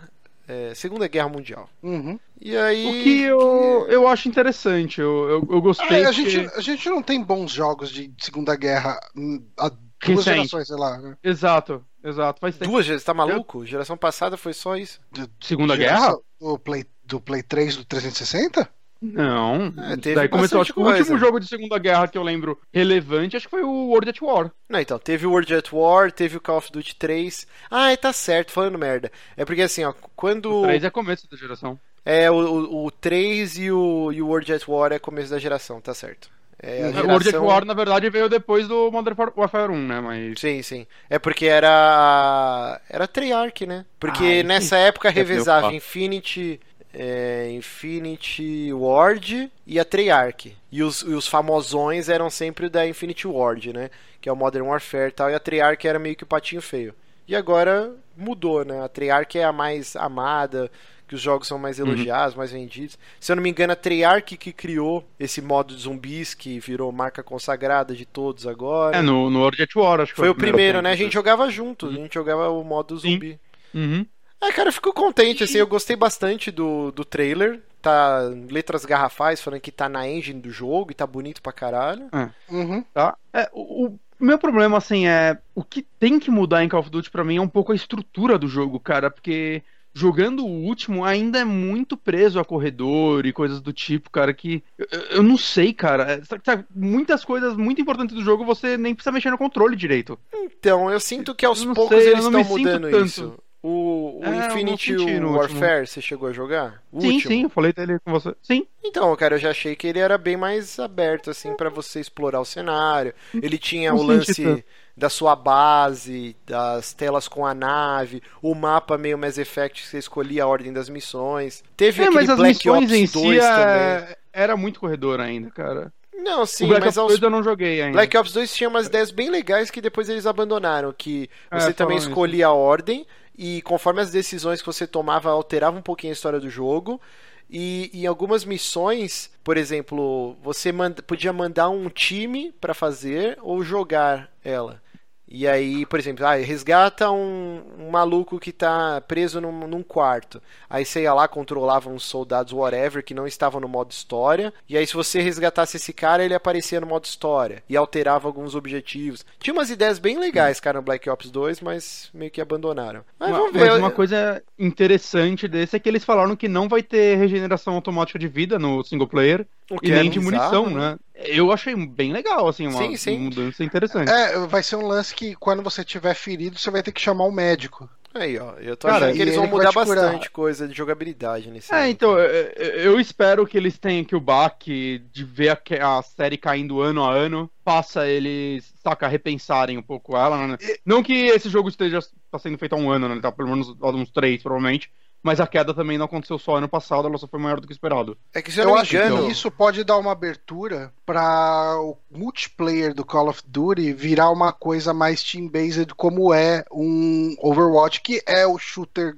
é, Segunda Guerra Mundial. Uhum. E aí. O que eu, eu acho interessante, eu, eu, eu gostei. Ah, a, porque- gente, a gente não tem bons jogos de Segunda Guerra hum, há duas Recente. gerações, sei lá. Né? Exato, exato. Faz tempo. Duas gerações, tá maluco? Geração passada foi só isso. De- Segunda geração Guerra? Do Play, do Play 3 do 360? Não. É, Daí começou, acho que o último jogo de Segunda Guerra que eu lembro relevante, acho que foi o World at War. Não, então, teve o World at War, teve o Call of Duty 3. Ah, é, tá certo, falando merda. É porque assim, ó, quando. O 3 é começo da geração. É, o, o, o 3 e o, e o World at War é começo da geração, tá certo. É, a O World at geração- War, na verdade, veio depois do Modern Warfare 1, né? Mas. Sim, sim. É porque era. Era Treyarch, né? Porque Ah, nessa época revezava. Infinity. É, Infinity Ward e a Treyarch. E os, e os famosões eram sempre da Infinity Ward, né? Que é o Modern Warfare e tal, e a Treyarch era meio que o patinho feio. E agora mudou, né? A Treyarch é a mais amada, que os jogos são mais elogiados, uhum. mais vendidos. Se eu não me engano, a Treyarch que criou esse modo de zumbis que virou marca consagrada de todos agora. É, no, no World at War, acho que foi, foi o primeiro, primeiro né? A gente jogava junto, uhum. a gente jogava o modo zumbi. Uhum. É, cara, eu fico contente, assim, eu gostei bastante do, do trailer. Tá letras garrafais falando que tá na engine do jogo e tá bonito pra caralho. É. Uhum. Tá. É, o, o meu problema, assim, é. O que tem que mudar em Call of Duty pra mim é um pouco a estrutura do jogo, cara, porque jogando o último ainda é muito preso a corredor e coisas do tipo, cara, que eu, eu não sei, cara. Sabe, muitas coisas muito importantes do jogo você nem precisa mexer no controle direito. Então, eu sinto que aos poucos sei, eles estão mudando isso. O, o é, Infinity Warfare, você chegou a jogar? O sim, último. sim, eu falei dele com você. Sim. Então, cara, eu já achei que ele era bem mais aberto, assim, para você explorar o cenário. Ele tinha não o lance da sua base, das telas com a nave, o mapa meio Mass Effect que você escolhia a ordem das missões. Teve é, aquele Black Ops 2 si é... também. Era muito corredor ainda, cara. Não, sim, o Black mas Ops 2 eu não joguei ainda. Black Ops 2 tinha umas ideias bem legais que depois eles abandonaram, que é, você é, também escolhia isso. a ordem e conforme as decisões que você tomava alterava um pouquinho a história do jogo. E em algumas missões, por exemplo, você manda, podia mandar um time para fazer ou jogar ela. E aí, por exemplo, ah, resgata um, um maluco que tá preso num, num, quarto. Aí você ia lá, controlava uns soldados whatever que não estavam no modo história. E aí, se você resgatasse esse cara, ele aparecia no modo história. E alterava alguns objetivos. Tinha umas ideias bem legais, cara, no Black Ops 2, mas meio que abandonaram. Mas, mas, mas uma coisa interessante desse é que eles falaram que não vai ter regeneração automática de vida no single player. e nem é de munição, né? né? Eu achei bem legal, assim, uma sim, sim. mudança interessante. É, vai ser um lance que quando você tiver ferido, você vai ter que chamar o um médico. Aí, ó, eu tô Cara, achando que eles vão mudar bastante coisa de jogabilidade nesse É, ano. então, eu, eu, espero que eles tenham que o baque de ver a, a, série caindo ano a ano, faça eles, saca, repensarem um pouco ela, né? E... Não que esse jogo esteja tá sendo feito há um ano, né? Tá pelo menos há uns três, provavelmente mas a queda também não aconteceu só ano passado, ela só foi maior do que esperado. É que se eu, eu acho engano... que isso pode dar uma abertura para o multiplayer do Call of Duty virar uma coisa mais team-based como é um Overwatch, que é o shooter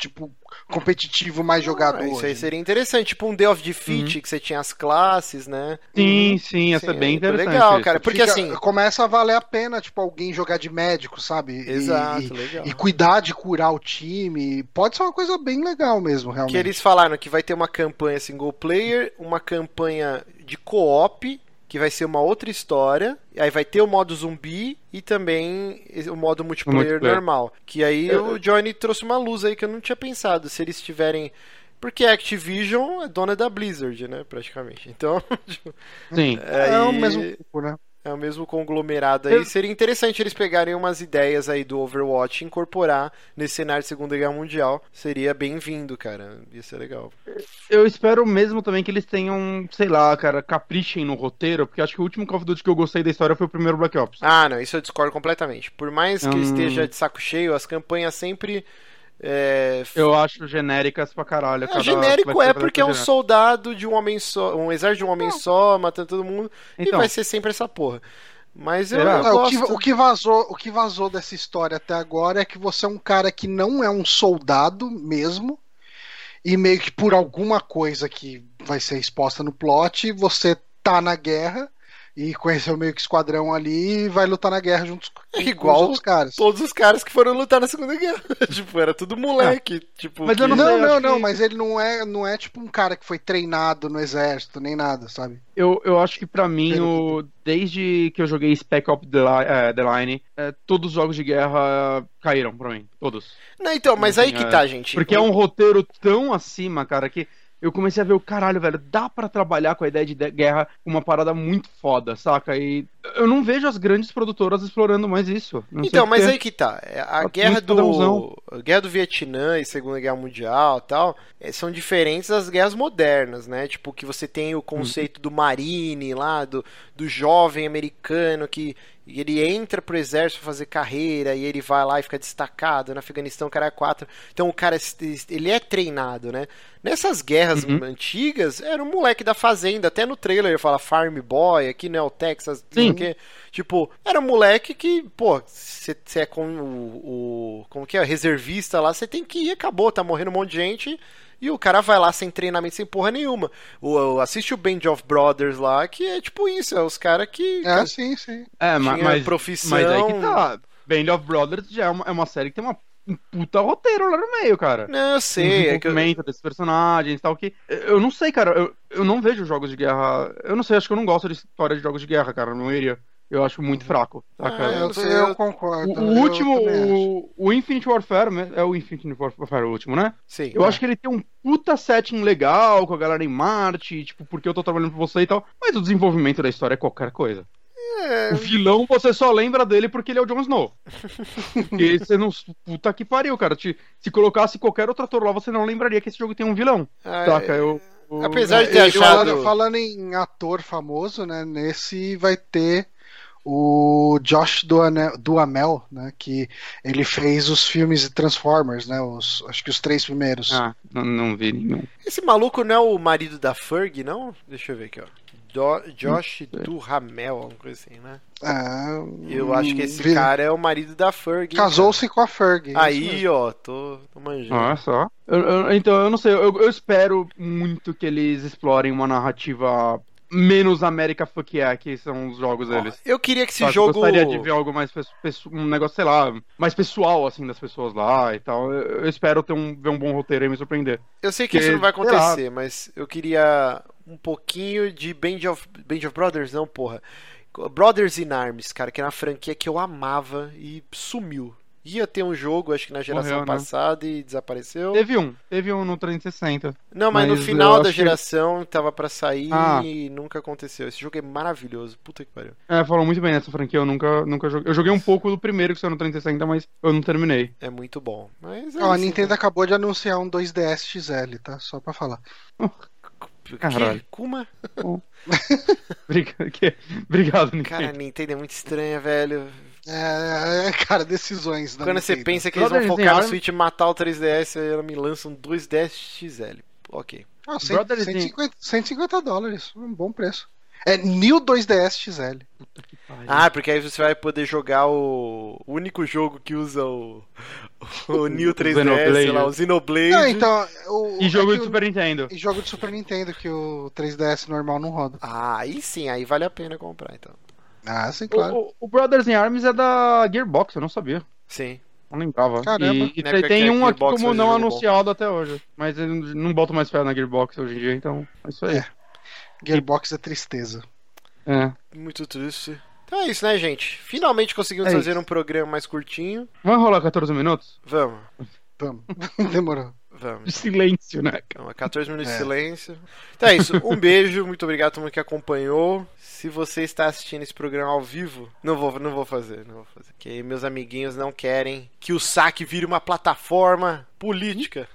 tipo competitivo mais jogado. Ah, isso aí seria interessante, tipo um Day of Defeat, uhum. que você tinha as classes, né? Sim, uhum. sim, essa é bem interessante. Legal, cara, porque Fica, assim. Começa a valer a pena, tipo, alguém jogar de médico, sabe? Exato, e, legal. E cuidar de curar o time. Pode ser uma coisa bem legal mesmo, realmente. Que eles falaram que vai ter uma campanha single player, uma campanha de co-op que vai ser uma outra história. Aí vai ter o modo zumbi e também o modo multiplayer, multiplayer. normal. Que aí eu... o Johnny trouxe uma luz aí que eu não tinha pensado. Se eles tiverem. Porque a Activision é dona da Blizzard, né? Praticamente. Então. Tipo, Sim. Aí... É o mesmo tipo, né? É o mesmo conglomerado aí. Eu... Seria interessante eles pegarem umas ideias aí do Overwatch e incorporar nesse cenário de Segunda Guerra Mundial. Seria bem-vindo, cara. Ia ser legal. Eu espero mesmo também que eles tenham, sei lá, cara, caprichem no roteiro, porque acho que o último Call of Duty que eu gostei da história foi o primeiro Black Ops. Ah, não, isso eu discordo completamente. Por mais que hum... esteja de saco cheio, as campanhas sempre é... Eu acho genéricas pra caralho. É, genérico é porque é um soldado de um homem só, um exército de um homem Não. só, matando todo mundo, então. e vai ser sempre essa porra. Mas eu, eu gosto... o, que, o, que, vazou, o que vazou dessa história até agora é que você é um cara que não é um soldado mesmo, e meio que por alguma coisa que vai ser exposta no plot, você tá na guerra e conheceu meio que esquadrão ali e vai lutar na guerra juntos com, é igual os caras. Todos os caras que foram lutar na Segunda Guerra. tipo, era tudo moleque. É. Tipo, mas que... eu não, não, não, não que... mas ele não é, não é tipo um cara que foi treinado no exército, nem nada, sabe? Eu, eu acho que para mim, o... desde que eu joguei Spec Ops The, The Line, é, todos os jogos de guerra caíram pra mim. Todos. Não, então, mas assim, aí que tá, gente. Porque é um roteiro tão acima, cara, que eu comecei a ver o caralho, velho, dá para trabalhar com a ideia de guerra uma parada muito foda, saca? E eu não vejo as grandes produtoras explorando mais isso. Então, mas aí que tá. É, A Tá guerra do. A guerra do Vietnã e Segunda Guerra Mundial tal é, são diferentes das guerras modernas, né? Tipo, que você tem o conceito do Marine lá, do, do jovem americano que ele entra pro exército pra fazer carreira e ele vai lá e fica destacado. No Afeganistão, o cara é quatro. Então o cara ele é treinado, né? Nessas guerras Uhum. antigas, era um moleque da fazenda. Até no trailer ele fala Farm Boy, aqui não é o Texas, Sim. Tipo, era um moleque que, pô, você é com o, o. Como que é? Reservista lá, você tem que ir, acabou, tá morrendo um monte de gente. E o cara vai lá sem treinamento, sem porra nenhuma. O, o- assiste o Band of Brothers lá, que é tipo isso, é os caras que. É, sim, sim. É, ma- tinha mas, profissão. mas aí que tá. Band of Brothers já é uma, é uma série que tem uma, um puta roteiro lá no meio, cara. Não, eu Um sei. É que eu- desses personagens e tal. Que, eu não sei, cara. Eu, eu não vejo jogos de guerra. Eu não sei, acho que eu não gosto de história de jogos de guerra, cara. Não iria. Eu acho muito fraco. Ah, Saca? eu Eu, eu concordo. O, o último, o, o Infinite Warfare, né? é o Infinite Warfare o último, né? Sim. Eu acho que ele tem um puta setting legal com a galera em Marte, tipo, porque eu tô trabalhando pra você e tal. Mas o desenvolvimento da história é qualquer coisa. É, O vilão você só lembra dele porque ele é o Jon Snow. Porque você não. Puta que pariu, cara. Te- se colocasse qualquer outro ator lá, você não lembraria que esse jogo tem um vilão. ah, Saca? Eu. eu- Apesar de ter achado- falando, falando em ator famoso, né? Nesse vai ter o Josh Duane- Duhamel, né? Que ele fez os filmes de Transformers, né? Os, acho que os três primeiros. Ah, não, não vi nenhum. Esse maluco não é o marido da Ferg, não? Deixa eu ver aqui, ó. Do- Josh Duhamel, alguma coisa assim, né? Ah, Eu acho que esse vi- cara é o marido da Ferg. Casou-se com a Ferg. mesmo. Aí, ó, tô, tô manjando. Olha só. Eu- eu- então, eu não sei. Eu, eu espero muito que eles explorem uma narrativa menos América Fuck Yeah, que são os jogos deles. Eu queria que esse Sabe, jogo. Eu gostaria de ver algo mais um negócio, sei lá, mais pessoal, assim, das pessoas lá e tal. Eu, eu espero ter um, ver um bom roteiro e me surpreender. Eu sei que que- isso não vai acontecer, mas eu queria um pouquinho de Band of, Band of Brothers, não, porra. Brothers in Arms, cara, que era uma franquia que eu amava e sumiu. Ia ter um jogo, acho que na geração Morreu, né? passada e desapareceu. Teve um, teve um no 360. Não, mas, no Mas final eu da acho que- geração tava pra sair Ah. e nunca aconteceu. Esse jogo é maravilhoso. Puta que pariu. É, falou muito bem nessa franquia, eu nunca, nunca joguei. Eu joguei um pouco do primeiro que saiu no 360, mas eu não terminei. É muito bom. Mas é Ó, a isso, Nintendo né? acabou de anunciar um 2DS XL, tá? Só pra falar. Que? Caralho. Kuma? Obrigado, Nintendo. Cara, a Nintendo é muito estranha, velho. É, é, cara, decisões Quando você Nintendo. pensa que eles vão Brothers in focar no Switch e matar o 3DS, aí ela me lança um 2DS XL. Ok. Ah, cem- Brothers in- 150, 150 dólares, um bom preço. É New 2DS XL. Ah, porque aí você vai poder jogar o o único jogo que usa o, o New 3DS, Xenoblade. sei lá, o Xenoblade. Não, então, o, E jogo é de Super Nintendo. E jogo de Super Nintendo que o 3DS normal não roda. Ah, aí sim, aí vale a pena comprar, então. Ah, sim, claro. O, o- Brothers in Arms é da Gearbox, eu não sabia. Sim. Não lembrava. Caramba. E, e tem, um aqui como não jogo bom. anunciado até hoje. Mas eu não boto mais fé na Gearbox hoje em dia, então é isso aí. É. Gearbox é tristeza. É. Muito triste. Então é isso, né, gente? Finalmente conseguimos É fazer isso. um programa mais curtinho. Vamos rolar 14 minutos? Vamos, Vamos. Demorou. De vamos. silêncio, né? Então, 14 minutos É. de silêncio. Então é isso. Um beijo, muito obrigado a todo mundo que acompanhou. Se você está assistindo esse programa ao vivo, não vou, não vou fazer, não vou fazer. Porque meus amiguinhos não querem que o saque vire uma plataforma política.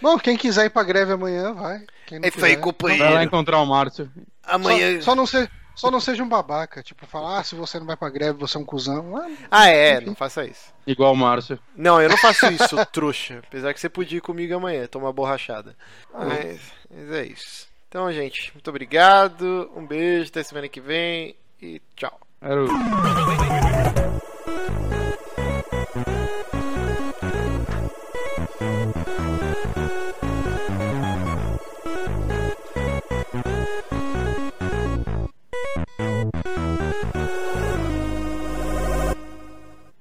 Bom, quem quiser ir pra greve amanhã, vai. Quem não É isso aí, quiser, companheiro. Vai lá encontrar o Márcio. Amanhã. Só, só não ser, só não seja um babaca. Tipo, falar, ah, se você não vai pra greve, você é um cuzão. Ah, Ah, é, não faça isso. Igual o Márcio. Não, eu não faço isso, trouxa. Apesar que você podia ir comigo amanhã, tomar borrachada. Mas, mas é isso. Então, gente, muito obrigado. Um beijo, até semana que vem e tchau. Era o...